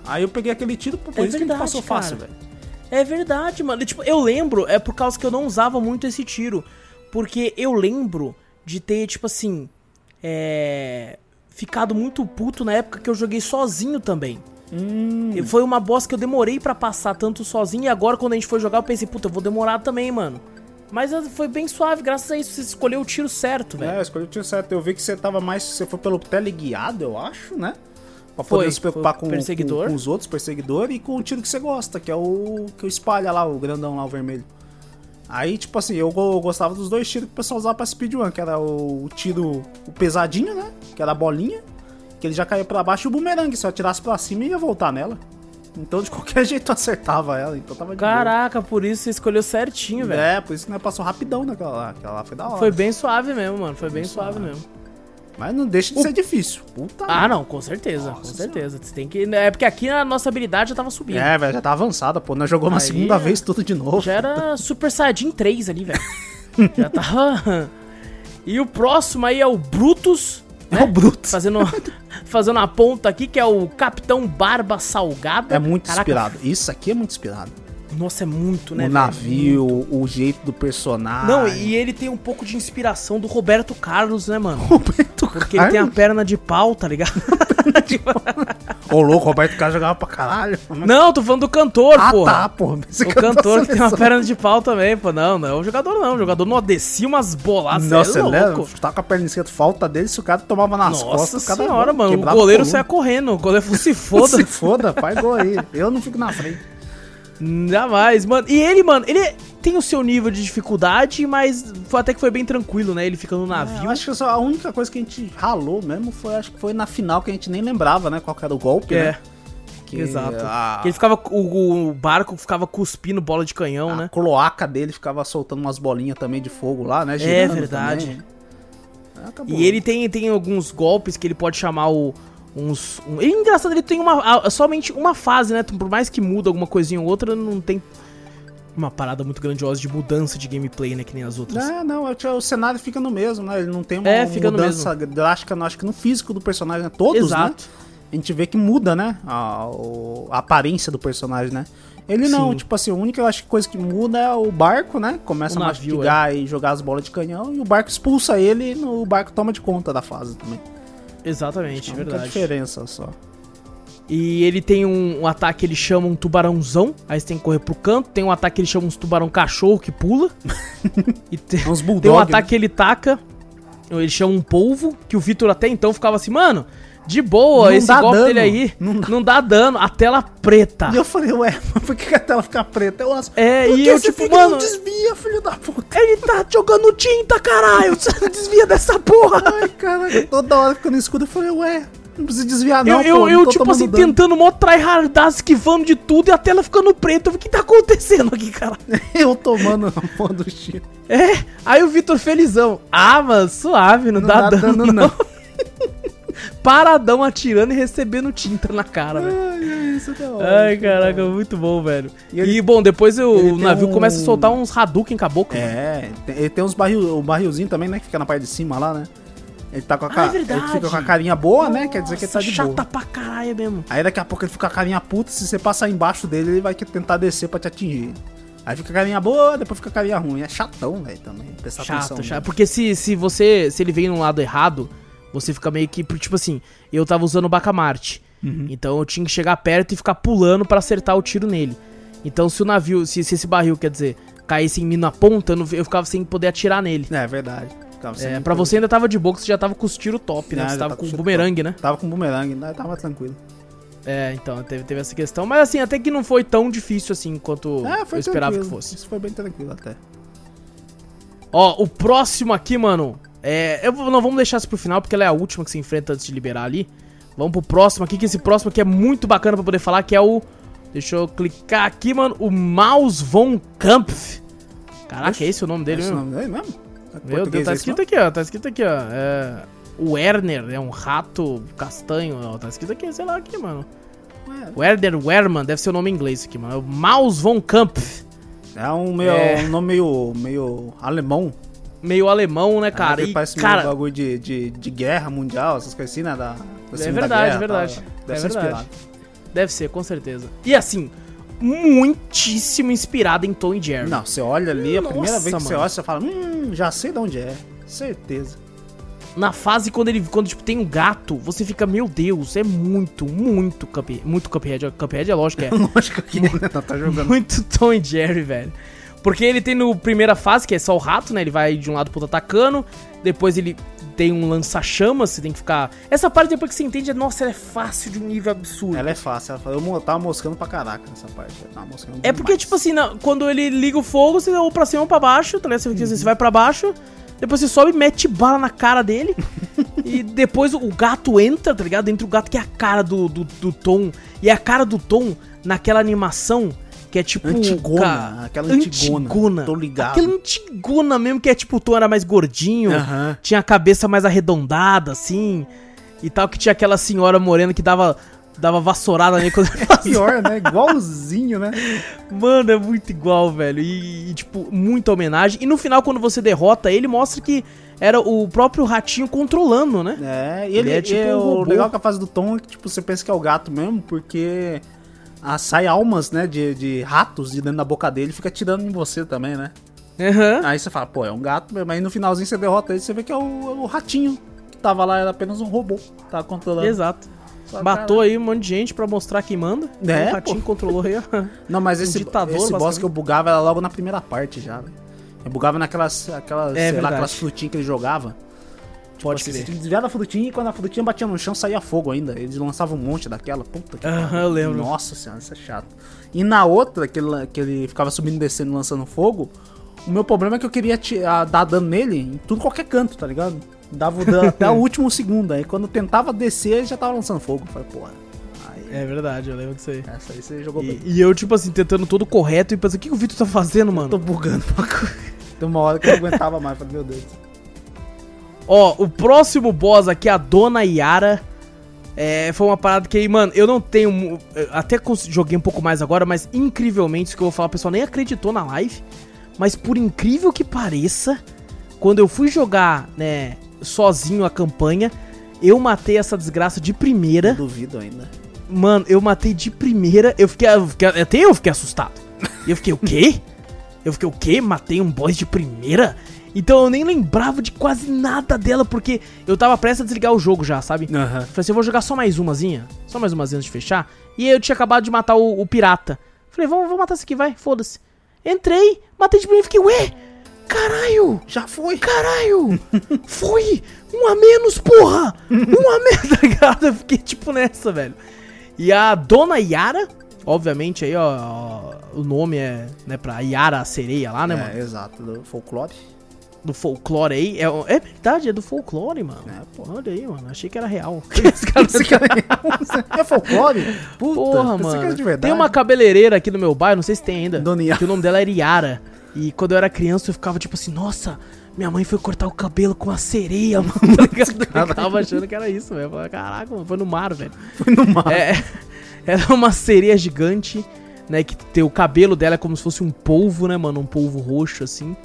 Aí eu peguei aquele tiro, por É isso que me verdade, passou fácil, cara. velho. É verdade, mano. E, Tipo, eu lembro, é por causa que eu não usava muito esse tiro. Porque eu lembro de ter, tipo assim. É. Ficado muito puto na época que eu joguei sozinho também. Hum, Foi uma boss que eu demorei pra passar tanto sozinho. E agora, quando a gente foi jogar, eu pensei, puta, eu vou demorar também, mano. Mas eh, foi bem suave, graças a isso. Você escolheu o tiro certo, É, velho. eu escolhi o tiro certo. Eu vi que você tava mais. Você foi pelo teleguiado, eu acho, né? Pra Foi, poder se preocupar foi com, com, com os outros perseguidores e com o tiro que você gosta, que é o que espalha lá, o grandão lá, o vermelho. Aí, tipo assim, eu, go- eu gostava dos dois tiros que o pessoal usava pra speedrun, que era o, tiro o pesadinho, né? Que era a bolinha, que ele já caía pra baixo, e o bumerangue, se eu atirasse pra cima, ia voltar nela. Então, de qualquer jeito, eu acertava ela, então tava de boa. Caraca, por isso você escolheu certinho, velho. É, por isso que nós passou rapidão naquela lá. Aquela lá foi da hora. Foi bem suave mesmo, mano. Foi bem suave mesmo. Mas não deixa de ser difícil. Puta Ah, não, com certeza, com certeza. Você tem que. É porque aqui a nossa habilidade já tava subindo. É, velho, já tá avançada, pô. Nós jogamos uma Aí segunda é- vez tudo de novo. Já era Super Saiyajin 3 ali, velho. já tava. E o próximo aí é o Brutus. É o Brutus. Fazendo, fazendo a ponta aqui, que é o Capitão Barba Salgada. É muito Caraca, inspirado. Isso aqui é muito inspirado. Nossa, é muito, né? o navio, o jeito do personagem. Não, e ele tem um pouco de inspiração do Roberto Carlos, né, mano? Roberto Porque ele tem a perna de pau, tá ligado? Ô, louco, Roberto Carlos jogava pra caralho. não, tô falando do cantor, ah, porra. tá, pô. O cantor que tem uma perna de pau também, pô. Não, não é o jogador, não. O jogador não descia umas boladas. Nossa, é lembra? louco. Tava com a perna esquerda, falta dele, se o cara tomava nas Nossa costas, cara senhora, mano. O goleiro saia correndo. O goleiro falou, se foda. Se foda, faz gol aí. Eu não fico na frente. Jamais, mano. E ele, mano, ele tem o seu nível de dificuldade, mas foi até que foi bem tranquilo, né? Ele fica no É, navio. eu acho que só a única coisa que a gente ralou mesmo foi, acho que foi na final que a gente nem lembrava, né? Qual que era o golpe, É, né? Que exato. A, Que ele ficava. O, o barco ficava cuspindo bola de canhão, a né? cloaca dele ficava soltando umas bolinhas também de fogo lá, né? É verdade. também. Acabou. E ele tem, tem alguns golpes que ele pode chamar o. Uns. Um, ele é engraçado, ele tem uma. somente uma fase, né? Por mais que muda alguma coisinha ou outra, não tem uma parada muito grandiosa de mudança de gameplay, né? Que nem as outras. É, não, é o cenário fica no mesmo, né? Ele não tem uma É, mudança drástica, não, acho que no físico do personagem, né? Todos, Exato. né? A gente vê que muda, né? A, a aparência do personagem, né? Ele não, Sim. tipo assim, a única eu acho coisa que muda é o barco, né? Começa O a navio, mastigar e jogar as bolas de canhão, e o barco expulsa ele e o barco toma de conta da fase também. Exatamente, É verdade. diferença só. E ele tem um, um ataque que ele chama um tubarãozão. Aí você tem que correr pro canto. Tem um ataque que ele chama uns tubarão cachorro que pula. e tem, uns tem bulldog. um ataque que ele taca. Ele chama um polvo. Que o Vitor até então ficava assim, mano, de boa, Não esse dá golpe dano, dele aí não não dá. dano. A tela preta. E eu falei, ué, mas por que a tela fica preta? Eu acho, É, e eu, tipo, fica mano- não desvia, filho da puta? Ele tá jogando tinta, caralho. Você não desvia dessa porra. Ai, cara, toda hora ficando escuro, eu falei, ué, não precisa desviar não, eu, pô, não eu, tô tipo tomando assim, dano. tentando mó tryhardar, esquivando de tudo e a tela ficando preta. Eu falei, O que tá acontecendo aqui, cara? Eu tomando na porra do tiro. É, aí o Vitor felizão. Ah, mano, suave, não, dá, dano, não. Paradão atirando e recebendo tinta na cara, velho. Ai, isso é da hora. Ai, caraca, muito bom, velho. E E, ele- bom, depois o navio um- começa a soltar uns Hadouken caboclo. mano. É, tem- ele tem uns barril, o barrilzinho também, né, que fica na parte de cima lá, né? Ele tá com a Ah, é cara. verdade. ele fica com a carinha boa, né? Quer dizer que ele tá Nossa, de chata boa. pra caralho mesmo. Aí daqui a pouco ele fica com a carinha puta, se você passar embaixo dele, ele vai tentar descer pra te atingir. Aí fica a carinha boa, depois fica a carinha ruim. É chatão, velho, também. Prestar Chato, atenção. chato. né? Porque se, se você. Se ele vem num lado errado, você fica meio que. Tipo assim, eu tava usando o Bacamarte. Uhum. Então eu tinha que chegar perto e ficar pulando pra acertar o tiro nele. Então se o navio. Se, se esse barril, quer dizer, caísse em mim na ponta, eu, não- eu ficava sem poder atirar nele. É, verdade. É, pra você ainda tava de boa, você já tava com os tiros top, né? Ah, Você tava tá com com bumerangue, né? Tava com bumerangue, né? Tava tranquilo. É, então, teve, teve essa questão. Mas assim, até que não foi tão difícil assim quanto É, eu esperava que fosse. Isso foi bem tranquilo até. Ó, o próximo aqui, mano. É. Eu não vamos deixar isso pro final, porque ela é a última que se enfrenta antes de liberar ali. Vamos pro próximo aqui, que esse próximo aqui é muito bacana pra poder falar, que é o. Deixa eu clicar aqui, mano. O Maus von Kampf. Caraca, Oxe, é esse o nome dele Esse mesmo? nome dele mesmo? É Meu Deus, tá escrito aqui, ó. Tá escrito aqui, ó. É. O Werner é um rato castanho. Ó, tá escrito aqui, sei lá aqui, mano. Ué, Werner Werman, deve ser o nome em inglês aqui, mano. É o Maus von Kampf. É um, meio, É. um nome meio, meio alemão. Meio alemão, né, cara? É, que E, parece cara, meio bagulho de, de, de guerra mundial, essas coisas assim, né? Da, da É verdade, Guerra, verdade. É Deve ser verdade. inspirado. Deve ser, com certeza. E assim, muitíssimo inspirado em Tom e Jerry. Não, você olha ali, a primeira Nossa, vez que você mano. olha, você fala, hum, já sei de onde é. Certeza. Na fase quando ele quando tipo, tem um gato, você fica, meu Deus, é muito, muito Cuphead. Muito Cuphead. Cuphead é lógico que é. Lógico que né? Não tá jogando. muito Tom e Jerry, velho. Porque ele tem no primeira fase, que é só o rato, né? Ele vai de um lado pro outro atacando. Depois ele tem um lança-chamas, você tem que ficar. Essa parte depois que você entende, é, nossa, ela é fácil de um nível absurdo. Ela é fácil. Ela eu tava moscando pra caraca nessa parte. É porque, tipo assim, na- quando ele liga o fogo, você ou pra cima ou pra baixo, tá ligado? Você, você vai pra baixo, depois você sobe e mete bala na cara dele. e depois o gato entra, tá ligado? Entra o gato que é a cara do, do, do Tom. E é a cara do Tom naquela animação que é tipo. Antigona, aquela antigona. Tô ligado. Aquela antigona mesmo, que é tipo o Tom era mais gordinho, tinha a cabeça mais arredondada, assim. E tal, que tinha aquela senhora morena que dava. Dava vassourada nele quando ele fazia Pior, né? Igualzinho, né? Mano, é muito igual, velho. E, e, tipo, muita homenagem. E no final, quando você derrota ele, mostra que era o próprio ratinho controlando, né? É, e Ele ele, é tipo e um o legal com a fase do Tom é que tipo, você pensa que é o gato mesmo, porque ah, sai almas, né, de, de ratos de dentro da boca dele e fica tirando em você também, né? Aham. Aí você fala, pô, é um gato. Aí no finalzinho você derrota ele, você vê que é o, o ratinho que tava lá, era apenas um robô. Tava controlando. Exato. Só Matou cara- aí um monte de gente pra mostrar quem manda. É, o ratinho controlou aí. Não, mas um esse, ditador, esse boss que eu bugava era logo na primeira parte já, velho. Eu bugava naquelas, aquelas, É sei verdade. lá, aquelas frutinhas que ele jogava. Pode Tipo assim, crer. Que desviar da frutinha e quando a frutinha batia no chão saía fogo ainda. Eles lançavam um monte daquela. Puta que Aham, eu lembro. Nossa senhora, isso é chato. E na outra, que ele, que ele ficava subindo e descendo lançando fogo, o meu problema é que eu queria dar dano nele em tudo qualquer canto, tá ligado? Dava o dano até o último segundo. Aí quando eu tentava descer, ele já tava lançando fogo. Eu falei, porra. É verdade, eu lembro disso aí. essa aí você jogou bem. E, e eu, tipo assim, tentando todo correto e pensando, o que, que o Vitor tá fazendo, mano? Tô bugando coisa. Tem uma hora que eu não aguentava mais. Falei, meu Deus. Ó, o próximo boss aqui, a Dona Yara. É, foi uma parada que aí, mano, eu não tenho. Até joguei um pouco mais agora, mas incrivelmente, isso que eu vou falar, o pessoal nem acreditou na live. Mas por incrível que pareça, quando eu fui jogar, né, sozinho a campanha, eu matei essa desgraça de primeira. Não duvido ainda. Mano, eu matei de primeira. Eu fiquei, eu fiquei- até eu fiquei assustado. E eu fiquei, o quê? Eu fiquei, o quê? Matei um boss de primeira? Então eu nem lembrava de quase nada dela, porque eu tava prestes a desligar o jogo já, sabe? Aham. Falei assim, eu vou jogar só mais umazinha. Só mais umazinha antes de fechar. E aí eu tinha acabado de matar o, o pirata. Falei, vamos, vamos matar esse aqui, vai, foda-se. Entrei, matei de primeira e fiquei, ué, caralho, Já foi. caralho, foi um a menos, porra, um a menos, tá ligado? Eu fiquei tipo nessa, velho. E a Dona Yara, obviamente aí, ó, ó, o nome é, né, pra Yara a sereia lá, né, mano? É, exato. Do folclore. Do folclore aí, é, é verdade, é do folclore, mano. É, pô. Olha aí, mano, achei que era real. Esse cara é folclore? Puta, Porra, era mano. verdade. Tem uma cabeleireira aqui no meu bairro, não sei se tem ainda. Dona Yara. Que o nome dela era Yara. E quando eu era criança, eu ficava tipo assim, nossa, minha mãe foi cortar o cabelo com uma sereia, mano. Tá? Eu tava achando que era isso, velho. Eu falei, Caraca, mano, foi no mar, velho. Foi no mar. É, ela é uma sereia gigante, né? Que tem o cabelo dela é como se fosse um polvo, né, mano? Um polvo roxo, assim.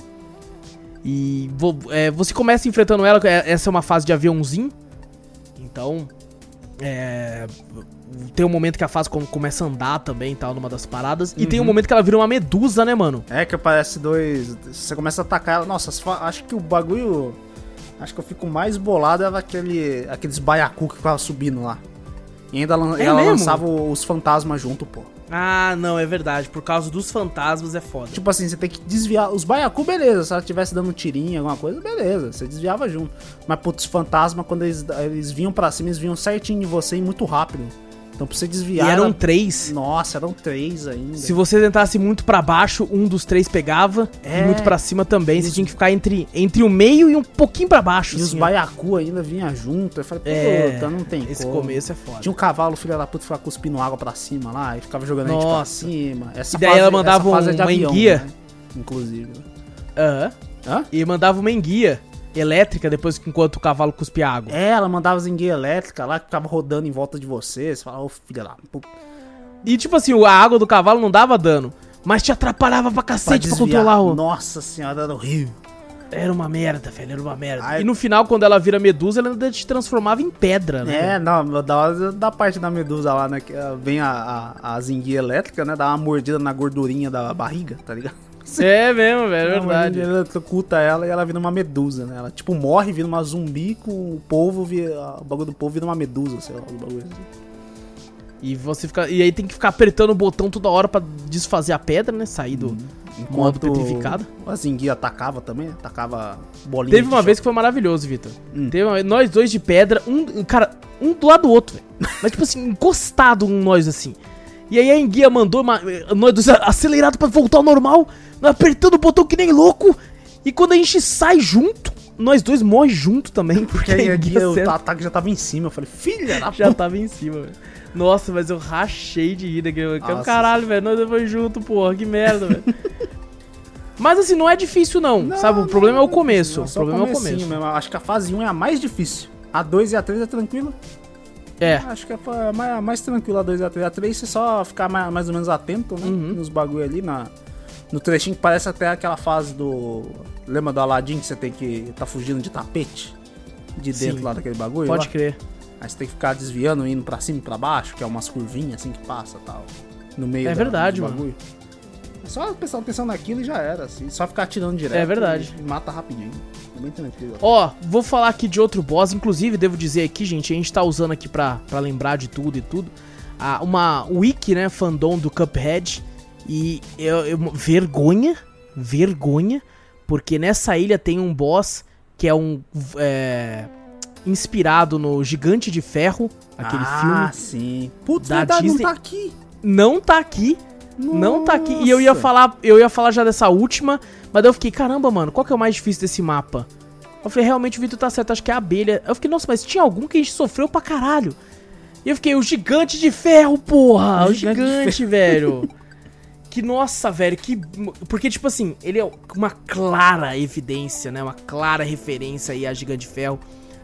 E é, você começa enfrentando ela, é- essa é uma fase de aviãozinho. Então, é, tem um momento que a fase come- começa a andar também e tal, numa das paradas. E tem um momento que ela vira uma medusa, né, mano? É que aparece dois. Você começa a atacar ela. Nossa, acho que o bagulho. Acho que eu fico mais bolado era aquele, aqueles baiacu que ficava subindo lá. E ainda É ela mesmo? lançava os fantasmas junto, pô. Ah, não, é verdade. Por causa dos fantasmas é foda. Tipo assim, você tem que desviar. Os baiacu, beleza. Se ela tivesse dando tirinha, alguma coisa, beleza. Você desviava junto. Mas, putz, os fantasmas, quando eles, eles vinham pra cima, eles vinham certinho de você e muito rápido. Então, pra você E desviar. eram era- três. Nossa, eram três ainda. Se você tentasse muito pra baixo, um dos três pegava. É. E muito pra cima também. Você Isso. tinha que ficar entre, entre o meio e um pouquinho pra baixo. E os assim, ó. baiacu ainda vinham junto. Eu falei, É, puta, não tem Esse como. começo é foda. Tinha um cavalo, filho da puta, que ficava cuspindo água pra cima lá e ficava jogando a gente pra Nossa. cima. Essa E daí ela mandava fase é uma avião, enguia. né? Inclusive. Aham. Hã? E mandava uma enguia elétrica depois que enquanto o cavalo cuspia água. É, ela mandava as enguias elétricas lá que ficava rodando em volta de você. Você falava, ô filha da puta. E tipo assim, a água do cavalo não dava dano. Mas te atrapalhava pra Pra cacete pra, desviar. controlar o. Nossa senhora, era horrível. Era uma merda, velho, era uma merda. Ai. E no final, quando ela vira medusa, ela ainda te transformava em pedra, né? É, não, da da parte da medusa lá, né? Que ela vem a, a, as enguias elétricas, né? Dá uma mordida na gordurinha da barriga, tá ligado? É mesmo, velho, é verdade. mordida eletrocuta ela e ela vira uma medusa, né? Ela tipo morre, vira uma zumbi com o povo, vira, o bagulho do povo vira uma medusa, sei lá, o bagulho assim. E você fica. E aí tem que ficar apertando o botão toda hora pra desfazer a pedra, né? Sair do modo petrificado. As enguias atacava também, atacava bolinha. Teve uma vez choque. que foi maravilhoso, Vitor. Hum. Teve uma vez, nós dois de pedra, um. Cara, um do lado do outro, velho. Mas tipo assim, encostado um nós assim. E aí a enguia mandou uma, nós dois acelerado pra voltar ao normal, nós apertando o botão que nem louco. E quando a gente sai junto, nós dois morre junto também, porque Porque aí a enguia guia, o ataque já tava em cima. Eu falei, filha da já puta. tava em cima, velho. Nossa, mas eu rachei de rir daquele. Nossa. Caralho, velho. Nós dois junto, porra. Que merda, velho. Mas assim, não é difícil, não. Não, sabe? O não, problema é o não, começo. não, O só problema é o começo. Mesmo. Acho que a fase 1 é a mais difícil. A 2 e a 3 é tranquila. É. Acho que é mais, mais tranquila a 2 e a 3. A 3 você só ficar mais, mais ou menos atento, né? Uhum. Nos bagulho ali, na, no trechinho que parece até aquela fase do... Lembra do Aladdin que você tem que tá fugindo de tapete? De dentro Sim. lá daquele bagulho? Pode lá? crer. Aí você tem que ficar desviando, indo pra cima e pra baixo, que é umas curvinhas assim que passa e tal. No meio É da- verdade, dos mano. É só prestar atenção naquilo e já era, assim. Só ficar atirando direto. É verdade. Mata rapidinho. É bem tranquilo. Ó, vou falar aqui de outro boss. Inclusive, devo dizer aqui, gente, a gente tá usando aqui pra, pra lembrar de tudo e tudo. Ah, uma wiki, né, fandom do Cuphead. E eu, eu- vergonha, vergonha, porque nessa ilha tem um boss que é um. é, inspirado no Gigante de Ferro, aquele ah, filme. sim. Putz, da verdade, Disney. não tá aqui. Não tá aqui. Não tá aqui. E eu ia falar, eu ia falar já dessa última, mas daí eu fiquei, caramba, mano, qual que é o mais difícil desse mapa? Eu falei, realmente o Vitor tá certo, acho que é a abelha. Eu fiquei, nossa, mas tinha algum que a gente sofreu pra caralho. E eu fiquei, o gigante de ferro, porra! O O, gigante gigante, velho. Que, nossa, velho, que. Porque, tipo assim, ele é uma clara evidência, né? Uma clara referência aí a Gigante de Ferro.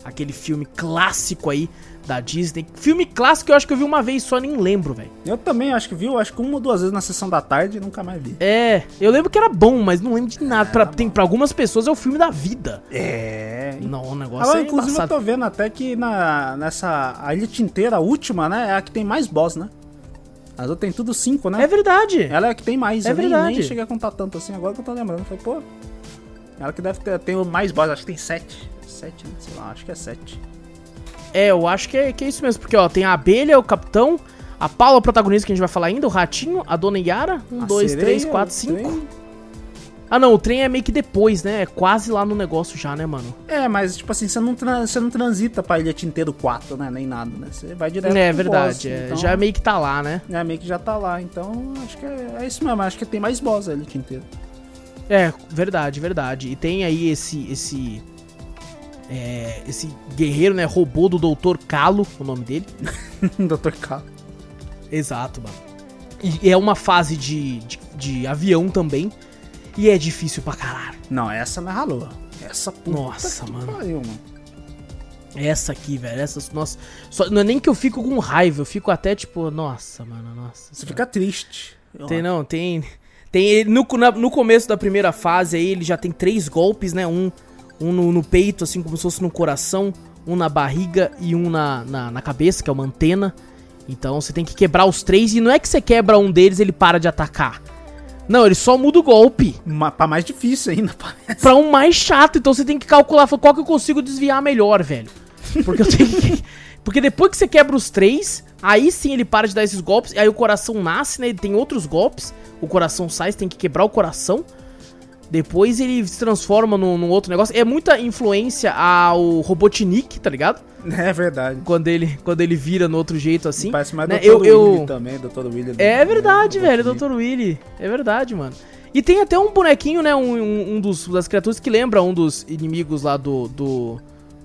Aquele filme clássico aí da Disney. Filme clássico eu acho que eu vi uma vez só, nem lembro, velho. Eu também acho que viu, acho que uma ou duas vezes na sessão da tarde e nunca mais vi. É, eu lembro que era bom, mas não lembro de nada. pra, tem, pra algumas pessoas é o filme da vida. É. Não, o negócio Agora, é inclusive, eu embaçado. tô vendo até que na, nessa. A ilha inteira, a última, né? É a que tem mais boss, né? As outras tem tudo cinco, né? É verdade. Ela é a que tem mais. É eu nem, verdade. nem cheguei a contar tanto assim agora que eu tô lembrando. Falei, pô. Ela que deve ter, o mais boss, acho que tem sete. Sete, né? Sei lá, acho que é sete. É, eu acho que é, que é isso mesmo. Porque, ó, tem a abelha, o capitão, a Paula, o protagonista que a gente vai falar ainda, o ratinho, a dona Yara. Um, A dois, sereia, três, quatro, cinco. trem. Ah, não, o trem é meio que depois, né? É quase lá no negócio já, né, mano? É, mas tipo assim, você não, você não transita pra ilha inteiro 4, né? Nem nada, né? Você vai direto É verdade. boss, é, então- Já meio que tá lá, né? É, meio que já tá lá, então acho que é, é isso mesmo, acho que tem mais boss a ilha inteira. É, verdade, verdade. E tem aí esse. esse. É, esse guerreiro, né? Robô do Dr. Calo, o nome dele. Dr. K. Exato, mano. E é uma fase de, de, de avião também. E é difícil pra caralho. Não, essa não é ralou. Essa puta Nossa, que mano. Pariu, mano. Essa aqui, velho. Essa, nossa. Só, não é nem que eu fico com raiva, eu fico até tipo, nossa, mano, nossa. Você fica triste. Tem, não, tem. Tem no, na- no começo da primeira fase aí, ele já tem três golpes, né? Um, um no, no peito, assim como se fosse no coração, um na barriga e um na, na, na cabeça, que é uma antena. Então você tem que quebrar os três e não é que você quebra um deles e ele para de atacar. Não, ele só muda o golpe Ma- Pra mais difícil ainda, parece. pra um mais chato. Então você tem que calcular qual que eu consigo desviar melhor, velho. Porque eu tenho que. Porque depois que você quebra os três, aí sim ele para de dar esses golpes. Aí o coração nasce, né? Ele tem outros golpes. O coração sai, você tem que quebrar o coração. Depois ele se transforma num, num outro negócio. É muita influência ao Robotnik, tá ligado? É verdade. Quando ele, quando ele vira no outro jeito assim. Parece mais né? Dr. Eu- eu- Willy também, Dr. Willy. É verdade, do- velho, Dr. Willy. É verdade, mano. E tem até um bonequinho, né? Um, um, um dos, das criaturas que lembra um dos inimigos lá do. do.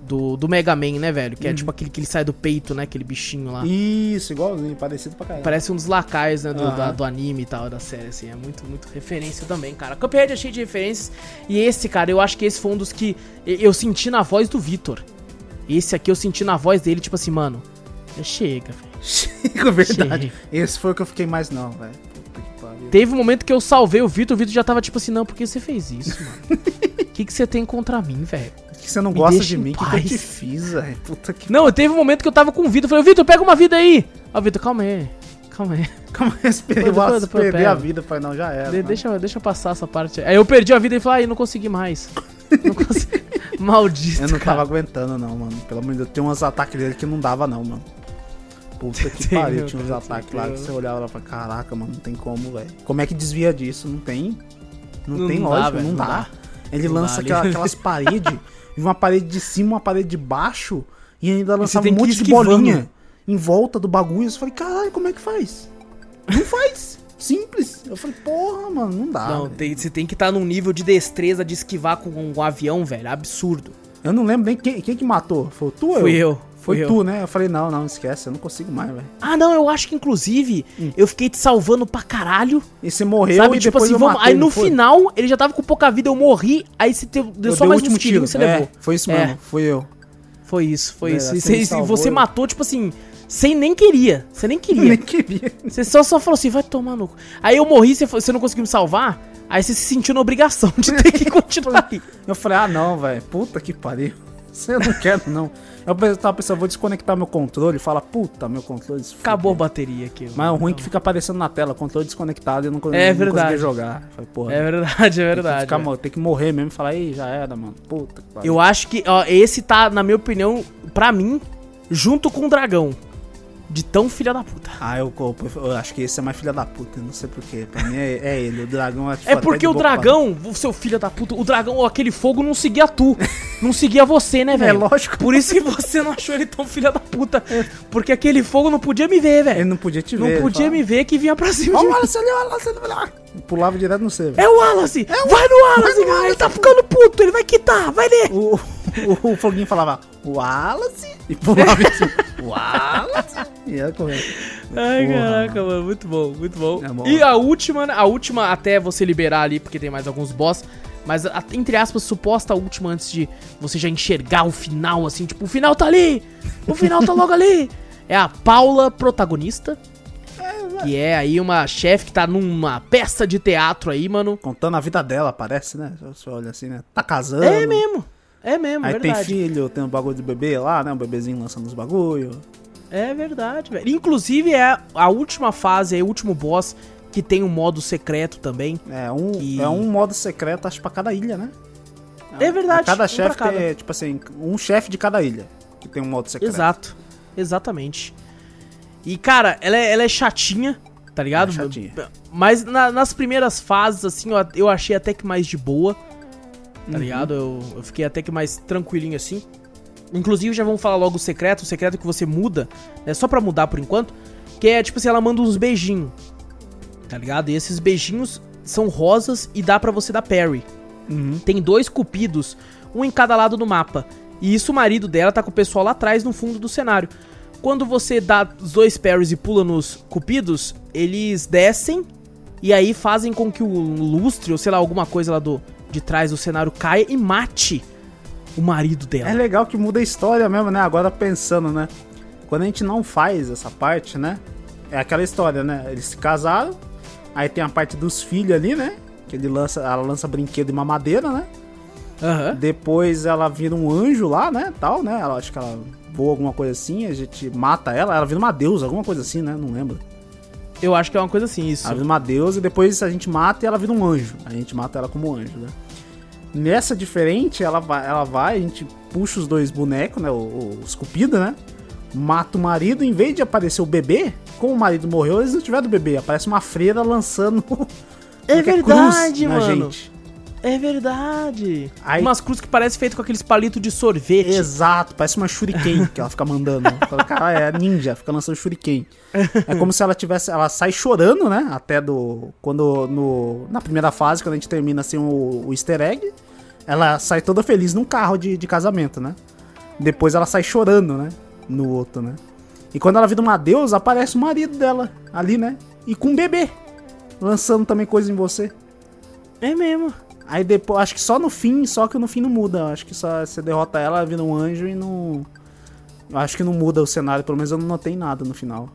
Do, do Mega Man, né, velho? Que é tipo aquele que ele sai do peito, né? Aquele bichinho lá. Isso, igualzinho, parecido pra caralho. Parece um dos lacais, né, do, Aham. da- do anime e tal, da série, assim, é muito, muito referência também, cara. Cuphead é cheio de referências, e esse, cara, eu acho que esse foi um dos que eu senti na voz do Vitor. Esse aqui eu senti na voz dele, tipo assim, mano, chega, velho. Chico, verdade. Chega. Esse foi o que eu fiquei mais não, velho. Teve um momento que eu salvei o Vitor, o Vitor já tava tipo assim, não, por que você fez isso, mano? O que, que você tem contra mim, velho? Que você não Me gosta de mim? O que, que eu te fiz, velho? Puta que Não, teve um momento que eu tava com o Vitor, falei, Vitor, pega uma vida aí. Ó, Vitor, calma aí, calma aí. Como eu esperei Depois- depois perder a vida? Falei, não, já era. De- deixa, deixa eu passar essa parte. Aí eu perdi a vida e falei, ai, não consegui mais. Não consegui. Maldito, Eu não cara. tava aguentando, não, mano. Pelo amor de Deus, tem uns ataques dele que não dava, não, mano. Puta que pariu, tinha uns ataques lá que você olhava lá e falava, caraca, mano, não tem como, velho. Como é que desvia disso? Não tem. Não, Não tem dá, lógica, não, não dá. dá. Ele Não lança dá, aquela- aquelas paredes, uma parede de cima, uma parede de baixo, e ainda lançava um monte de bolinha em volta do bagulho. Eu falei, caralho, como é que faz? Não faz. Simples. Eu falei, porra, mano, não dá. Não, tem- você tem que estar num nível de destreza de esquivar com um, avião, velho. Absurdo. Eu não lembro nem quem, quem que matou. Foi tu ou Fui eu. Foi eu. tu, né? Eu falei, não, não, esquece, eu não consigo mais, velho. Ah, não, eu acho que inclusive Hum. eu fiquei te salvando pra caralho. E você morreu sabe, e tipo depois assim, vamos. matei, Aí no foi? final ele já tava com pouca vida, eu morri. Aí você deu Eu só mais uns tirinhos tiro. você É, levou. Foi isso É. mesmo, fui eu. Foi isso, foi É, isso. você E, você- salvou, você matou, tipo assim, sem nem queria. Você nem Nem queria. queria. Você só, só falou assim, vai tomar no. Aí eu morri, você, foi- você não conseguiu me salvar. Aí você se sentiu na obrigação de ter que continuar. Eu falei, ah, não, velho, puta que pariu. Eu não quero, não. Eu pensando, vou desconectar meu controle. Fala, puta, meu controle. se Acabou a bateria aqui. Mas o ruim é que fica aparecendo na tela, controle desconectado e eu não, É não verdade. conseguia jogar. Falei, porra, É verdade, é tem, que verdade. ficar mo- tem que morrer mesmo e falar, ei, já era, mano. Puta que pariu. Eu acho que, ó, esse tá, na minha opinião, pra mim, junto com o dragão. De tão filha da puta. Ah, eu, eu, eu acho que esse é mais filha da puta, não sei porquê. Pra mim é, é ele, o dragão é tipo, É porque o dragão, o seu filho da puta, o dragão, aquele fogo não seguia tu. não seguia você, né, velho? É lógico. Por isso que você não achou ele tão filha da puta. Porque aquele fogo não podia me ver, Ele velho. não podia te ver. Não ele podia falava, me ver que vinha pra cima Ó, de o mim. Wallace ali, o Wallace ali, lá. Pulava direto no velho. É o Wallace! vai no Wallace, cara! Ele tá ficando puto, ele vai quitar, vai ler! O, o, o Foguinho falava, Wallace, e pulava assim, Wallace, e ia correndo. Ai, Porra, caraca, mano. muito bom, muito bom. É bom. E a última, a última até você liberar ali, porque tem mais alguns boss, mas a- entre aspas, suposta última antes de você já enxergar o final, assim, tipo, o final tá ali! O final tá logo ali! É a Paula, protagonista. Que é aí uma chefe que tá numa peça de teatro aí, mano. Contando a vida dela, parece, né? Você olha assim, né? Tá casando. É mesmo. É mesmo, Aí tem verdade. filho, tem um bagulho de bebê lá, né? Um bebezinho lançando os bagulho. É verdade, velho. Inclusive é a última fase, é o último boss que tem um modo secreto também. É um, E- é um modo secreto, acho, pra cada ilha, né? É verdade, Cada um chefe pra cada. tem, tipo assim, um chefe de cada ilha. Que tem um modo secreto. Exato. Exatamente. E, cara, ela é, ela é chatinha, tá ligado? É chatinha. Mas na- nas primeiras fases, assim, eu, eu achei até que mais de boa, tá Uhum. ligado? Eu, eu fiquei até que mais tranquilinho assim. Inclusive, já vamos falar logo o secreto, o secreto que você muda, né? Só pra mudar por enquanto. Que é, tipo assim, ela manda uns beijinhos, tá ligado? E esses beijinhos são rosas e dá pra você dar parry. Uhum. Tem dois cupidos, um em cada lado do mapa. E isso o marido dela tá com o pessoal lá atrás no fundo do cenário. Quando você dá os dois parries e pula nos cupidos, eles descem e aí fazem com que o lustre, ou sei lá, alguma coisa lá do de trás do cenário caia e mate o marido dela. É legal que muda a história mesmo, né? Agora pensando, né? Quando a gente não faz essa parte, né? É aquela história, né? Eles se casaram, Aí tem a parte dos filhos ali, né? Que ele lança, ela lança brinquedo e mamadeira, né? Aham. Depois ela vira um anjo lá, né? Tal, né? Ela acho que ela voa alguma coisa assim, a gente mata ela, ela vira uma deusa, alguma coisa assim, né? Não lembro. Eu acho que é uma coisa assim, isso. Ela vira uma deusa e depois a gente mata e ela vira um anjo. A gente mata ela como anjo, né? Nessa diferente, ela vai, ela vai, a gente puxa os dois bonecos, né? o- o- Os cupidos, né? Mata o marido, em vez de aparecer o bebê, como o marido morreu, eles não tiveram o bebê. Aparece uma freira lançando. É cruz verdade, na mano. gente. É verdade. Aí- Umas cruzes que parecem feito com aqueles palitos de sorvete. Exato, parece uma shuriken que ela fica mandando. Fala, Cara, é ninja, fica lançando shuriken. É como se ela tivesse. Ela sai chorando, né? Até do. Quando. No, na primeira fase, quando a gente termina assim o, o easter egg, ela sai toda feliz num carro de, de casamento, né? Depois ela sai chorando, né? No outro, né? E quando ela vira uma deusa, aparece o marido dela ali, né? E com um bebê. Lançando também coisa em você. É mesmo. Aí depois, acho que só no fim, só que no fim não muda. Acho que só você derrota ela, ela vira um anjo e não. Acho que não muda o cenário, pelo menos eu não notei nada no final.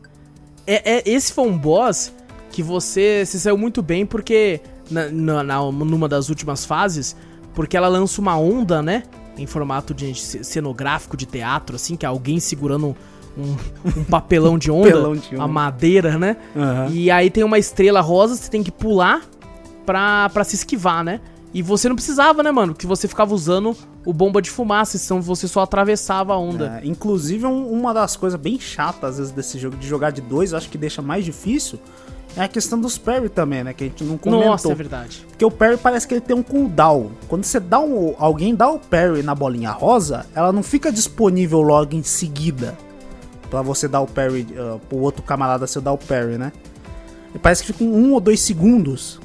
É, é- esse foi um boss que você se saiu muito bem porque na, na- na- numa das últimas fases, porque ela lança uma onda, né? Em formato de ce- cenográfico de teatro, assim, que é alguém segurando um, um papelão de onda, Papelão de onda. a madeira, né? E aí tem uma estrela rosa, você tem que pular pra, pra se esquivar, né? E você não precisava, né, mano? Que você ficava usando o bomba de fumaça, então você só atravessava a onda. É, inclusive, um- uma das coisas bem chatas, às vezes, desse jogo, de jogar de dois, acho que deixa mais difícil, é a questão dos parry também, né? Que a gente não comentou. Nossa, é verdade. Porque o parry parece que ele tem um cooldown. Quando você dá um. Alguém dá o parry na bolinha rosa, ela não fica disponível logo em seguida. Pra você dar o parry. Uh, pro outro camarada seu dar o parry, né? E parece que fica um ou dois segundos,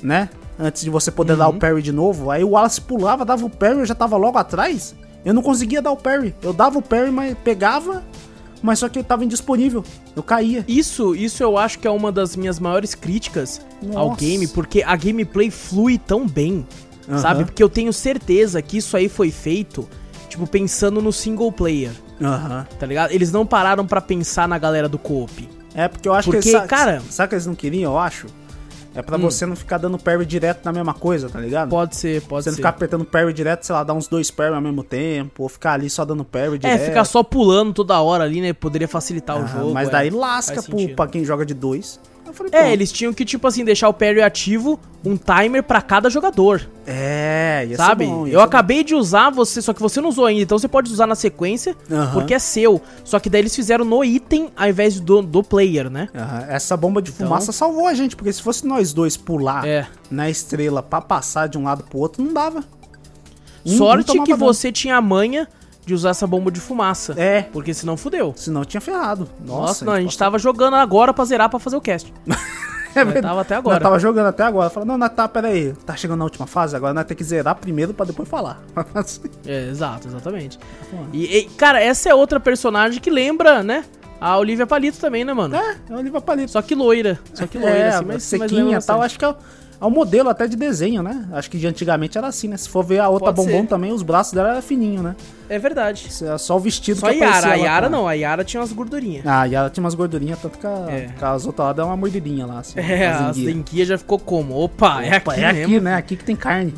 né? Antes de você poder dar o parry de novo. Aí o Wallace pulava, dava o parry, eu já tava logo atrás. Eu não conseguia dar o parry. Eu dava o parry, mas pegava. Mas só que ele tava indisponível. Eu caía. Isso, isso eu acho que é uma das minhas maiores críticas ao Nossa. game, porque a gameplay flui tão bem, Aham. sabe? Porque eu tenho certeza que isso aí foi feito, tipo, pensando no single player, Aham. tá ligado? Eles não pararam pra pensar na galera do co-op. É, porque eu acho Porque, que eles, cara- Sabe que eles não queriam, eu acho? É pra você não ficar dando parry direto na mesma coisa, tá ligado? Pode ser, pode você não ser. ficar apertando parry direto, sei lá, dar uns dois parry ao mesmo tempo, ou ficar ali só dando parry É, direto. ficar só pulando toda hora ali, né? Poderia facilitar o Ah, jogo. Mas é. daí lasca pro, pra quem joga de dois. Falei, É, eles tinham que, tipo assim, deixar o parry ativo, um timer pra cada jogador, É, ia sabe? bom, ia eu acabei de usar você, só que você não usou ainda, então você pode usar na sequência, porque é seu. Só que daí eles fizeram no item ao invés do, do player, né? bom. Essa bomba de Então- fumaça salvou a gente, porque se fosse nós dois pular É. na estrela pra passar de um lado pro outro, não dava. Sorte que você tinha a manha de usar essa bomba de fumaça. É, Porque senão fudeu. senão tinha ferrado. Nossa, Nossa, não, a gente tava jogando agora pra zerar pra fazer o cast. É tava até agora. Nós tava jogando até agora. Falei, não, nós tá, pera aí. Tá chegando na última fase, agora nós temos que zerar primeiro pra depois falar. É, exato, exatamente. E, e, cara, essa é outra personagem que lembra, né? A Olivia Palito também, né, mano? é, é o Oliva Palito. Só que loira. Só que loira, é, assim, mas, sequinha e tal. bastante. Acho que é o, é modelo até de desenho, né? Acho que de antigamente era assim, né? Se for ver a outra Pode bombom ser. também, os braços dela eram fininhos, né? É verdade. É Só o vestido Só a Yara. A Yara não, a Yara tinha umas gordurinhas. Ah, a Yara tinha umas gordurinhas, tanto que, a, É. que as outras lá dão uma mordidinha lá, assim. É, as a enguias. Zenkia já ficou como? Opa, é aqui Opa, é mesmo. aqui, né? Aqui que tem carne.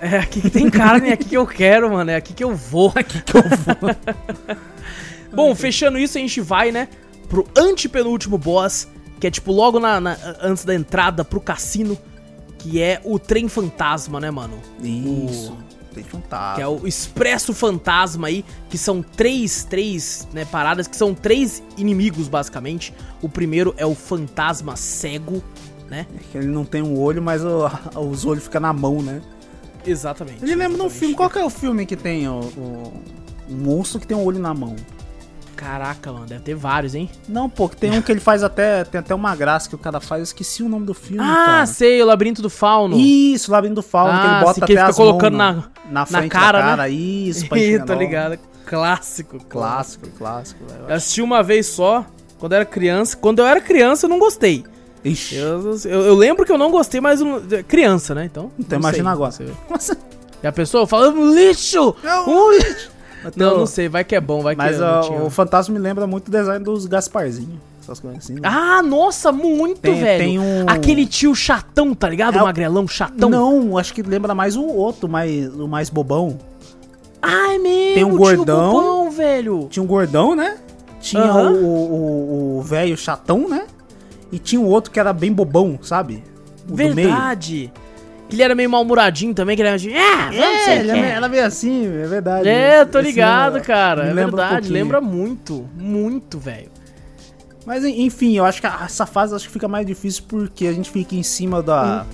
É aqui que tem carne, é aqui que eu quero, mano. É aqui que eu vou. Aqui que eu vou. Bom, fechando isso, a gente vai, né, pro antepenúltimo boss, que é tipo logo na, na- antes da entrada pro cassino, que é o trem fantasma, né, mano? Isso. Tem fantasma. Que é o Expresso Fantasma aí, que são três, três, né, paradas, que são três inimigos, basicamente. O primeiro é o Fantasma Cego, né? Que Ele não tem um olho, mas o- os olhos ficam na mão, né? Exatamente. Ele lembra de um filme. Qual que é o filme que tem o, o- um monstro que tem um olho na mão? Caraca, mano, deve ter vários, hein? Não, pô, que tem um que ele faz até. Tem até uma graça que o cara faz. Eu esqueci o nome do filme, Ah, cara. sei, o Labirinto do Fauno. Isso, o Labirinto do Fauno, que Ah, ele bota sim, que ele até fica as colocando na- na, na cara, da né? cara. Isso, pra Ih, tô ligado. Clássico, clássico. Clássico. Eu assisti uma vez só, quando eu era criança. Quando eu era criança, eu não gostei. Ixi. Eu, eu, eu lembro que eu não gostei, mas eu não- criança, né? Então. Então não imagina agora. não. Nossa, E a pessoa fala, um lixo! Um lixo! Não, não sei, vai que é bom, vai Mas que não tinha- o fantasma me lembra muito o design dos Gasparzinho. essas coisas assim. né? Ah, nossa, muito, Tem- velho. tem um- Aquele tio chatão, tá ligado? É o magrelão chatão. Não, acho que lembra mais o outro, mais, o mais bobão. Ah, é mesmo. Tem um gordão. bobão, velho. Tinha um gordão, né? Tinha Aham. o- o velho chatão, né? E tinha o outro que era bem bobão, sabe? O do meio. Verdade. Ele era meio mal-humoradinho também, que ele era assim, ah, vamos É, ele é." assim, é verdade. É, tô ligado, lembra- cara. É lembra um verdade. pouquinho. lembra muito. Muito, velho. Mas enfim, eu acho que essa fase acho que fica mais difícil porque a gente fica em cima da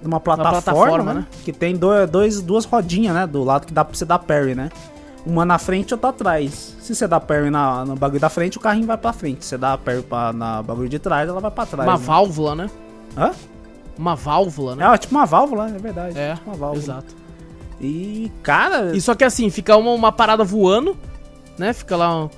de uma plataforma, plataforma, né? né? Que tem dois, dois, duas rodinhas, né? Do lado que dá pra você dar parry, né? Uma na frente e outra atrás. Se você dá parry na, no bagulho da frente, o carrinho vai pra frente. Se você dá parry pra, na bagulho de trás, ela vai pra trás. Uma né? válvula, né? Hã? Uma válvula, né? É, tipo uma válvula, é verdade. É, tipo uma válvula. exato. E, cara, E só que assim, fica uma, uma parada voando, né? Fica lá um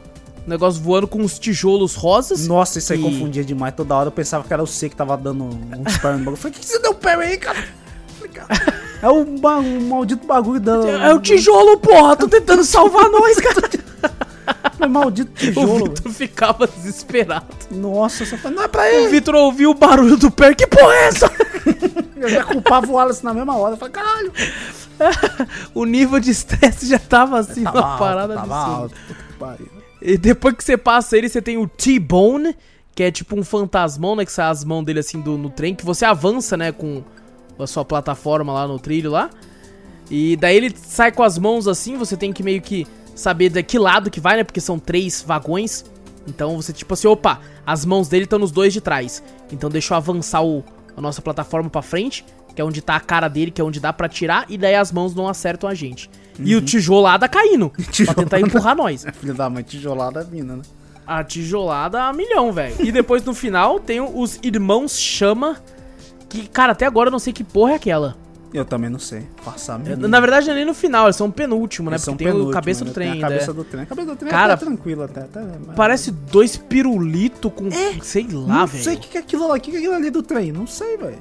negócio voando com os tijolos rosas. nossa, isso aí E- confundia demais. Toda hora eu pensava que era você que tava dando uns parry no bagulho. Eu falei, o que você deu parry aí, cara? Eu falei, cara, É o, o maldito bagulho da. É o tijolo, porra! Tô tentando salvar nós, cara! É maldito O tijolo. Vitor ficava desesperado. Nossa, só falei, não é pra O ele. Vitor ouviu o barulho do pé. Que porra é essa? Eu já culpava o Wallace na mesma hora. Eu falei, caralho. o nível de estresse já tava assim, Tava uma alto, parada tava alto. Que pariu. E depois que você passa ele, você tem o T-Bone, que é tipo um fantasmão, né? Que sai as mãos dele assim do, no trem, que você avança, né? Com a sua plataforma lá no trilho lá. E daí ele sai com as mãos assim, você tem que meio que saber de que lado que vai, né? Porque são três vagões. Então você, tipo assim, opa, as mãos dele estão nos dois de trás. Então deixa eu avançar o, a nossa plataforma pra frente, que é onde tá a cara dele, que é onde dá pra tirar, e daí as mãos não acertam a gente. E o tijolada caindo, pra tentar empurrar nós. Filho da mãe, tijolada vindo, né? A tijolada a milhão, velho. E depois no final tem os irmãos Chama. Que, cara, até agora eu não sei que porra é aquela. Eu também não sei. Passar mesmo. Na verdade, não é nem no final, eles são o penúltimo, né? Eles Porque tem o cabeça do né? trem Tem ainda. A cabeça é. do trem. A cabeça do trem Cara, é até tranquilo até. até mas- Parece dois pirulitos com. Sei lá, Não velho. sei o que é aquilo lá. O que é aquilo ali do trem? Não sei, velho.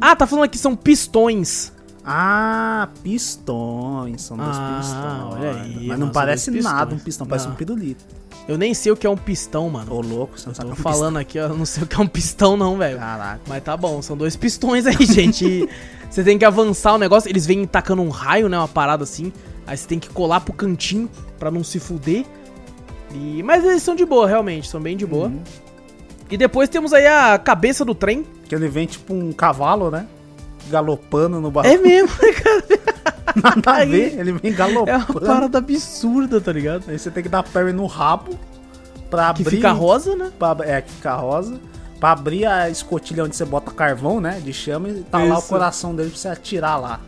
Ah, tá falando aqui são pistões. Ah, pistões. São dois Ah, pistões. olha aí, Mas não parece nada um pistão. Parece Não. um pirulito. Eu nem sei o que é um pistão, mano. Ô, louco. Você não Eu sabe tô é um falando aqui, ó, eu não sei o que é um pistão, não, velho. pistão. Caraca. Mas tá bom, são dois pistões aí, gente. Você tem que avançar o negócio. Eles vêm tacando um raio, né? Uma parada assim. Aí você tem que colar pro cantinho pra não se fuder. E... Mas eles são de boa, realmente. São bem de boa. Uhum. E depois temos aí a cabeça do trem. Que ele vem tipo um cavalo, né? Galopando no É barulho. mesmo, cara. Nada a aí- ver. Ele vem galopando. É uma parada absurda, tá ligado? Aí você tem que dar parry no rabo pra Que abrir. fica rosa, né? pra- é, que fica rosa. Pra abrir a escotilha onde você bota carvão, né? De chama e tá lá o Isso. coração dele pra você atirar lá.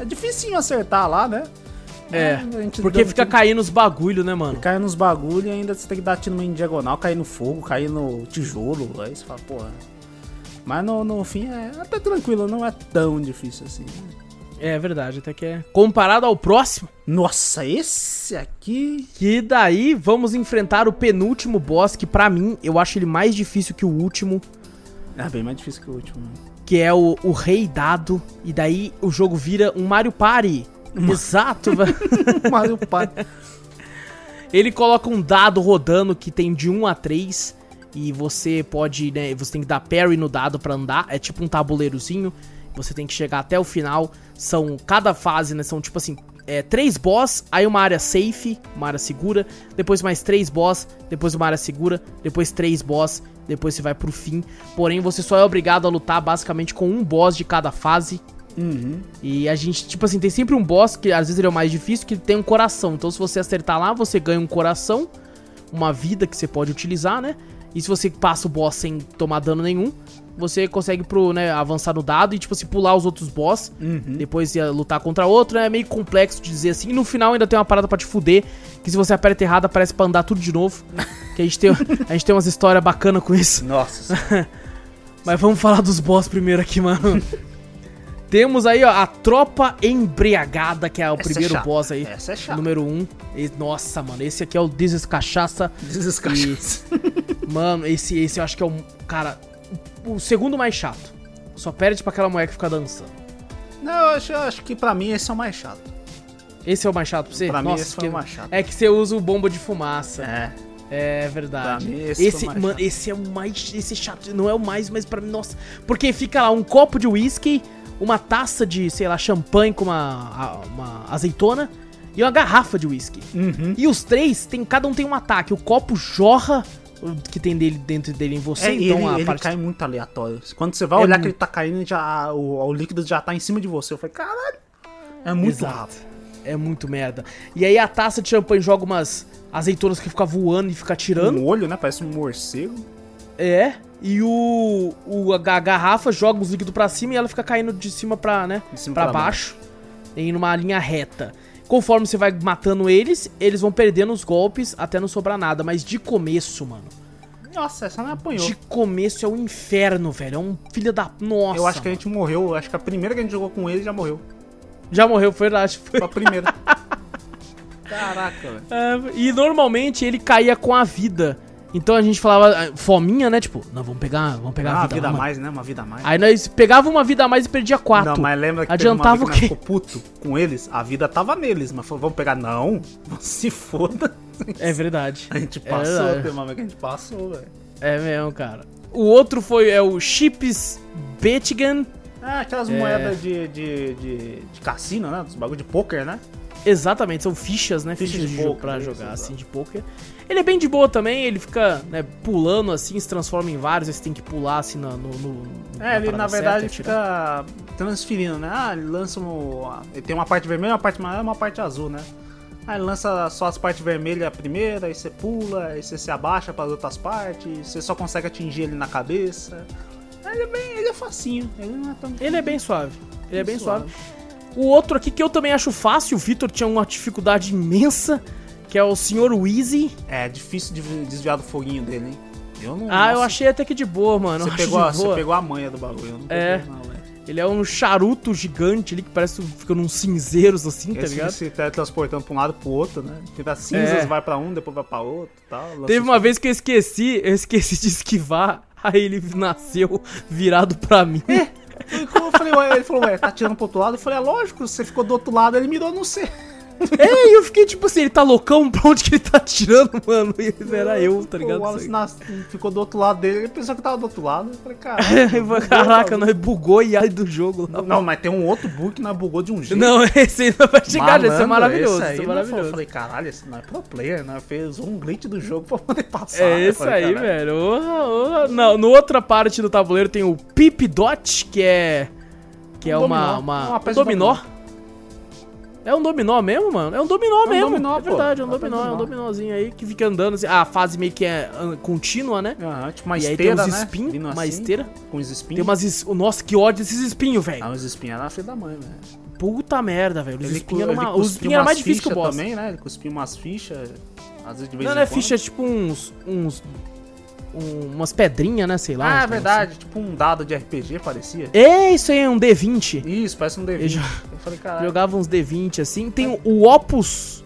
É dificinho acertar lá, né? É, Porque fica tiro- caindo os bagulho, né, mano? Cai nos bagulho e ainda você tem que dar tiro meio em diagonal, cair no fogo, cair no tijolo. Aí você fala, porra. Mas no, no fim é até tranquilo, não é tão difícil assim. É verdade, até que é. Comparado ao próximo, Nossa, esse aqui. que daí vamos enfrentar o penúltimo boss, que pra mim eu acho ele mais difícil que o último, É bem mais difícil que o último. que é o, o Rei Dado. E daí o jogo vira um Mario Party. Exato, velho. Mario Party. Ele coloca um dado rodando que tem de 1 a 3 e você pode, né, você tem que dar parry no dado pra andar, é tipo um tabuleirozinho. Você tem que chegar até o final. São cada fase, né, são tipo assim, é, três boss, aí uma área safe, uma área segura, depois mais três boss, depois uma área segura, depois três boss, depois você vai pro fim. Porém, você só é obrigado a lutar basicamente com um boss de cada fase. Uhum. E a gente, tipo assim, tem sempre um boss que às vezes ele é o mais difícil, que tem um coração. Então, se você acertar lá, você ganha um coração, uma vida que você pode utilizar, né? E se você passa o boss sem tomar dano nenhum, você consegue pro, né, avançar no dado e, tipo assim, pular os outros boss. Uhum. Depois ia lutar contra outro, né? É meio complexo de dizer assim. E no final ainda tem uma parada pra te fuder, que se você aperta errado, aparece pra andar tudo de novo. que a gente tem, a gente tem umas histórias bacanas com isso. Nossa. Mas vamos falar dos boss primeiro aqui, mano. Temos aí, ó, a Tropa Embriagada, que é o Essa é primeiro chata. boss aí. Essa é chata. número 1. Um. E- Nossa, mano, esse aqui é o Dizes Cachaça. Desescachaça. Mano, esse, esse eu acho que é o. Cara, o segundo mais chato. Só perde pra aquela mulher que fica dançando. Não, eu acho, eu acho que pra mim esse é o mais chato. Esse é o mais chato pra você? Pra mim Nossa, esse foi o mais chato. É que você usa o bomba de fumaça. É. É verdade. Pra mim, esse, esse mais mano, chato. esse é o mais. Esse é chato. Não é o mais, mas pra mim, nossa. Porque fica lá um copo de uísque, uma taça de, sei lá, champanhe com uma, uma azeitona e uma garrafa de uísque. Uhum. E os três, tem, cada um tem um ataque. O copo jorra que tem dele dentro dele em você, É, então ele, a ele parte. cai muito aleatório. Quando você vai É olhar muito. que ele tá caindo, já, o, o líquido já tá em cima de você. Eu falei, caralho, é muito Exato. rápido. É muito merda. E aí a taça de champanhe joga umas azeitonas que fica voando e fica tirando. Um olho, né? Parece um morcego. É. E o, o a ga- garrafa joga os líquidos pra cima e ela fica caindo de cima pra, né, De cima pra pra baixo, em uma linha reta. Conforme você vai matando eles, eles vão perdendo os golpes até não sobrar nada. Mas de começo, mano. Nossa, essa não apanhou. De começo é um inferno, velho. É um filho da. Nossa. eu acho que a mano. gente morreu. Acho que a primeira que a gente jogou com ele já morreu. Já morreu, foi lá. acho. Foi a primeira. Caraca, velho. É, e normalmente ele caía com a vida. Então a gente falava, ah, fominha, né? Tipo, não, vamos pegar, vamos pegar Ah, uma vida. a mais, né? Uma vida a mais. Aí nós pegava uma vida a mais e perdia quatro. Não, mas lembra que Adiantava o quê? ficou puto com eles? A vida tava neles, mas falou, vamos pegar. Não, se foda. É verdade. A gente É passou, verdade. tem uma vez que a gente passou, velho. É mesmo, cara. O outro foi é o Chips Bettigan. Ah, aquelas É. moedas de, de, de, de cassino, né? Dos bagulho de poker, né? Exatamente, são fichas, né? Fichas Fichas, de de jogo poker, pra jogar, assim, de poker. Ele é bem de boa também, ele fica né, pulando assim, se transforma em vários, aí você tem que pular assim no. no, no- É, ele na verdade certa, fica transferindo, né? Ah, ele lança um. Ele tem uma parte vermelha, uma parte amarela e uma parte azul, né? Aí ele lança só as partes vermelhas a primeira, aí você pula, aí você se abaixa para as outras partes, você só consegue atingir ele na cabeça. Aí Ele é bem. Ele é facinho, ele não é tão. Ele é bem suave. Ele é bem Suave. suave. O outro aqui que eu também acho fácil, o Vitor tinha uma dificuldade imensa, que é o Sr. Wheezy. É difícil de desviar do foguinho dele, hein? Eu não. Ah, eu nossa, achei até que de boa, mano. Você eu pegou, a, você pegou a manha do bagulho, eu não É. não. Ele é um charuto gigante ali que parece que fica num cinzeiros assim, tá Esse ligado? se teletransportando pra um lado pro outro, né? Fica cinzas, É. vai pra um, depois vai pra outro e tal. Teve uma vez que eu esqueci, eu esqueci de esquivar, aí ele nasceu virado pra mim. Como eu falei, ué, ele falou, ué, tá tirando pro outro lado? Eu falei, é lógico, você ficou do outro lado, ele mirou no C. É, e eu fiquei tipo assim, ele tá loucão, pra onde que ele tá tirando, mano? E era eu, tá ligado? O Wallace nas- ficou do outro lado dele, ele pensou que tava do outro lado. Eu falei, cara. Caraca, nós bugou e aí do jogo lá. Não, mas tem um outro bug que nós bugou de um jeito. Não, esse aí não vai chegar, já, esse é Malandro, maravilhoso. esse Esse é não foi- Eu maravilhoso. falei, caralho, esse não é pro player, né? Fez um glitch do jogo pra poder passar. É isso falei, aí, caralho. velho. Orra, orra. Não, no outra parte do tabuleiro tem o Pip Dot, que é. Que é Um uma. dominó, uma, uma um de dominó. É um dominó mesmo, mano? É um dominó um mesmo. dominó, é verdade, é um Uma dominó, é um dominó. dominózinho aí que fica andando assim. A fase meio que é ah, contínua, né? Aham, tipo uma e aí esteira, tem uns né? espinhos, uma assim, esteira. Com os espinhos. Tem umas. es- Nossa, que ódio desses espinhos, velho. Ah, os espinhos era filho da mãe, velho. Puta merda, velho. Os espinhos eram ele uma... Os cuspiu espinhos eram mais umas difíceis que o boss. também, né? Ele cuspiu umas fichas, às vezes de vez Não, em não é ficha, é tipo uns. uns um- umas pedrinhas, né? Sei lá. Ah, é negócios verdade. Tipo um dado de RPG, parecia. assim. É, isso aí é um D20. Isso, parece um Eu D20. já- Eu falei, caralho. Jogava uns D20 assim. Tem o Opus.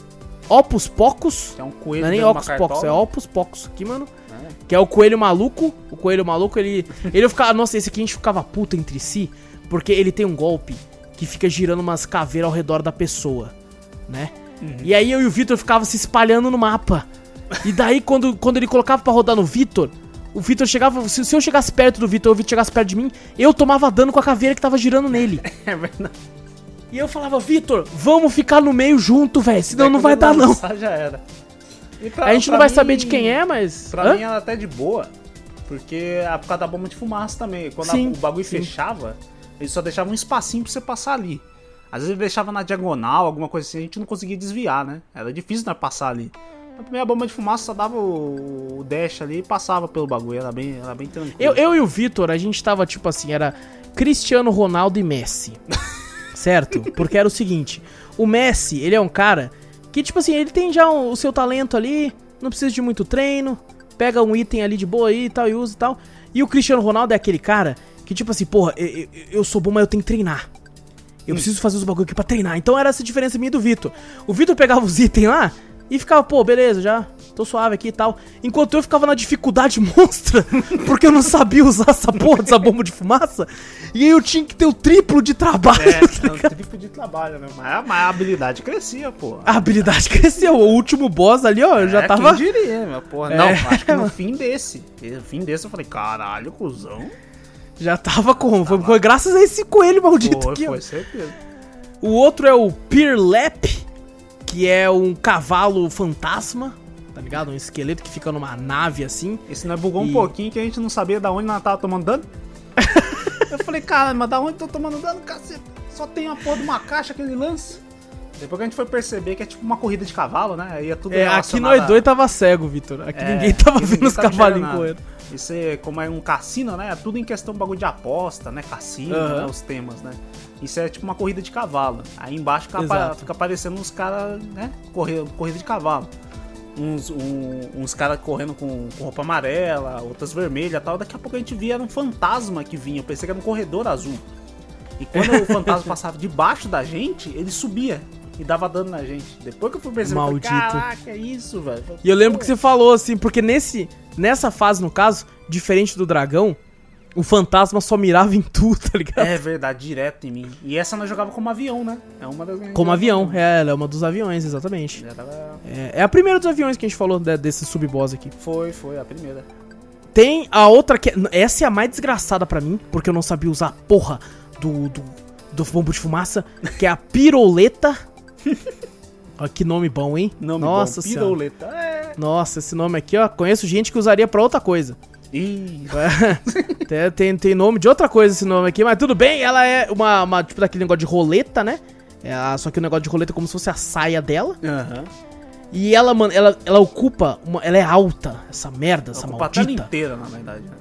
Opus Pocus. É um coelho Não é nem Opus Pocus, é. Opus Pocus aqui, mano. É. Que é o coelho maluco. O coelho maluco, ele. Ele ficava. Nossa, esse aqui a gente ficava puto entre si. Porque ele tem um golpe que fica girando umas caveiras ao redor da pessoa. Né? Uhum. E aí eu e o Vitor ficava se espalhando no mapa. E daí, quando, quando ele colocava pra rodar no Vitor, o Vitor chegava. Se, se eu chegasse perto do Vitor ou o Vitor chegasse perto de mim, eu tomava dano com a caveira que tava girando nele. É verdade. E eu falava, Vitor, vamos ficar no meio junto, velho. Senão não Daí vai dar, não. já era. Pra- A gente não vai mim- saber de quem é, mas. Pra Hã? mim era até de boa. Porque é por causa da bomba de fumaça também. Quando a- Sim, o bagulho sim. fechava, ele só deixava um espacinho pra você passar ali. Às vezes ele deixava na diagonal, alguma coisa assim, a gente não conseguia desviar, né? Era difícil nós passar ali. A primeira bomba de fumaça só dava o, o dash ali e passava pelo bagulho, era bem, era bem tranquilo. Eu, eu e o Vitor, a gente tava tipo assim, era Cristiano Ronaldo e Messi. certo? Porque era o seguinte: o Messi, ele é um cara que, tipo assim, ele tem já o, seu talento ali, não precisa de muito treino, pega um item ali de boa aí e tal, e usa e tal. E o Cristiano Ronaldo é aquele cara que, tipo assim, porra, eu, eu- sou bom, mas eu tenho que treinar. Eu preciso fazer os bagulho aqui pra treinar. Então era essa diferença minha e do Vitor. O Vitor pegava os itens lá e ficava, pô, beleza, já. Tô suave aqui e tal. Enquanto eu ficava na dificuldade monstra, porque eu não sabia usar essa porra dessa bomba de fumaça. E aí eu tinha que ter o triplo de trabalho. É, tá ligado? triplo de trabalho, né? Mas, a- mas a habilidade crescia, pô. A habilidade cresceu. O último boss ali, ó, eu já é, tava. Quem diria, meu porra. É. Não, acho que no fim desse. No fim desse eu falei, caralho, cuzão. Já tava com. Foi, foi graças a esse coelho maldito Foi, aqui, ó. foi, certeza. O outro é o Pirlap, que é um cavalo fantasma, tá ligado? Um esqueleto que fica numa nave assim. Esse nós bugou E- um pouquinho que a gente não sabia da onde nós tava tomando dano. eu falei, cara, mas da onde eu tô tomando dano, caceta? Só tem uma porra de uma caixa que ele lança. Depois que a gente foi perceber que é tipo uma corrida de cavalo, né? Aí é tudo É, aqui nós a- dois tava cego, Vitor. Aqui É, ninguém tava vendo os cavalinhos correndo. Isso é, como é um cassino, né? É tudo em questão de bagulho de aposta, né? Cassino, Aham. né? Os temas, né? Isso é tipo uma corrida de cavalo. Aí embaixo fica, fica aparecendo uns caras, né? Corre, corrida de cavalo. Uns, um- uns caras correndo com, com roupa amarela, outras vermelhas e tal. Daqui a pouco a gente via era um fantasma que vinha. Eu pensei que era um corredor azul. E quando o fantasma passava debaixo da gente, ele subia e dava dano na gente. Depois que eu fui perceber, eu falei, Maldito. caraca, é isso, velho. E eu lembro que você falou assim, porque nesse, nessa fase, no caso, diferente do dragão, o fantasma só mirava em tu, tá ligado? É verdade, direto em mim. E essa nós jogava como avião, né? É uma das Como avião, é, ela é uma dos aviões, exatamente. É, é a primeira dos aviões que a gente falou de- desse sub-boss aqui. Foi, foi, a primeira. Tem a outra que. Essa é a mais desgraçada pra mim, porque eu não sabia usar a porra do, do, do bombo de fumaça, que é a piroleta. Olha que nome bom, hein? Nome Nossa bom, piroleta. É. Nossa, esse nome aqui, ó. Conheço gente que usaria pra outra coisa. Ih, tem, tem, tem nome de outra coisa esse nome aqui, mas tudo bem. Ela é uma, uma tipo daquele negócio de roleta, né? É, a- só que o negócio de roleta é como se fosse a saia dela. aham. E ela, mano, ela, ela ocupa. Uma, ela é alta, essa merda, essa Ocupa a tela maldita. inteira, na verdade. né?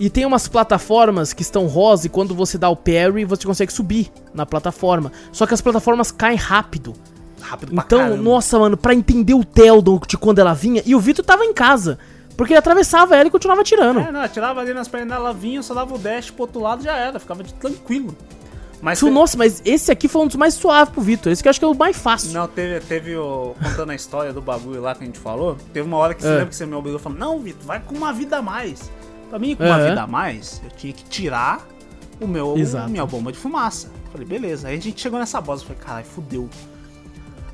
E tem umas plataformas que estão rosa e quando você dá o parry, você consegue subir na plataforma. Só que as plataformas caem rápido. Rápido pra Então, caramba. nossa, mano, pra entender o Teldon de quando ela vinha. E o Vitor tava em casa. Porque ele atravessava ela e continuava tirando. É, não, eu tirava ali nas pernas dela, vinha, só dava o dash pro outro lado já era, ficava de tranquilo. Mas Isso, te- Nossa, mas esse aqui foi um dos mais suaves pro Vitor. Esse que eu acho que é o mais fácil. Não, teve, teve o. Contando a história do bagulho lá que a gente falou. Teve uma hora que você É. lembra que você me obrigou falando: Não, Vitor, vai com uma vida a mais. Pra mim, com uma vida a mais, eu tinha que tirar o meu, Exato. minha bomba de fumaça. Falei, beleza. Aí a gente chegou nessa boss. eu Falei, caralho, fudeu.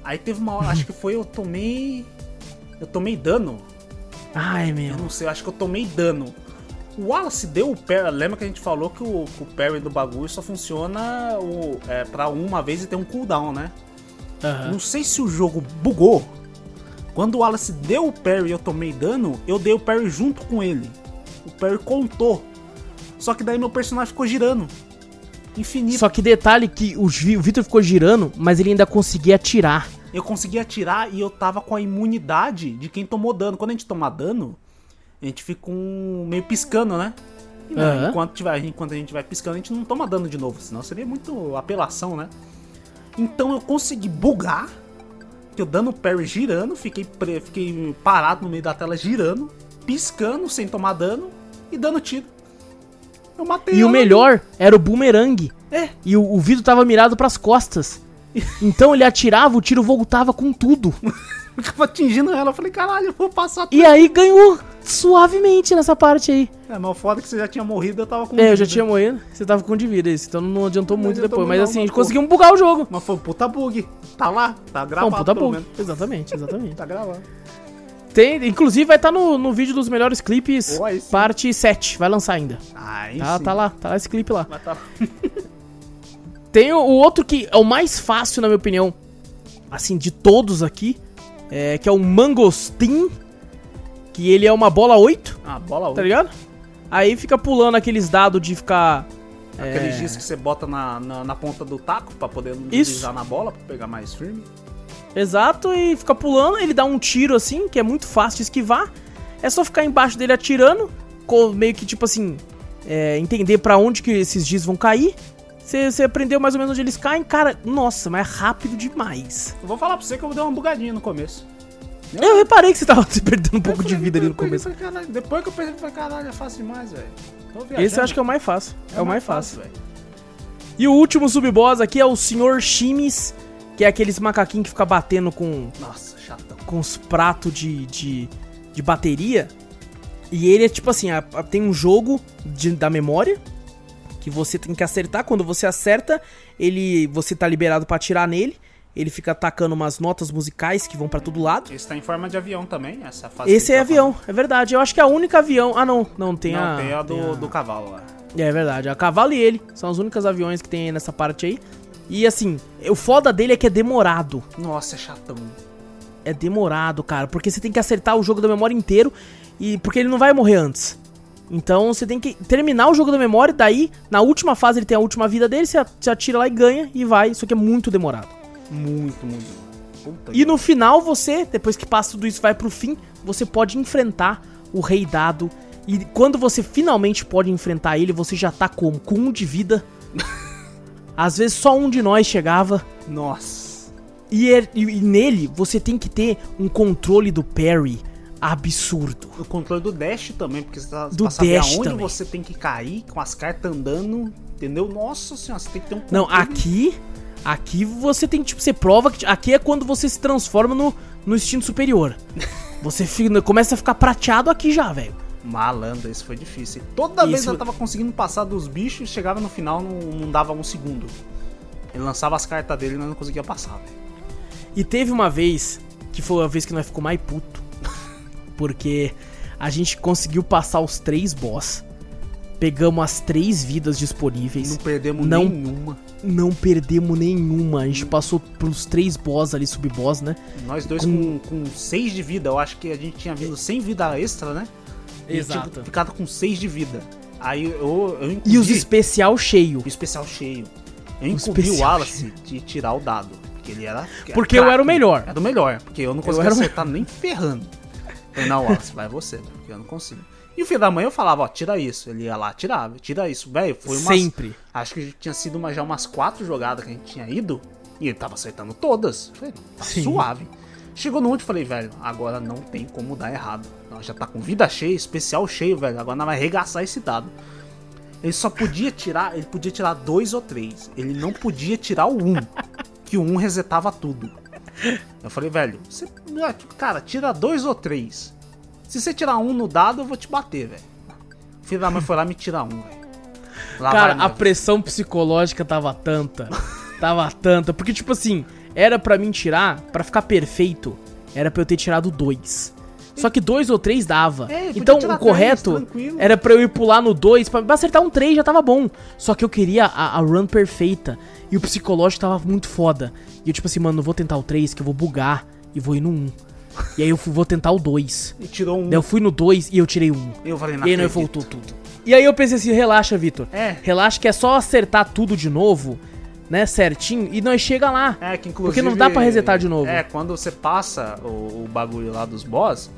Aí teve uma hora, acho que foi eu tomei. Eu tomei dano. Ai, Eu meu. não sei, acho que eu tomei dano. O Wallace deu o parry. Lembra que a gente falou que o, o parry do bagulho só funciona o, é, pra uma vez e tem um cooldown, né? Aham. Não sei se o jogo bugou. Quando o Wallace deu o parry e eu tomei dano, eu dei o parry junto com ele. O parry contou. Só que daí meu personagem ficou girando. Infinito. Só que detalhe que o Vitor ficou girando, mas ele ainda conseguia atirar. Eu consegui atirar e eu tava com a imunidade de quem tomou dano. Quando a gente toma dano, a gente fica um meio piscando, né? Aham. enquanto, tiver, enquanto a gente vai piscando, a gente não toma dano de novo, senão seria muito apelação, né? Então eu consegui bugar, que eu dando parry girando, fiquei, fiquei parado no meio da tela girando, piscando sem tomar dano e dando tiro. Eu matei E o melhor era o boomerang. É, E o, o Vitor tava mirado pras costas. Então ele atirava, o tiro voltava com tudo. eu ficava atingindo ela. Eu falei, caralho, eu vou passar E aí ganhou suavemente nessa parte aí. É, mas o foda é que você já tinha morrido, eu tava com. É, eu já vida. tinha morrido, você tava com de vida então não adiantou Não muito adiantou depois. muito Mas não, assim, a mas, conseguimos bugar o jogo. Mas foi um puta bug. Tá lá, tá Foi gravado. um puta bug. menos. Exatamente, exatamente. Tá gravado. Tem, inclusive vai estar no, no vídeo dos melhores clipes, Oh, parte 7, vai lançar ainda. Aí Tá, sim. tá lá, tá lá esse clipe lá. Mas tá... Tem o, o outro que é o mais fácil, na minha opinião, assim, de todos aqui, é, que é o Mangostin, que ele é uma bola 8, Ah, bola tá outra. ligado? Aí fica pulando aqueles dados de ficar... Aquele é, giz que você bota na, na, na ponta do taco pra poder deslizar na bola, pra pegar mais firme. Exato, e fica pulando, ele dá um tiro assim, que é muito fácil de esquivar. É só ficar embaixo dele atirando, meio que tipo assim, é, entender pra onde que esses giz vão cair. Você aprendeu mais ou menos onde eles caem, cara, nossa, mas é rápido demais. Eu vou falar pra você que eu dei uma bugadinha no começo. Eu reparei que você tava se perdendo um pouco Eu de falei, vida ali no começo. depois- caralho, Depois que eu pensei, eu falei, caralho, é fácil demais, velho. Esse eu acho que é o mais fácil. É, o mais fácil. velho. E o último sub-boss aqui é o Sr. Que que é aqueles macaquinhos que fica batendo com, Nossa, chatão. com os pratos de, de, de bateria. E ele é tipo assim, a- a- tem um jogo de- da memória que você tem que acertar. Quando você acerta, ele você tá liberado pra atirar nele. Ele fica atacando umas notas musicais que vão pra todo lado. Esse tá em forma de avião também, essa fase Esse é tá avião, é verdade. Eu acho que é a única avião. Ah, não, não tem falando. a. Não, tem a do, tem a- do cavalo lá. É verdade. A cavalo e ele são os únicos aviões que tem aí nessa parte aí. E assim, o foda dele é que é demorado. Nossa, é chatão. É demorado, cara, porque você tem que acertar o jogo da memória inteiro e porque ele não vai morrer antes. Então você tem que terminar o jogo da memória, daí na última fase ele tem a última vida dele, você atira lá e ganha e vai. Isso aqui é muito demorado. Muito, muito. Puta E no final você, depois que passa tudo isso vai pro fim, você pode enfrentar o Rei Dado. E quando você finalmente pode enfrentar ele, você já tá como? Com um de vida. Às vezes só um de nós chegava. Nossa. E, é- e- e nele você tem que ter um controle do parry absurdo. O controle do dash também, porque você tá, Do pra saber dash aonde também. você tem que cair com as cartas andando, entendeu? Nossa senhora, você tem que ter um Não, controle. aqui. Aqui você tem tipo, você prova que. Aqui é quando você se transforma no, no instinto superior. Você fica- começa a ficar prateado aqui já, velho. Malandro, esse foi difícil. Toda vez Esse- eu tava conseguindo passar dos bichos, chegava no final, não, não dava um segundo. Ele lançava as cartas dele e não conseguia passar, velho. E teve uma vez que foi a vez que nós ficou mais puto. Porque a gente conseguiu passar os três boss. Pegamos as três vidas disponíveis. Não perdemos Não- nenhuma. Não perdemos nenhuma. A gente passou pelos três boss ali, sub-boss, né? Nós dois Com- com, com seis de vida, eu acho que a gente tinha vindo sem vida extra, né? E Exato. tinha ficado com seis de vida. Aí eu, eu E encondi os especial cheio. o especial cheio. Eu O incumbi o especial Wallace de tirar o dado. Porque ele era. Porque eu era o melhor. Era o melhor, porque eu não conseguia o acertar nem ferrando. Falei, não, Wallace, vai você, porque eu não consigo. E o filho da mãe eu falava, ó, tira isso. Ele ia lá, tirava, tira isso. Velho, foi umas. Sempre. Acho que tinha sido uma, já umas quatro jogadas que a gente tinha ido. E ele tava acertando todas. Eu Falei, tá Sim. suave. Chegou no último, falei, velho, agora não tem como dar errado. Nós já tá com vida cheia, especial cheio, velho. Agora nós vai arregaçar esse dado. Ele só podia tirar, ele podia tirar dois ou três. Ele não podia tirar o um. que o um resetava tudo. Eu falei, velho, você, cara, tira dois ou três. Se você tirar um no dado, eu vou te bater, velho. O filho da mãe foi lá me tira um, velho. Cara, vai a pressão psicológica tava tanta. tava tanta. Porque, tipo assim, era pra mim tirar, pra ficar perfeito, era pra eu ter tirado dois. Só que dois ou três dava. É, então o correto três, era pra eu ir pular no dois. Pra, acertar um três já tava bom. Só que eu queria a, a run perfeita. E o psicológico tava muito foda. E eu, tipo assim, mano, não vou tentar o três, que eu vou bugar e vou ir no um. E aí eu fui- vou tentar o dois. E tirou um. Daí eu fui no dois e eu tirei um. Eu falei, não E aí acredito. voltou tudo. E aí eu pensei assim, relaxa, Vitor. É. Relaxa que é só acertar tudo de novo, né, certinho, e nós chega lá. É, que inclusive... Porque não dá pra resetar de novo. É, quando você passa o, o bagulho lá dos boss,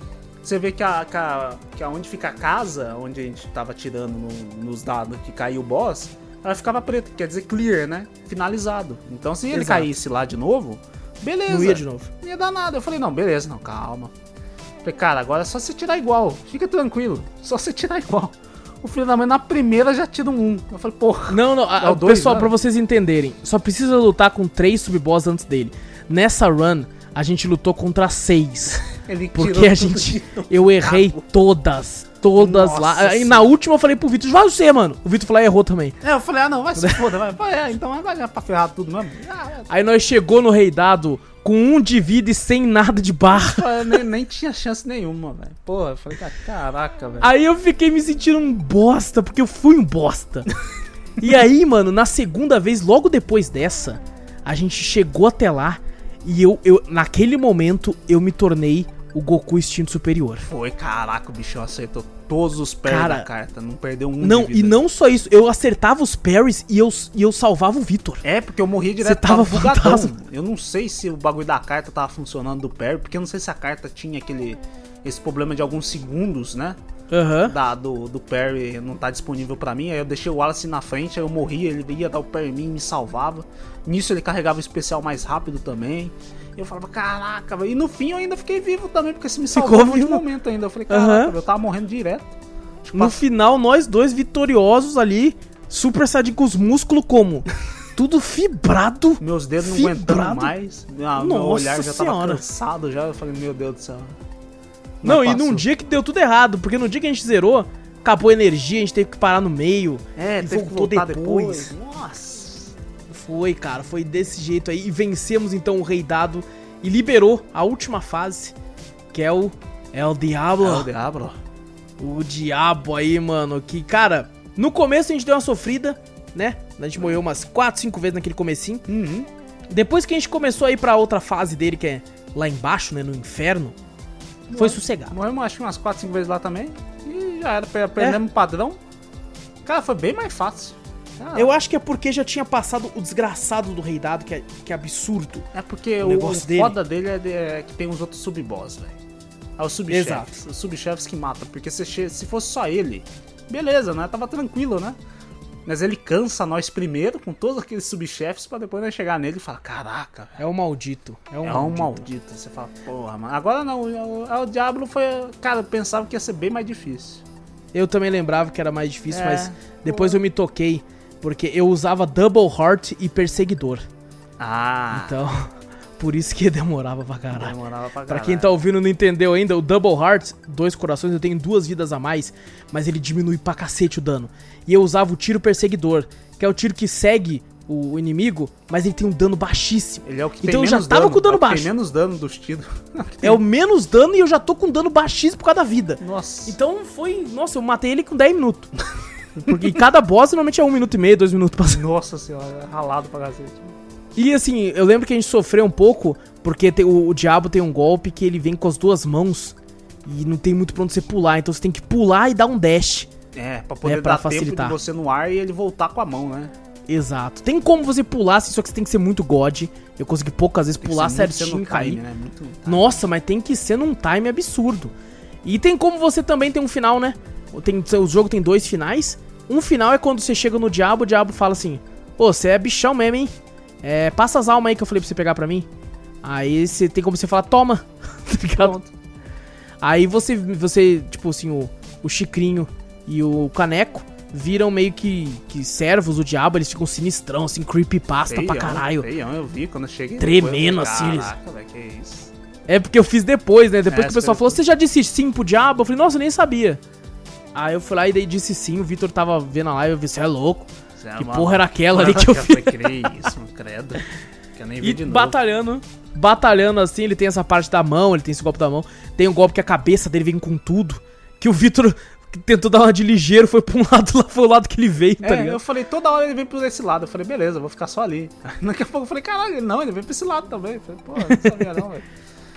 você vê que a, que a, que aonde fica a casa, onde a gente tava tirando no- nos dados que caiu o boss, ela ficava preta, quer dizer clear, né? Finalizado. Então se ele Exato. caísse lá de novo, beleza. Não ia de novo. Não ia dar nada. Eu falei, não, beleza, não, calma. Falei, cara, agora é só você tirar igual. Fica tranquilo. Só você tirar igual. O filho da mãe na primeira já tira um 1. Eu falei, porra. Não, não, a- É o dois, pessoal, né? pra vocês entenderem, só precisa lutar com três sub-boss antes dele. Nessa run, a gente lutou contra seis. Ele Porque tirou a gente. Eu errei todas. Todas Nossa lá. E senhora. na última eu falei pro Vitor, vai você, mano. O Vitor falou, ah, errou também. É, eu falei, ah, não, vai se foda, vai. vai é, então vai já pra ferrar tudo mesmo. Ah, Aí nós chegou no Rei Dado com um de vida e sem nada de barra. eu nem, nem tinha chance nenhuma, velho. Porra, eu falei, cara, caraca, velho. Aí eu fiquei me sentindo um bosta, porque eu fui um bosta. e aí, mano, na segunda vez, logo depois dessa, a gente chegou até lá e eu, eu naquele momento, eu me tornei o Goku Instinto Superior. Foi, caraca, o bichão acertou todos os Cara, da carta, não perdeu um Não, e não só isso, eu acertava os parries e eu, e eu salvava o Vitor. É, porque eu morri direto, Você tava fantasma. Eu não sei se o bagulho da carta tava funcionando do parry, porque eu não sei se a carta tinha aquele... Esse problema de alguns segundos, né? Aham. Da, do, do parry não tá disponível pra mim. Aí eu deixei o Wallace na frente, aí eu morri, ele ia dar o parry em mim e me salvava. Nisso ele carregava o especial mais rápido também. E eu falava, caraca, velho. E no fim eu ainda fiquei vivo também, porque você me Ficou salvou no último vivo. momento ainda. Eu falei, caraca, velho, eu tava morrendo direto. Tipo, No final, nós dois vitoriosos ali, super sadicos músculo como? tudo fibrado. Meus dedos não Fibrado. aguentando mais. Ah, meu olhar já tava Senhora. cansado já. Eu falei, meu Deus do céu. Não, Mas e num dia que deu tudo errado, porque no dia que a gente zerou, acabou a energia, a gente teve que parar no meio. É, E teve que voltar depois. depois. Nossa. Foi, cara, foi desse jeito aí. E vencemos então o Rei Dado e liberou a última fase, que é o El Diablo. É o diabo. O diabo aí, mano, que, cara, no começo a gente deu uma sofrida, né? A gente morreu umas 4, 5 vezes naquele comecinho. Uhum. Depois que a gente começou a ir pra outra fase dele, que é lá embaixo, né, no inferno, foi sossegado. Morremos acho que umas 4, 5 vezes lá também. E já era, aprendemos o padrão. Cara, foi bem mais fácil. Eu acho que é porque já tinha passado o desgraçado do Rei Dado, que é, que é absurdo. É porque o o, negócio o dele. foda dele é, de- é que tem uns outros sub-boss, velho. É os subchefes. Os subchefes que matam. Porque se, se fosse só ele, beleza, né? Tava tranquilo, né? Mas ele cansa nós primeiro com todos aqueles subchefes pra depois nós chegar nele e falar: Caraca. É um maldito. É um, É um maldito. Você fala, porra, mano. Agora não, o, o Diablo foi. Cara, eu pensava que ia ser bem mais difícil. Eu também lembrava que era mais difícil, É. mas depois eu me toquei. Porque eu usava Double Heart e Perseguidor. Ah, Então, por isso que demorava pra caralho. demorava pra Pra caralho. quem tá ouvindo e não entendeu ainda, o Double Heart, dois corações, eu tenho duas vidas a mais, mas ele diminui pra cacete o dano. E eu usava o tiro perseguidor, que é o tiro que segue o inimigo, mas ele tem um dano baixíssimo. Ele é o que tem Então eu menos já tava dano, com o dano é o baixo. Tem menos dano dos tiros. É o menos dano e eu já tô com dano baixíssimo por causa da vida. Nossa. Então foi. Nossa, eu matei ele com 10 minutos. Porque cada boss normalmente é um minuto e meio, dois minutos pra Nossa senhora, ralado pra cacete. E assim, eu lembro que a gente sofreu um pouco, porque tem- o, o diabo tem um golpe que ele vem com as duas mãos e não tem muito pra onde você pular, então você tem que pular e dar um dash. É, pra poder É, pra dar facilitar. tempo de você no ar e ele voltar com a mão, né? Exato. Tem como você pular, assim, só que você tem que ser muito god. Eu consegui poucas vezes pular certinho e cair. né? Nossa, mas tem que ser num time absurdo. E tem como você também ter um final, né? Tem, o jogo tem dois finais. Um final é quando você chega no diabo, o diabo fala assim: Ô, você é bichão mesmo, hein? É, passa as almas aí que eu falei pra você pegar pra mim. Aí você tem como você falar, toma. tá ligado? Pronto. Aí você, você tipo assim, o, o Chicrinho e o Caneco viram meio que, que servos do diabo, eles ficam sinistrão, assim, creepypasta pra Feião, caralho. Feião, eu vi quando eu cheguei. Tremendo, depois, assim, eu Caraca, velho, que é isso. É porque eu fiz depois, né? Depois É, que o pessoal falou, você já disse sim pro diabo? Eu falei, nossa, eu nem sabia. Aí eu fui lá e daí disse sim, o Vitor tava vendo a live, eu vi, você é louco. É Que porra era aquela ali que eu fiz? "Que isso, credo. Que eu nem vi E de novo. batalhando, batalhando assim, ele tem essa parte da mão, ele tem esse golpe da mão. Tem um golpe que a cabeça dele vem com tudo. Que o Vitor tentou dar uma de ligeiro, foi pra um lado, lá foi o lado que ele veio, tá É, ligado? eu falei, toda hora ele vem por esse lado. Eu falei, beleza, eu vou ficar só ali. Daqui a pouco eu falei, caralho, não, ele vem pra esse lado também. Eu falei, pô, não sabia não, velho.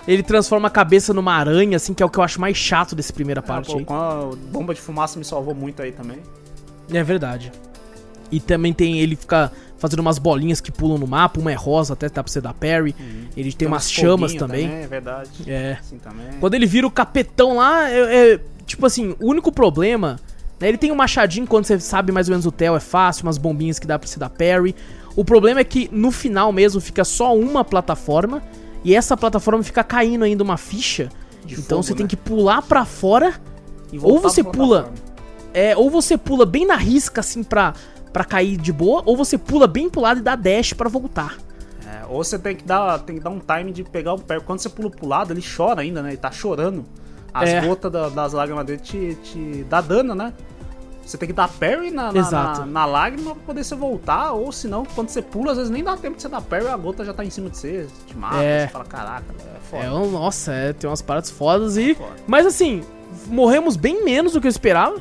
Ele transforma a cabeça numa aranha, assim, que é o que eu acho mais chato dessa primeira parte Ah, pô, aí. com a bomba de fumaça me salvou muito aí também. É verdade. E também tem ele fica fazendo umas bolinhas que pulam no mapa, uma é rosa, até dá pra você dar parry. Ele tem, umas uns chamas foguinho também. É verdade. É. Assim também. Quando ele vira o capetão lá, é, é- tipo assim, o único problema, né, ele tem um machadinho quando você sabe mais ou menos o tel é fácil, umas bombinhas que dá pra você dar parry. O problema é que no final mesmo fica só uma plataforma e essa plataforma fica caindo ainda uma ficha. De então fogo, você tem né? que pular pra fora ou você pula-. É, ou você pula bem na risca, assim, pra, pra cair de boa, ou você pula bem pro lado e dá dash pra voltar. É, ou você tem que, dar, tem que dar um time de pegar o pé. Quando você pula pro lado, ele chora ainda, né? Ele tá chorando. As É. gotas da- das lágrimas dele te, te dá dano, né? Você tem que dar parry na, na, na, na lágrima pra poder você voltar, ou senão, quando você pula, às vezes nem dá tempo de você dar parry, a gota já tá em cima de você, te mata, É. você fala, caraca, é foda. É, nossa, é, tem umas paradas fodas e... Foda. Mas assim, morremos bem menos do que eu esperava.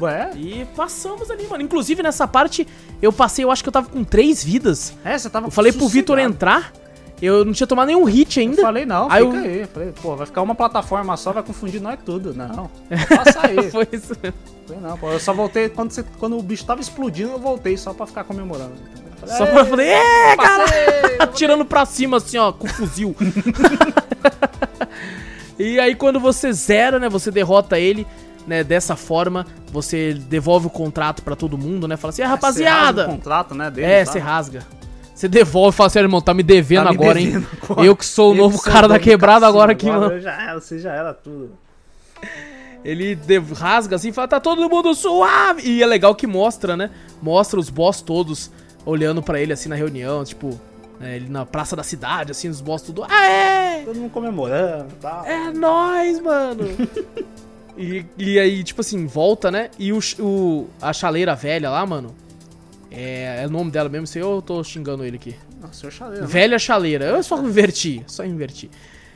Ué? E passamos ali, mano. Inclusive, nessa parte, eu passei, eu acho que eu tava com três vidas. É, você tava Eu falei pro Vitor sossegado. entrar, eu não tinha tomado nenhum hit Eu ainda. falei, não, Aí fica eu- aí. Eu Falei, pô, vai ficar uma plataforma só, vai confundir nós tudo. Não, passa aí. Foi isso. Falei, não, pô, eu só voltei quando, você- quando o bicho tava explodindo, eu voltei só pra ficar comemorando. Falei, Só "Aê, pra falar, é, cara! passei!" Atirando pra cima, assim, ó, com fuzil. e aí, quando você zera, né, você derrota ele, né, dessa forma, você devolve o contrato pra todo mundo, né, fala assim, ah, Você rasga rapaziada... o contrato, né, dele, É, você rasga. Você devolve e fala assim, irmão, tá me devendo Tá me agora, devendo hein? agora. Eu que sou o Eu novo cara da quebrada agora aqui, mano. eu Já era, você já era tudo. Ele rasga assim e fala, tá todo mundo suave. E é legal que mostra, né? Mostra os boss todos olhando pra ele assim na reunião, tipo, né, ele na praça da cidade, assim, os boss tudo. Ah, é! Todo mundo comemorando e tal. É nóis, mano! e, e aí, tipo assim, volta, né? E o, o, a chaleira velha lá, mano. É, é o nome dela mesmo, sei eu tô xingando ele aqui. Nossa, senhor chaleiro. né? Velha chaleira. Eu só inverti, só inverti.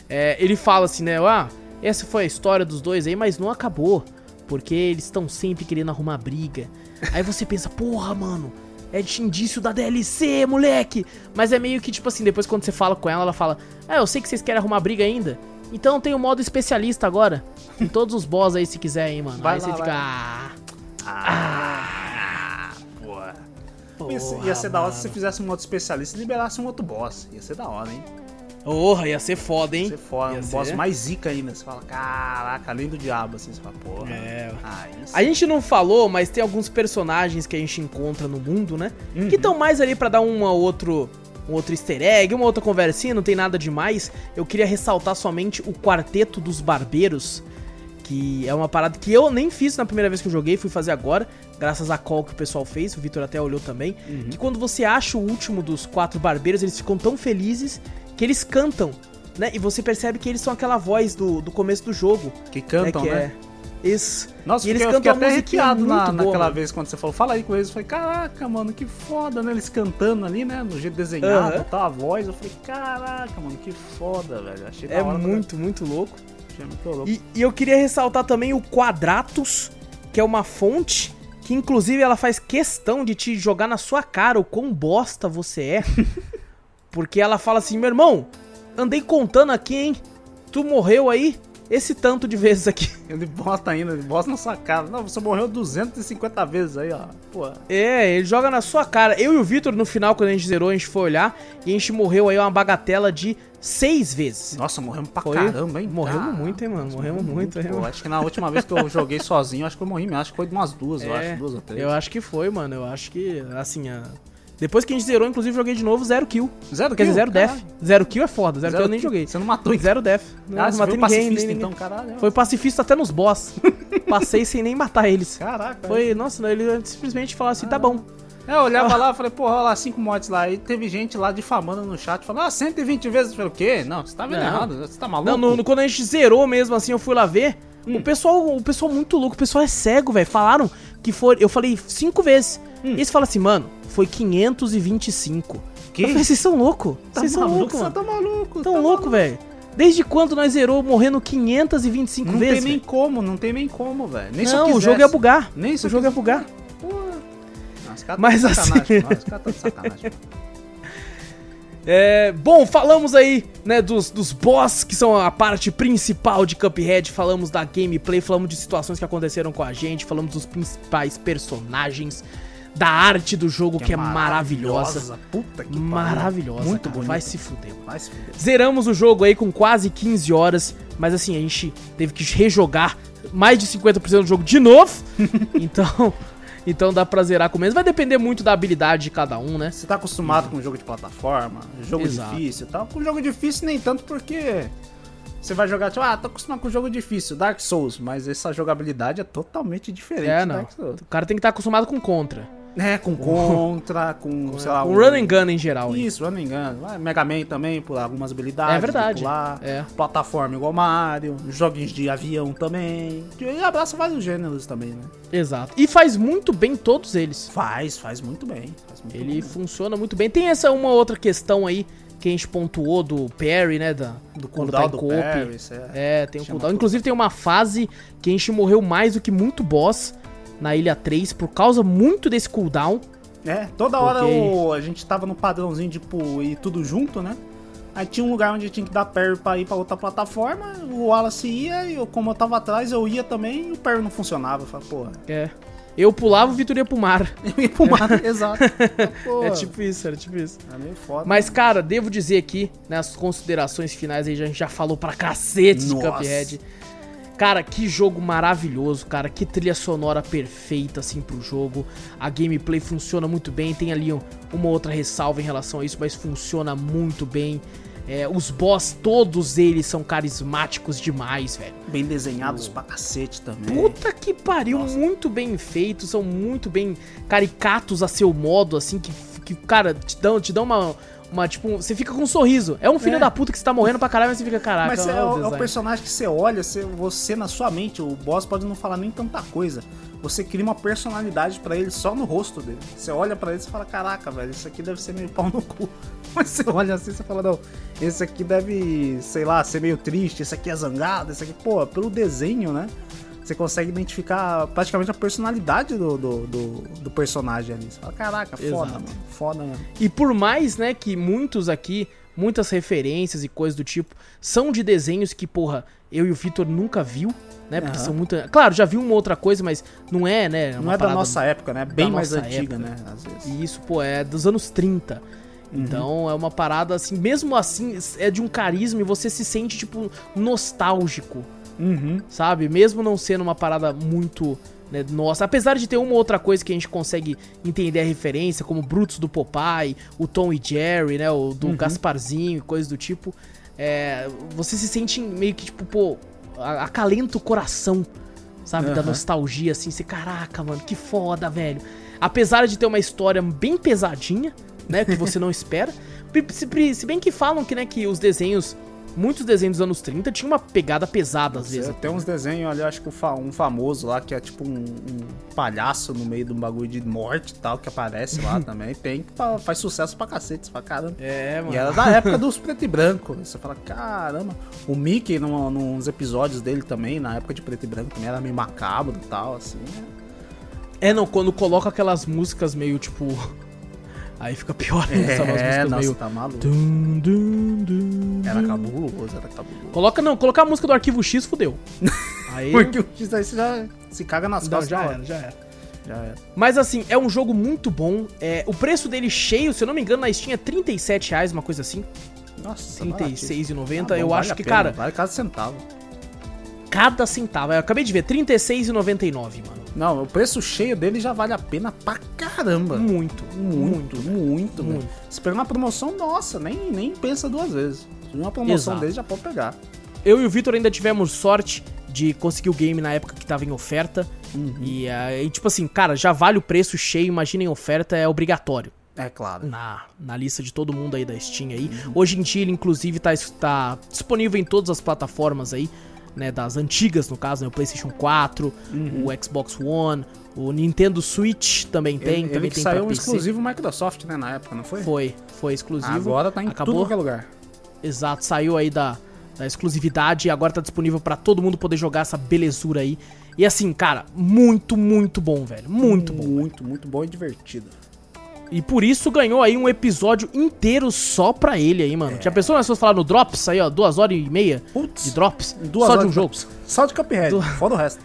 É, ele fala assim, né? Ah, essa foi a história dos dois aí, mas não acabou. Porque eles estão sempre querendo arrumar briga. Aí você pensa, porra, mano, é de indício da DLC, moleque. Mas é meio que tipo assim, depois quando você fala com ela, ela fala: É, eu sei que vocês querem arrumar briga ainda. Então tem o modo especialista agora. Em todos os boss aí, se quiser, hein, mano. Vai aí lá, você vai fica. Ah, Ah. Porra, Ia ser, ser da hora se mano. você fizesse um outro especialista e liberasse um outro boss. Ia ser da hora, hein? Porra, ia ser foda, hein? Ia ser foda. Ia um ser. boss mais zica ainda. Você fala, caraca, além do diabo, assim. Você fala, porra. É. Ah. A gente não falou, mas tem alguns personagens que a gente encontra no mundo, né? Uhum. Que estão mais ali pra dar um outro, um outro easter egg, uma outra conversinha, não tem nada demais. Eu queria ressaltar somente o Quarteto dos Barbeiros, que é uma parada que eu nem fiz na primeira vez que eu joguei, fui fazer agora, graças a call que o pessoal fez, o Vitor até olhou também. Uhum. Que quando você acha o último dos quatro barbeiros, eles ficam tão felizes que eles cantam, né? E você percebe que eles são aquela voz do, do começo do jogo. Que cantam, que né? É... Isso. Nossa, E eles eu cantam até arrepiado na, boa, naquela mano. vez quando você falou, fala aí com eles. Eu falei, caraca, mano, que foda, né? Eles cantando ali, né? No jeito desenhado e tal, a voz. Eu falei, caraca, mano, que foda, velho. Achei É muito, muito louco. E, e eu queria ressaltar também o Quadratus, que é uma fonte que inclusive ela faz questão de te jogar na sua cara o quão bosta você é. porque ela fala assim, meu irmão, andei contando aqui, hein? Tu morreu aí esse tanto de vezes aqui. Ele bota ainda, ele bota na sua cara. Não, você morreu 250 vezes aí, ó. Pô, É, ele joga na sua cara. Eu e o Vitor, no final, quando a gente zerou, a gente foi olhar e a gente morreu aí uma bagatela de seis vezes. nossa, morremos pra Foi? caramba, hein? Morremos Caramba, muito, hein, mano? Morremos muito, hein, Pô, acho que na última vez que eu joguei sozinho, acho que eu morri mesmo. Acho que foi de umas duas, eu É, acho. Duas ou três. Eu acho que foi, mano. Eu acho que, assim, a... depois que a gente zerou, inclusive, joguei de novo, zero kill. Zero Quer dizer, zero death. Caralho. Zero kill é foda, zero, kill eu nem joguei. Você não matou, então. Zero death. Não, Ah, não matei foi ninguém, pacifista, nem, então, ninguém. caralho. Foi pacifista até nos boss. Passei sem nem matar eles. Caraca. Foi, nossa, ele simplesmente falou assim, tá bom. É, eu olhava lá e falei, porra, olha lá, 5 mods lá. E teve gente lá difamando no chat, falando, ah, 120 vezes. Eu falei, o quê? Não, você tá vendo Não. errado, você tá maluco? Não, no- no- quando a gente zerou mesmo, assim, eu fui lá ver. Hum. O pessoal, o pessoal muito louco, o pessoal é cego, velho. Falaram que foi. Eu falei cinco vezes. Hum. E eles falam assim, mano, foi 525. Que? Eu falei, vocês são loucos. Tá Vocês são você mano. tá maluco. Tão tá louco, velho. Desde quando nós zerou morrendo 525 Não vezes? tem nem velho? como, não tem nem como, velho. Nem Não, o jogo ia bugar. Nem o jogo ia quisesse. bugar. Porra. Não, tá Mas assim-. Não, esse cara tá de sacanagem. É, bom, falamos aí, né, dos, dos boss, que são a parte principal de Cuphead, falamos da gameplay, falamos de situações que aconteceram com a gente, falamos dos principais personagens, da arte do jogo, que, é maravilhosa. Puta que. Maravilhosa, Muito cara, vai se fuder. Vai se fuder. Zeramos o jogo aí com quase 15 horas, mas assim, a gente teve que rejogar mais de 50% do jogo de novo, então... Então dá pra zerar com menos. Vai depender muito da habilidade de cada um, né? Você tá acostumado com jogo de plataforma, jogo Exato. difícil e tal. Com jogo difícil nem tanto porque você vai jogar, tipo, ah, tô acostumado com jogo difícil, Dark Souls, mas essa jogabilidade é totalmente diferente É, não. Dark Souls. O cara tem que estar acostumado com contra. É, com contra, com, sei lá... Com run and gun em geral. hein? Isso, run and gun. Mega Man também, por algumas habilidades. É verdade. pular. É. Plataforma igual Mario, joguinhos de avião também. E abraça vários gêneros também, né? Exato. E faz muito bem todos eles. Faz, faz muito bem. Faz muito Ele bem. funciona muito bem. Tem essa uma outra questão aí que a gente pontuou do parry, né? Da, Do quando tá em do isso é- É, tem um Chama cooldown. Inclusive tem uma fase que a gente morreu mais do que muito boss na Ilha 3 por causa muito desse cooldown. É, toda hora Ok. o- a gente tava no padrãozinho de tipo, ir tudo junto, né? Aí tinha um lugar onde tinha que dar parry pra ir pra outra plataforma, o Wallace ia, e eu, como eu tava atrás, eu ia também e o parry não funcionava. Eu falei, porra, É. Eu pulava, o Vitor ia pro mar. eu ia pro mar, exato. Pô, É tipo isso, era tipo isso. é meio foda. Mas, cara, devo dizer aqui, nas considerações finais aí, a gente já falou pra cacete de Nossa. Cuphead. Cara, que jogo maravilhoso, cara. Que trilha sonora perfeita, assim, pro jogo. A gameplay funciona muito bem. Tem ali um- uma outra ressalva em relação a isso, mas funciona muito bem. É, os boss, todos eles são carismáticos demais, velho. Bem desenhados pra cacete também. Puta que pariu, Nossa. muito bem feitos, são muito bem caricatos a seu modo, assim, que, que que, cara, te dão, te dão uma, uma, tipo, você fica com um sorriso. É um filho É. da puta que você tá morrendo pra caralho, mas você fica, caraca, Mas é, olha o, é o personagem que você olha, você, você na sua mente, o boss pode não falar nem tanta coisa. Você cria uma personalidade pra ele só no rosto dele. Você olha pra ele e você fala, caraca, velho, isso aqui deve ser meio pau no cu. Mas você olha assim e fala, não, esse aqui deve, sei lá, ser meio triste, esse aqui é zangado, esse aqui, pô, pelo desenho, né? Você consegue identificar praticamente a personalidade do, do, do, do personagem ali. Você fala, caraca, foda, Exato. mano. Foda mesmo. E por mais, né, que muitos aqui, muitas referências e coisas do tipo, são de desenhos que, porra, eu e o Vitor nunca viu, né? Porque Aham. são muito. Claro, já viu uma outra coisa, mas não é, né? Não é da nossa época, né? Bem mais antiga, época. né? Às vezes. E isso, pô, é dos anos 30. Uhum. Então é uma parada assim, mesmo assim, é de um carisma e você se sente, tipo, nostálgico, Uhum. sabe? Mesmo não sendo uma parada muito. Né, nossa, apesar de ter uma outra coisa que a gente consegue entender a referência, como Brutus do Popeye, o Tom e Jerry, né? O do Gasparzinho e coisas do tipo. é, você se sente meio que, tipo, pô, acalenta o coração, sabe? Da Aham. nostalgia, assim. Você, caraca, mano, que foda, velho. Apesar de ter uma história bem pesadinha, né? Que você não espera. Se, se bem que falam que, né, que os desenhos. Muitos desenhos dos anos 30 tinham uma pegada pesada, às vezes. Tem uns desenhos ali, eu acho que um famoso lá, que é tipo um, um palhaço no meio de um bagulho de morte e tal, que aparece lá também. Tem que fa- faz sucesso pra cacete, pra caramba. É, mano. E era da época dos preto e branco. Você fala, caramba. O Mickey, num, nos episódios dele também, na época de preto e branco, também era meio macabro e tal, assim. né? É, não, quando coloca aquelas músicas meio tipo. Aí fica pior, né? Sabe, as É, músicas nossa, meio. tá maluco. Dum, dum, dum, Era cabuloso, era cabuloso. Coloca, não, colocar a música do arquivo X, fudeu. Aí. Porque o X aí você já se caga nas Não, costas. já hora. era, já era. Já era. Mas assim, é um jogo muito bom. É, o preço dele cheio, se eu não me engano, na Steam é 37 reais, uma coisa assim. Nossa, 36,90. Tá bom, eu vale acho que, pena, cara, Vale cada centavo. cada centavo. Eu acabei de ver, 36,99, mano. Não, o preço cheio dele já vale a pena pra caramba. Muito, Muito, muito, muito. velho. Se pegar uma promoção, nossa, nem, nem pensa duas vezes. Se uma promoção Exato. dele, já pode pegar. Eu e o Vitor ainda tivemos sorte de conseguir o game na época que tava em oferta. E aí, tipo assim, cara, já vale o preço cheio, imagina em oferta, é obrigatório. É claro. Na, na lista de todo mundo aí da Steam aí. Hoje em dia ele, inclusive, tá, tá disponível em todas as plataformas aí, né? Das antigas, no caso, né? O PlayStation 4, o Xbox One, o Nintendo Switch também tem, ele, também ele que tem saiu um exclusivo Microsoft, né, na época, não foi? Foi, foi exclusivo. Agora tá em Acabou. tudo qualquer lugar. Exato, saiu aí da, da exclusividade e agora tá disponível pra todo mundo poder jogar essa belezura aí. E assim, cara, muito, muito bom, velho. Muito bom. Muito, muito bom e divertido. E por isso ganhou aí um episódio inteiro só pra ele aí, mano. Já pensou nós fosse falar no Drops aí, ó, duas horas e meia Putz, de Drops? duas só horas de um jogo. Só de Cuphead, Du- fora o resto.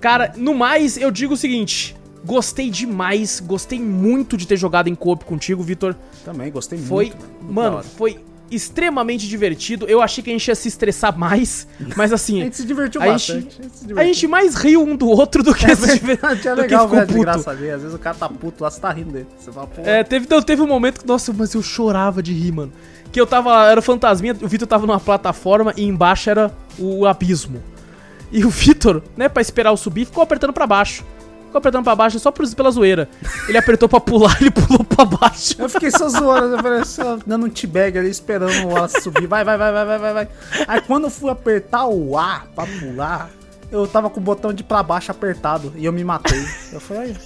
Cara, no mais, eu digo o seguinte. Gostei demais, gostei muito de ter jogado em co contigo, Vitor. Também, gostei Foi, muito. mano, hora. foi extremamente divertido. Eu achei que a gente ia se estressar mais, mas assim, A gente se divertiu a bastante. gente- gente se a divertiu. gente mais riu um do outro do que É se diver- verdade, é legal ver a puto. desgraça ali. Às vezes o cara tá puto lá, você tá rindo dele. Você fala, É, teve, não, teve um momento que, nossa, mas eu chorava de rir, mano. Que eu tava, era o fantasminha, o Vitor tava numa plataforma e embaixo era o abismo. E o Vitor, né, pra esperar eu subir, ficou apertando pra baixo. Ficou apertando pra baixo só por, pela zoeira. Ele apertou pra pular, ele pulou pra baixo. Eu fiquei só zoando, eu falei, só dando um t-bag ali, esperando o A subir. Vai, vai, vai, vai, vai, vai, vai. Aí quando eu fui apertar o A pra pular, eu tava com o botão de pra baixo apertado e eu me matei. Eu falei,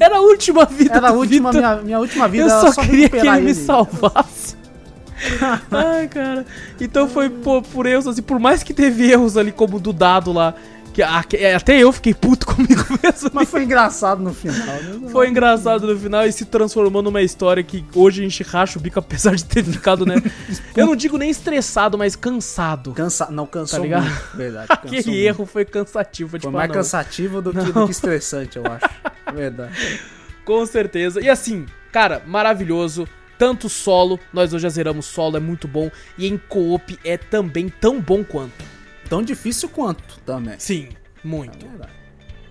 Era a última vida era a última, minha, minha última vida, Eu só, só queria que ele recuperar me salvasse. Ai, cara. Então foi por, por erros, assim, por mais que teve erros ali, como do dado lá, que, que- até eu fiquei puto comigo mesmo. Mas foi engraçado no final. né? Foi engraçado no final e se transformou numa história que hoje a gente racha o bico, apesar de ter ficado, né? eu não digo nem estressado, mas cansado. Cansa... Não, cansou Tá ligado? muito, verdade. Aquele muito. erro foi cansativo. Foi, Foi tipo, mais ah, cansativo do que, do que estressante, eu acho. Verdade. Com certeza. E assim, cara, maravilhoso. Tanto solo, nós hoje já zeramos solo, é muito bom. E em co-op é também tão bom quanto. Tão difícil quanto também. Sim, muito. Verdade.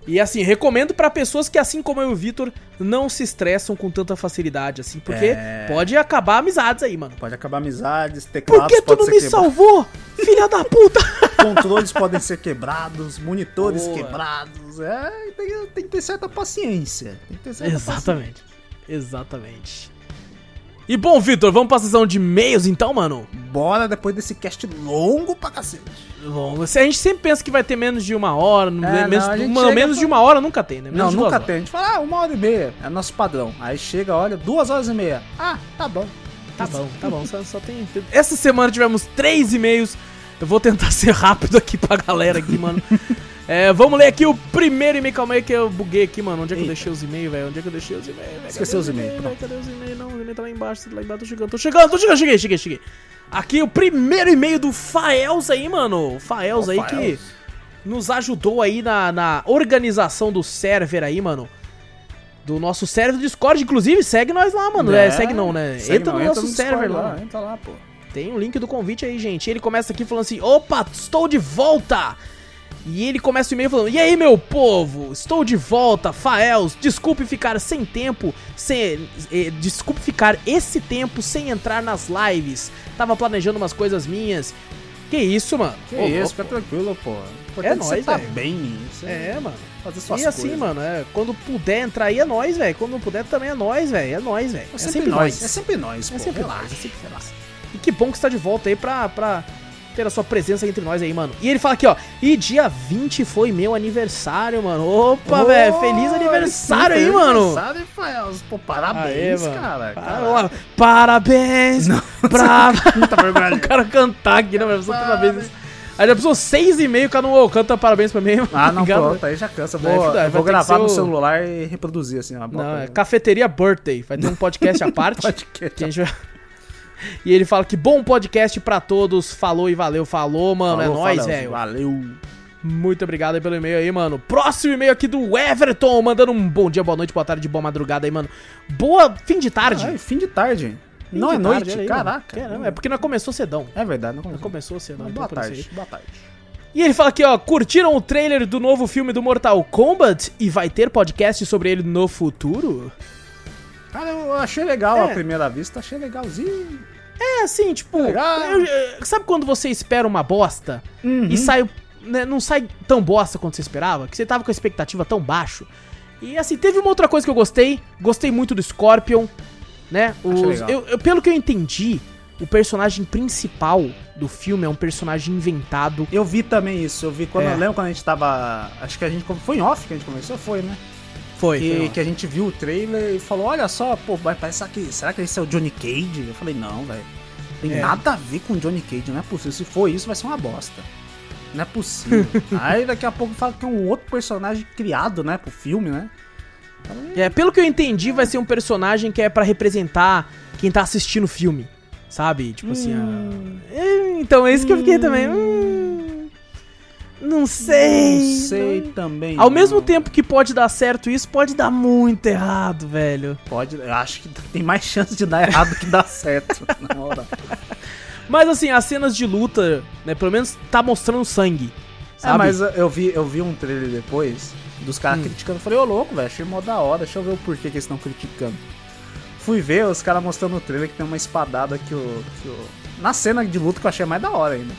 E assim, recomendo pra pessoas que, assim como eu e o Vitor, não se estressam com tanta facilidade, assim, porque É. pode acabar amizades aí, mano. Pode acabar amizades, Por teclados que tu não me salvou? Filha da puta! controles podem ser quebrados, monitores Boa. quebrados. É, tem, tem que ter certa paciência. Tem que ter certa Exatamente. Exatamente. E bom, Vitor, vamos pra sessão de e-mails então, mano? Bora depois desse cast longo pra cacete. Bom, a gente sempre pensa que vai ter menos de uma hora, não, menos, gente uma- menos e de uma hora nunca tem, né? Menos Não, nunca horas. tem. A gente fala, ah, uma hora e meia. É nosso padrão. Aí chega, olha, duas horas e meia. Ah, tá bom. Tá bom, tá bom, só, só tem... Essa semana tivemos três e-mails, eu vou tentar ser rápido aqui pra galera aqui, mano. É, vamos ler aqui o primeiro e-mail, calma aí que eu buguei aqui, mano. Onde é que eu Eita. deixei os e-mails, velho? Onde é que eu deixei os e-mails? Esqueceu Cadê os e-mails, velho? Cadê os e-mails? Não, o e-mail tá lá embaixo, lá embaixo, tô chegando, tô chegando, tô chegando, cheguei, cheguei, cheguei. Aqui o primeiro e-mail do Faels aí, mano. O Faels Ó, aí Faels. que nos ajudou aí na, na organização do server aí, mano. Do nosso server do Discord, inclusive, segue nós lá, mano. É, segue não, né? Segue entra não, no nosso Discord server lá. Entra lá, pô. Tem o link do convite aí, gente. Ele começa aqui falando assim: opa, estou de volta! E ele começa o e-mail falando: E aí, meu povo? Estou de volta, Faels. Desculpe ficar sem tempo, sem, eh, desculpe ficar esse tempo sem entrar nas lives. Tava planejando umas coisas minhas. Que isso, mano? Que isso, fica tranquilo, pô. Importante nóis, você tá velho. bem. Você É, mano. fazer suas E assim, coisas. mano, é, quando puder entrar aí é nós, velho. Quando não puder também é nós, velho. É nós, velho. É sempre, nós. É sempre nós, pô. É sempre Relaxa. nós, é sempre nós. E que bom que você tá de volta aí pra, pra ter a sua presença entre nós aí, mano. E ele fala aqui, ó. E dia 20 foi meu aniversário, mano. Opa, Ô, velho. Feliz aniversário sim, aí, mano. Aniversário. Pô, parabéns, Aê, cara. Parabéns pra... Muita vergonha. o cara cantar aqui, né, velho? Parabéns. Aí já precisou seis e meio, um ô, canta parabéns pra mim. Ah, não, Obrigado. pronto, aí já cansa. Vou, ter vou gravar no celular e reproduzir, assim, bota- Não, é Cafeteria Birthday. Vai ter um podcast à parte. Que- que a gente vai- E ele fala que bom podcast pra todos. Falou e valeu. Falou, mano. Falou, é nóis, velho. Valeu. Muito obrigado aí pelo e-mail aí, mano. Próximo e-mail aqui do Everton, mandando um bom dia, boa noite, boa tarde, boa madrugada aí, mano. Boa fim de tarde. Ai, fim de tarde. Fim não de é tarde, noite, olha aí, caraca. Caramba, é porque não começou cedão. É verdade, não Não começou. começou cedão. então Boa tarde, boa tarde. E ele fala aqui, ó, curtiram o trailer do novo filme do Mortal Kombat e vai ter podcast sobre ele no futuro? Cara, eu achei legal É. a primeira vista, achei legalzinho. É assim, tipo, Legal. eu- sabe quando você espera uma bosta Uhum. e sai, né, não sai tão bosta quanto você esperava? Que você tava com a expectativa tão baixo. E assim, teve uma outra coisa que eu gostei, gostei muito do Scorpion, né? Os- eu- eu- pelo que eu entendi, o personagem principal do filme é um personagem inventado. Eu vi também isso, eu vi quando É. eu lembro quando a gente tava. Acho que a gente. Foi em off que a gente começou, foi, né? Foi, Que, foi, que a gente viu o trailer e falou, olha só, pô, vai parece que. Será que esse é o Johnny Cage? Eu falei, não, velho. Tem É. nada a ver com o Johnny Cage, não é possível. Se for isso, vai ser uma bosta. Não é possível. Aí daqui a pouco fala que é um outro personagem criado, né, pro filme, né? É, pelo que eu entendi, vai ser um personagem que é pra representar quem tá assistindo o filme. Sabe? Tipo assim. Hum. ah, é, então é isso que eu fiquei também. hum, não sei. Não sei também. Ao mesmo não. tempo que pode dar certo isso, pode dar muito errado, velho. Pode, eu acho que tem mais chance de dar errado que dar certo. Na moral. Mas assim, as cenas de luta, né? Pelo menos tá mostrando sangue. Sabe? É, mas eu vi, eu vi um trailer depois dos caras Hum. criticando. Falei, ô louco, velho, achei mó da hora. Deixa eu ver o porquê que eles estão criticando. Fui ver os caras mostrando no trailer que tem uma espadada que o, que o. Na cena de luta que eu achei mais da hora ainda.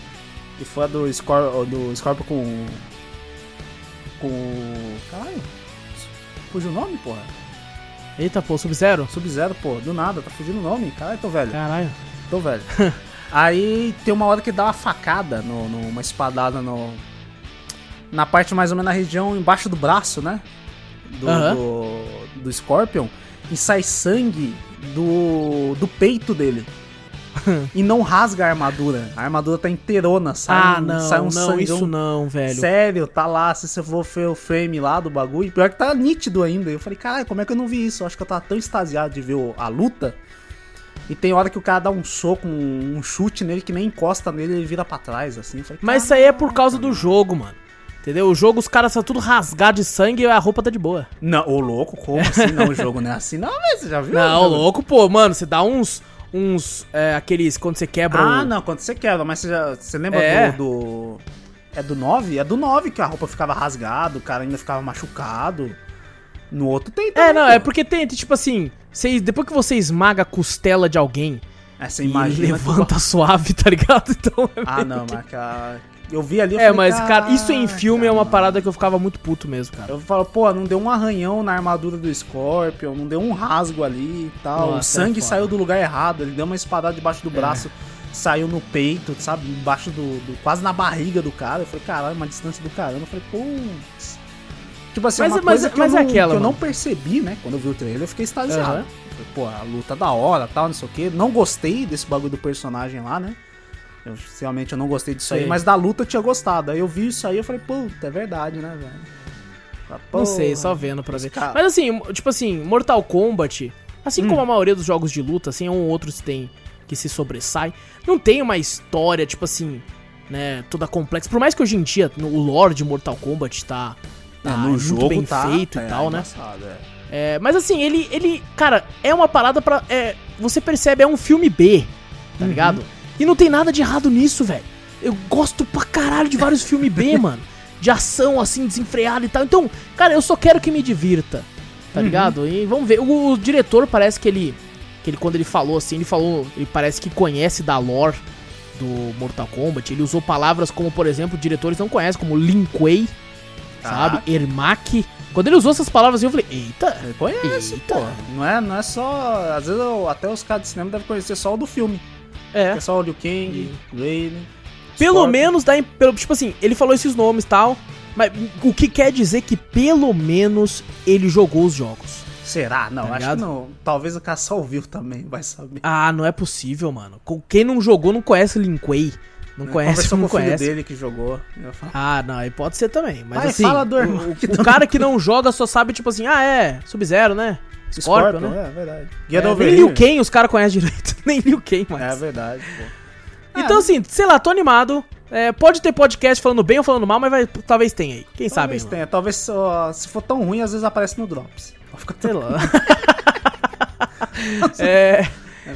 E foi a do, Scor do Scorpio com. Com. Caralho. Fugiu o nome, porra? Eita, pô, Sub-Zero? Sub-Zero, pô, do nada, tá fugindo o nome. Caralho, tô velho. Caralho. Tô velho. Aí tem uma hora que dá uma facada, no, no- uma espadada no. Na parte mais ou menos na região embaixo do braço, né? Do, do, do Scorpion. E sai sangue do, do peito dele. e não rasga a armadura. A armadura tá inteirona, sai, ah, um, não, sai um não, sangão. isso não, velho. Sério, tá lá, se você for ver o frame lá do bagulho, pior que tá nítido ainda. Eu falei, caralho, como é que eu não vi isso? Eu acho que eu tava tão extasiado de ver a luta. E tem hora que o cara dá um soco, um, um chute nele que nem encosta nele ele vira pra trás, assim. Falei, Mas isso aí é por causa do jogo, mano. Entendeu? O jogo, os caras são tudo rasgados de sangue e a roupa tá de boa. Não, ô louco, como assim? Não, o jogo não é assim, não, velho. Você já viu? Não, jogo? louco, pô, mano, você dá uns. Uns. É, aqueles. Quando você quebra Ah, o. não, quando você quebra, mas você, já, você lembra É. do, do- É do 9? É do 9 que a roupa ficava rasgada, o cara ainda ficava machucado. No outro tem É, também, não, pô. é porque tem, tipo assim. Você, depois que você esmaga a costela de alguém É, você imagina. levanta suave, tá ligado? Então. é Ah, não, que- mas aquela, Eu vi ali, eu É, falei, mas, cara, isso em "Caraca, filme é uma mano." parada que eu ficava muito puto mesmo, cara. Eu falo, pô, não deu um arranhão na armadura do Scorpion, não deu um rasgo ali e tal. Nossa, o sangue é saiu do lugar errado, ele deu uma espadada debaixo do braço, saiu no peito, sabe? Embaixo do, do- quase na barriga do cara. Eu falei, caralho, uma distância do caramba. Eu falei, putz. Tipo assim, Mas- uma mas- coisa que, mas eu, é não, aquela, que eu não percebi, né? Quando eu vi o trailer, eu fiquei extasiado. Falei, Pô, a luta da hora, tal, não sei o quê. Não gostei desse bagulho do personagem lá, né? Eu, realmente eu não gostei disso aí, Sei. mas da luta eu tinha gostado. Aí eu vi isso aí e eu falei, puta, é verdade, né, velho? Falei, Não sei, só vendo pra ver. Mas assim, tipo assim, Mortal Kombat, assim Hum. como a maioria dos jogos de luta, assim, um ou outros tem que se sobressai, não tem uma história, tipo assim, né, toda complexa. Por mais que hoje em dia o lore de Mortal Kombat tá, tá É, no muito jogo bem tá, feito é, e tal, né? engraçado, é. É, mas assim, ele, ele, cara, é uma parada pra. É, você percebe, é um filme B, tá Uhum. ligado? E não tem nada de errado nisso, velho. Eu gosto pra caralho de vários filmes B, mano. De ação, assim, desenfreada e tal. Então, cara, eu só quero que me divirta, tá Uhum. ligado? E vamos ver. O, o diretor parece que ele. Que ele, quando ele falou assim, ele falou. Ele parece que conhece da lore do Mortal Kombat. Ele usou palavras como, por exemplo, diretores não conhecem, como Lin Kuei, sabe? Caraca. Ermac. Quando ele usou essas palavras, eu falei, eita. Ele conhece, Eita. pô. Não é, não é só. Às vezes eu- até os caras de cinema devem conhecer só o do filme. É. É só o Liu Kang, Raiden. Pelo Scorpion. menos dá. Pelo, tipo assim, ele falou esses nomes e tal. Mas o que quer dizer que pelo menos ele jogou os jogos. Será? Não, Tá acho ligado? que não. Talvez o cara só ouviu também, vai saber. Ah, não é possível, mano. Quem não jogou não conhece Lin Kuei. Não conhece, Conversou não com o conhece. dele que jogou. Ah, não, aí pode ser também. Mas assim, fala do irmão o, que o cara que não joga só sabe, tipo assim, ah, é, Sub-Zero, né? Scorpion, né? É, verdade. É, Get nem. Liu Kang os caras conhecem direito. nem Liu Kang, É mais. verdade, pô. Então assim, sei lá, tô animado. É, pode ter podcast falando bem ou falando mal, mas vai- talvez tenha aí. Quem sabe, Talvez mano? tenha. Talvez se for tão ruim, às vezes aparece no Drops. Fica Sei lá. é,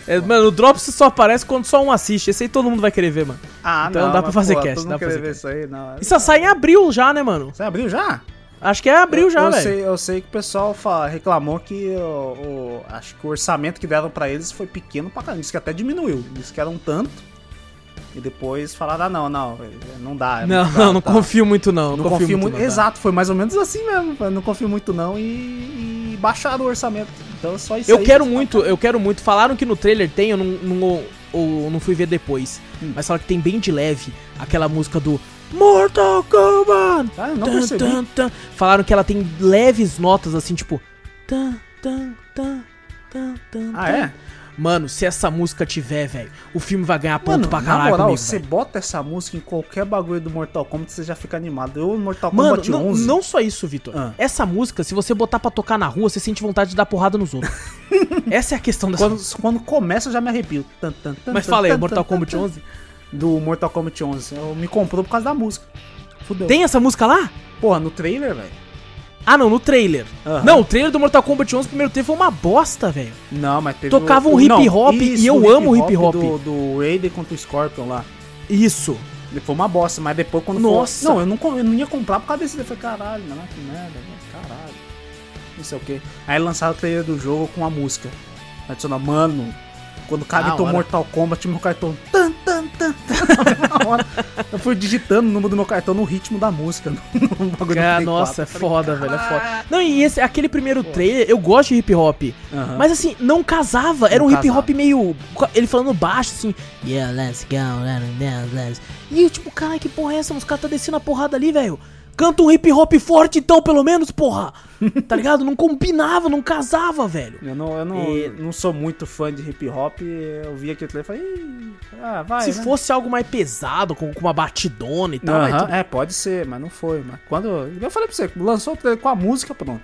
é, mano, o Drops só aparece quando só um assiste. Esse aí todo mundo vai querer ver, mano. Ah, Então dá pra fazer pô, cast, dá pra querer fazer ver isso aí, não. Isso sai em abril já, né, mano? Você abriu já? Acho que é abril já, eu velho. sei, eu sei que o pessoal fala- reclamou que o, o- acho que o orçamento que deram pra eles foi pequeno pra caramba. Disse que até diminuiu. Disse que era um tanto. E depois falaram, ah, não, não, não dá. é Não, muito não, caro, não tá. confio muito não. Não confio muito. não, tá? Exato, foi mais ou menos assim mesmo. Não confio muito não e, e baixaram o orçamento. Então só isso Eu aí quero que- muito, eu quero muito. Falaram que no trailer tem, eu não, não, eu não fui ver depois. Hum. Mas falaram que tem bem de leve aquela música do Mortal Kombat. Ah, não Tan, percebi. tan, tan. Falaram que ela tem leves notas assim, tipo. tan, tan, tan, tan, tan, Ah, é? Mano, se essa música tiver, velho, o filme vai ganhar ponto Mano, pra na caralho moral, comigo, você bota essa música em qualquer bagulho do Mortal Kombat, você já fica animado. Eu no Mortal Mano, Kombat não, 11... não só isso, Vitor. Ah. Essa música, se você botar pra tocar na rua, você sente vontade de dar porrada nos outros. Essa é a questão dessa Quando, quando começa, eu já me arrepio. Tan, tan, tan, Mas tan, fala aí, tan, Mortal Kombat tan, 11. Do Mortal Kombat 11. Eu me comprou por causa da música. Fudeu. Tem essa música lá? Porra, no trailer, velho. Ah, não, no trailer. Aham. Não, o trailer do Mortal Kombat 11 primeiro tempo foi uma bosta, velho. Não, mas teve Tocava o- um hip não, hop e isso, eu o amo hip hop. Do, do Raiden contra o Scorpion lá. Isso. Ele Foi uma bosta, mas depois quando Nossa. For... Não, eu não, eu não ia comprar por causa desse. Eu falei, caralho, mano, que merda, caralho. Não sei o que. Aí lançaram o trailer do jogo com a música. Adiciona, mano, quando o hora. Mortal Kombat, meu cartão. Tan, tan, tan, tan, hora. eu fui digitando o número do meu cartão no ritmo da música. No, no bagulho Play nossa, é 4. Eu falei, foda, velho, é foda. Não, e esse, aquele primeiro trailer, eu gosto de hip hop. Aham. Mas assim, não casava. Era Não um hip hop casava. meio. Ele falando baixo, assim. Yeah, let's go, let's, let's. E eu, tipo, cara, que porra é essa? Os caras tá descendo a porrada ali, velho. Canta um hip hop forte, então, pelo menos, porra. tá ligado? Não combinava, não casava, velho. Eu não, eu não, E- não sou muito fã de hip hop. Eu vi aquele trailer e falei, "Ih, ah, vai. Se né?" fosse algo mais pesado, com, com uma batidona e tal. Aham, aí tu- É, pode ser, mas não foi. Mas quando. Eu falei pra você, lançou o trailer com a música, pronto.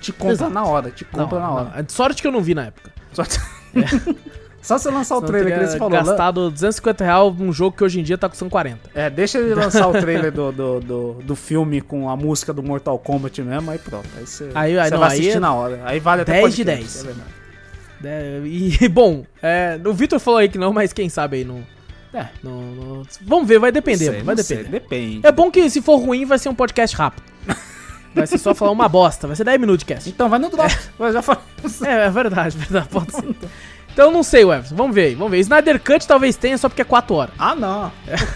Te compra Exato. na hora, te compra Não, na hora. não. É Sorte que eu não vi na época. Só, você lançar o Senão trailer, que você falou. gastado 250 reais num jogo que hoje em dia tá custando 40. É, deixa ele lançar o trailer do, do, do, do filme com a música do Mortal Kombat mesmo, aí pronto. Aí você, Aí- aí você não, vai aí assistir é na hora. Aí vale até 10 de podcast, 10. é. É, e, bom, é, o Vitor falou aí que não, mas quem sabe aí não. É, não, não- vamos ver, vai depender, sei, vai não sei, depender. depende. É bom que se for ruim vai ser um podcast rápido. Vai ser só falar uma bosta, vai ser 10 minutos de cast. Então vai no drop. Eu já falei. É, é verdade, verdade, pode ser. Então não sei, Everson, vamos ver aí, vamos ver. Snyder Cut talvez tenha só porque é 4 horas. Ah, não.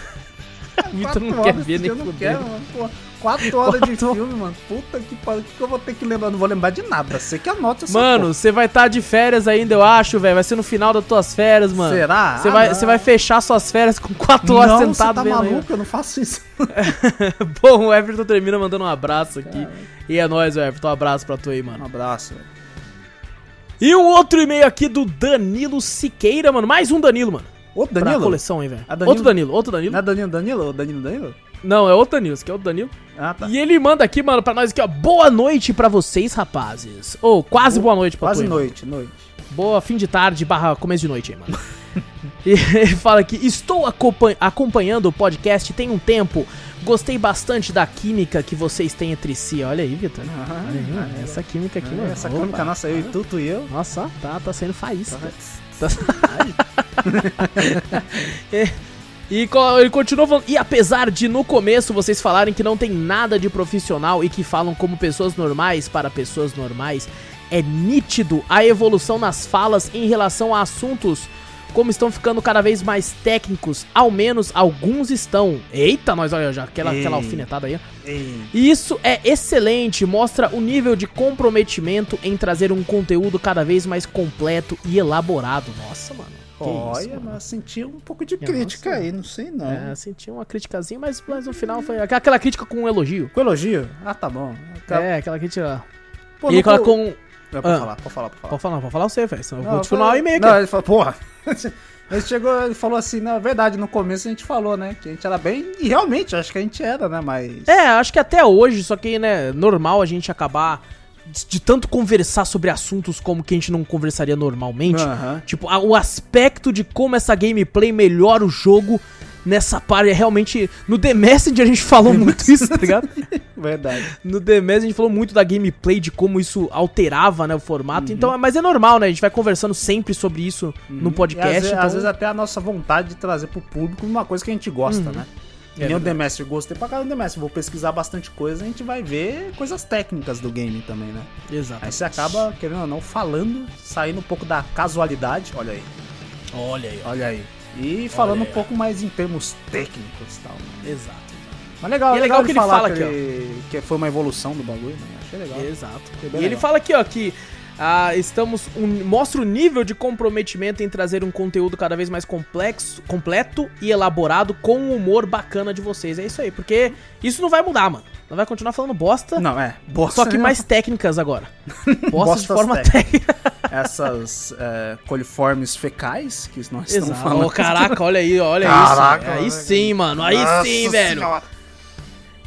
Vitor não quer ver nem eu não quero, mano. Pô, quatro horas de Quatro- filme, mano. Puta que pariu. O que, eu vou ter que lembrar? Não vou lembrar de nada. Você que anota essa Mano, você vai estar de férias ainda, eu acho, velho. Vai ser no final das tuas férias, mano. Será? Você Ah, vai, vai fechar suas férias com 4 horas não, sentado você tá vendo aí. maluco? Eu não faço isso. Bom, o Everton termina mandando um abraço aqui. E é nóis, Everton. Um abraço pra tu aí, mano. Um abraço, velho. E um outro e-mail aqui do Danilo Siqueira, mano. Mais um Danilo, mano. Outro Pra Danilo? coleção aí, velho. Ah? Outro Danilo, outro Danilo. Não é Danilo Danilo? Danilo Danilo? Não, é outro Danilo. Esse aqui é outro Danilo. Ah, tá. E ele manda aqui, mano, pra nós aqui, ó. Boa noite pra vocês, rapazes. Ou quase boa noite pra Quase tu, aí, mano. noite, noite. Boa fim de tarde barra começo de noite aí, mano. e ele fala aqui, estou acompan- acompanhando o podcast tem um tempo. Gostei bastante da química que vocês têm entre si. Olha aí, Vitor. Mano. ah, Essa química aqui, mano. Essa química nossa, eu e tu, tu e eu. Nossa, tá, tá sendo faísca. Tá. É. E ele continua falando, e apesar de no começo vocês falarem que não tem nada de profissional e que falam como pessoas normais para pessoas normais, é nítido a evolução nas falas em relação a assuntos como estão ficando cada vez mais técnicos, ao menos alguns estão. Eita, nós olha já, aquela, Ei. aquela alfinetada aí. Ei, E isso é excelente, mostra o nível de comprometimento em trazer um conteúdo cada vez mais completo e elaborado. Nossa, mano. que Olha, isso, mas senti um pouco de crítica aí, não sei não. É, senti uma criticazinha, mas, mas no final foi aquela- aquela crítica com um elogio. Com elogio? Ah, tá bom. É, aquela crítica. Pô, e ele não coloca É, pode Ah. falar, pode falar, pode falar. Pode falar, pode falar você, velho. senão eu Não, vou te final o e-mail Não, aqui. ele falou, porra. Ele chegou, ele falou assim, na verdade, no começo a gente falou, né, que a gente era bem, e realmente, acho que a gente era, né, mas... É, acho que até hoje, só que, né, normal a gente acabar de, de tanto conversar sobre assuntos como que a gente não conversaria normalmente. Aham. Tipo, a- o aspecto de como essa gameplay melhora o jogo nessa parte é realmente. No The Messenger a gente falou muito isso, tá ligado? Verdade. No The Messenger a gente falou muito da gameplay, de como isso alterava, né, o formato. Então, mas é normal, né? A gente vai conversando sempre sobre isso no E podcast. às, então- às vezes até a nossa vontade de trazer pro público uma coisa que a gente gosta, né? É Nem o verdade. The Master gostei pra caramba do The Master. Vou pesquisar bastante coisa, a gente vai ver coisas técnicas do game também, né? Exato. Aí você acaba, querendo ou não, falando, saindo um pouco da casualidade. Olha aí, Olha aí, olha aí. E falando um pouco mais em termos técnicos e tal. Né? Exato. Mas legal, E é legal ele que ele fala que, ele- que foi uma evolução do bagulho, né? Achei legal. Exato. E bem ele legal. fala aqui, ó, que ah, estamos. um- mostra o nível de comprometimento em trazer um conteúdo cada vez mais complexo, completo e elaborado com um humor bacana de vocês. É isso aí, porque isso não vai mudar, mano. Não vai continuar falando bosta. Não, é. Bosta, Só que mais técnicas agora. Bosta de forma técnica. Essas é, coliformes fecais que nós estamos Exato. falando. Ô, caraca, olha aí, olha Caraca, isso. Aí sim, mano. Aí sim, velho. Senhora.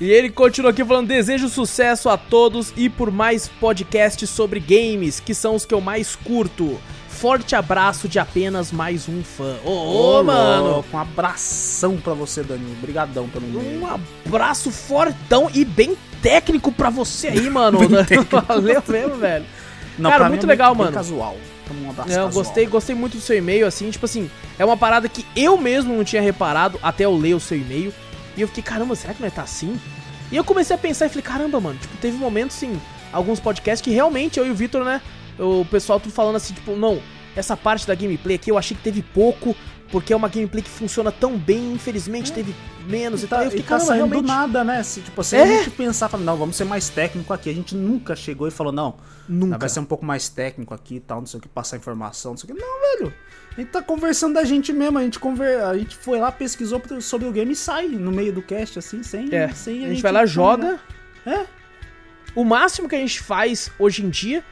E ele continua aqui falando: desejo sucesso a todos e por mais podcasts sobre games, que são os que eu mais curto. Forte abraço de apenas mais um fã. Ô, ô, mano. louco, Um abração pra você, Danilo. Obrigadão pelo e-mail. Um abraço fortão e bem técnico pra você aí, mano. Valeu mesmo, velho. cara, pra muito é legal, bem mano. casual. Um abraço gostei, gostei muito do seu e-mail, assim, tipo assim, é uma parada que eu mesmo não tinha reparado até eu ler o seu e-mail. E eu fiquei, caramba, será que não é tá assim? E eu comecei a pensar e falei, caramba, mano, tipo, teve momentos, sim, alguns podcasts que realmente eu e o Vitor, né, o pessoal tudo falando assim, tipo, não, essa parte da gameplay aqui eu achei que teve pouco, porque é uma gameplay que funciona tão bem, infelizmente teve menos e, E tal. tá, E eu e fiquei, tá caramba, saindo realmente. do nada, né? Se, tipo, se É. a gente pensar, falar, não, vamos ser mais técnico aqui. A gente nunca chegou e falou, não, Nunca. vai ser um pouco mais técnico aqui e tal, não sei o que, passar informação, não sei o que. Não, velho. A gente tá conversando da gente mesmo, a gente, conver... a gente foi lá, pesquisou sobre o game e sai no meio do cast, assim, sem, É, sem a gente vai lá, joga. É. O máximo que a gente faz hoje em dia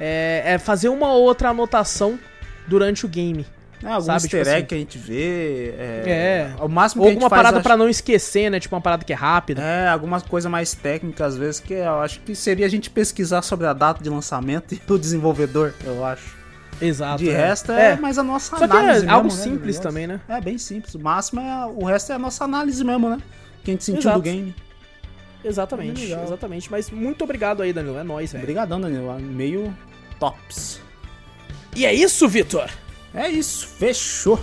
é, é fazer uma ou outra anotação durante o game. É, algum Sabe, easter tipo assim. que a gente vê. É. É. O máximo Ou que a gente alguma faz, parada acho- pra não esquecer, né? Tipo uma parada que é rápida. É, algumas coisas mais técnicas, às vezes, que eu acho que seria a gente pesquisar sobre a data de lançamento e o desenvolvedor, eu acho. Exato. De é. resto, é, É. mais a nossa Só que análise é algo mesmo, né, simples também, né? É, bem simples. O máximo é. O resto é a nossa análise mesmo, né? Que a gente sentiu Exato. do game. Exatamente, Legal. exatamente. Mas muito obrigado aí, Danilo. É nóis, velho. Obrigadão, Danilo. Meio tops. E é isso, Vitor. É isso, fechou.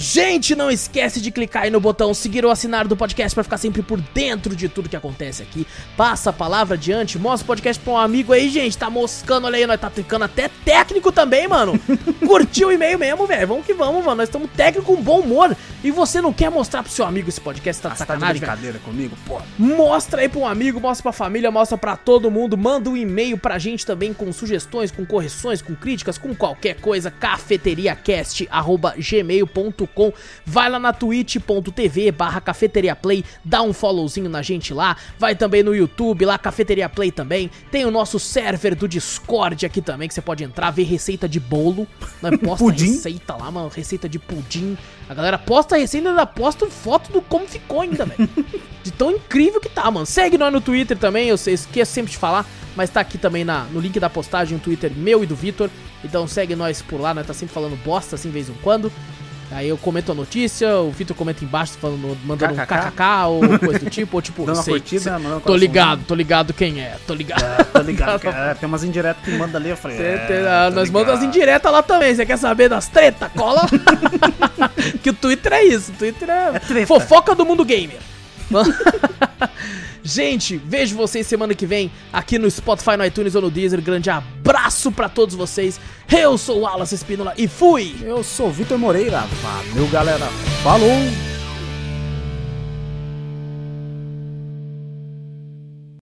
Gente, não esquece de clicar aí no botão seguir ou assinar do podcast para ficar sempre por dentro de tudo que acontece aqui. Passa a palavra adiante, mostra o podcast pra um amigo aí, gente. Tá moscando, olha aí, nós tá ficando até técnico também, mano. Curtiu o e-mail mesmo, velho. Vamos que vamos, mano. Nós estamos técnico com bom humor. E você não quer mostrar pro seu amigo esse podcast, tá de Você tá sacanagem, velho? brincadeira comigo, pô. Mostra aí pra um amigo, mostra pra família, mostra pra todo mundo. Manda um e-mail pra gente também com sugestões, com correções, com críticas, com qualquer coisa. cafeteriacast.gmail.com Vai lá na twitch.tv barra cafeteriaplay, dá um followzinho na gente lá. Vai também no YouTube, lá Cafeteria Play também. Tem o nosso server do Discord aqui também, que você pode entrar, ver receita de bolo. Nós posta Pudim. receita lá, mano, receita de pudim. A galera posta a receita e ainda posta foto do como ficou ainda, velho. De tão incrível que tá, mano. Segue nós no Twitter também, eu sei, esqueço sempre de falar, mas tá aqui também na, no link da postagem o Twitter meu e do Vitor. Então segue nós por lá, nós tá sempre falando bosta assim, vez em quando. Aí eu comento a notícia, o Vitor comenta embaixo, falando, mandando um KKK. kkk ou coisa do tipo, ou tipo, Dando sei, curtida, sei- tô ligado, tô ligado quem é, tô ligado. É, tô ligado. é, tem umas indiretas que manda ali, eu falei. É, tem- ah, nós mandamos as indiretas lá também. Você quer saber das treta? Cola. que o Twitter é isso. O Twitter é, É fofoca do mundo gamer. Gente, vejo vocês semana que vem aqui no Spotify, no iTunes ou no Deezer. Grande abraço pra todos vocês. Eu sou o Wallace Espínola e fui! Eu sou Vitor Moreira. Valeu, galera. Falou!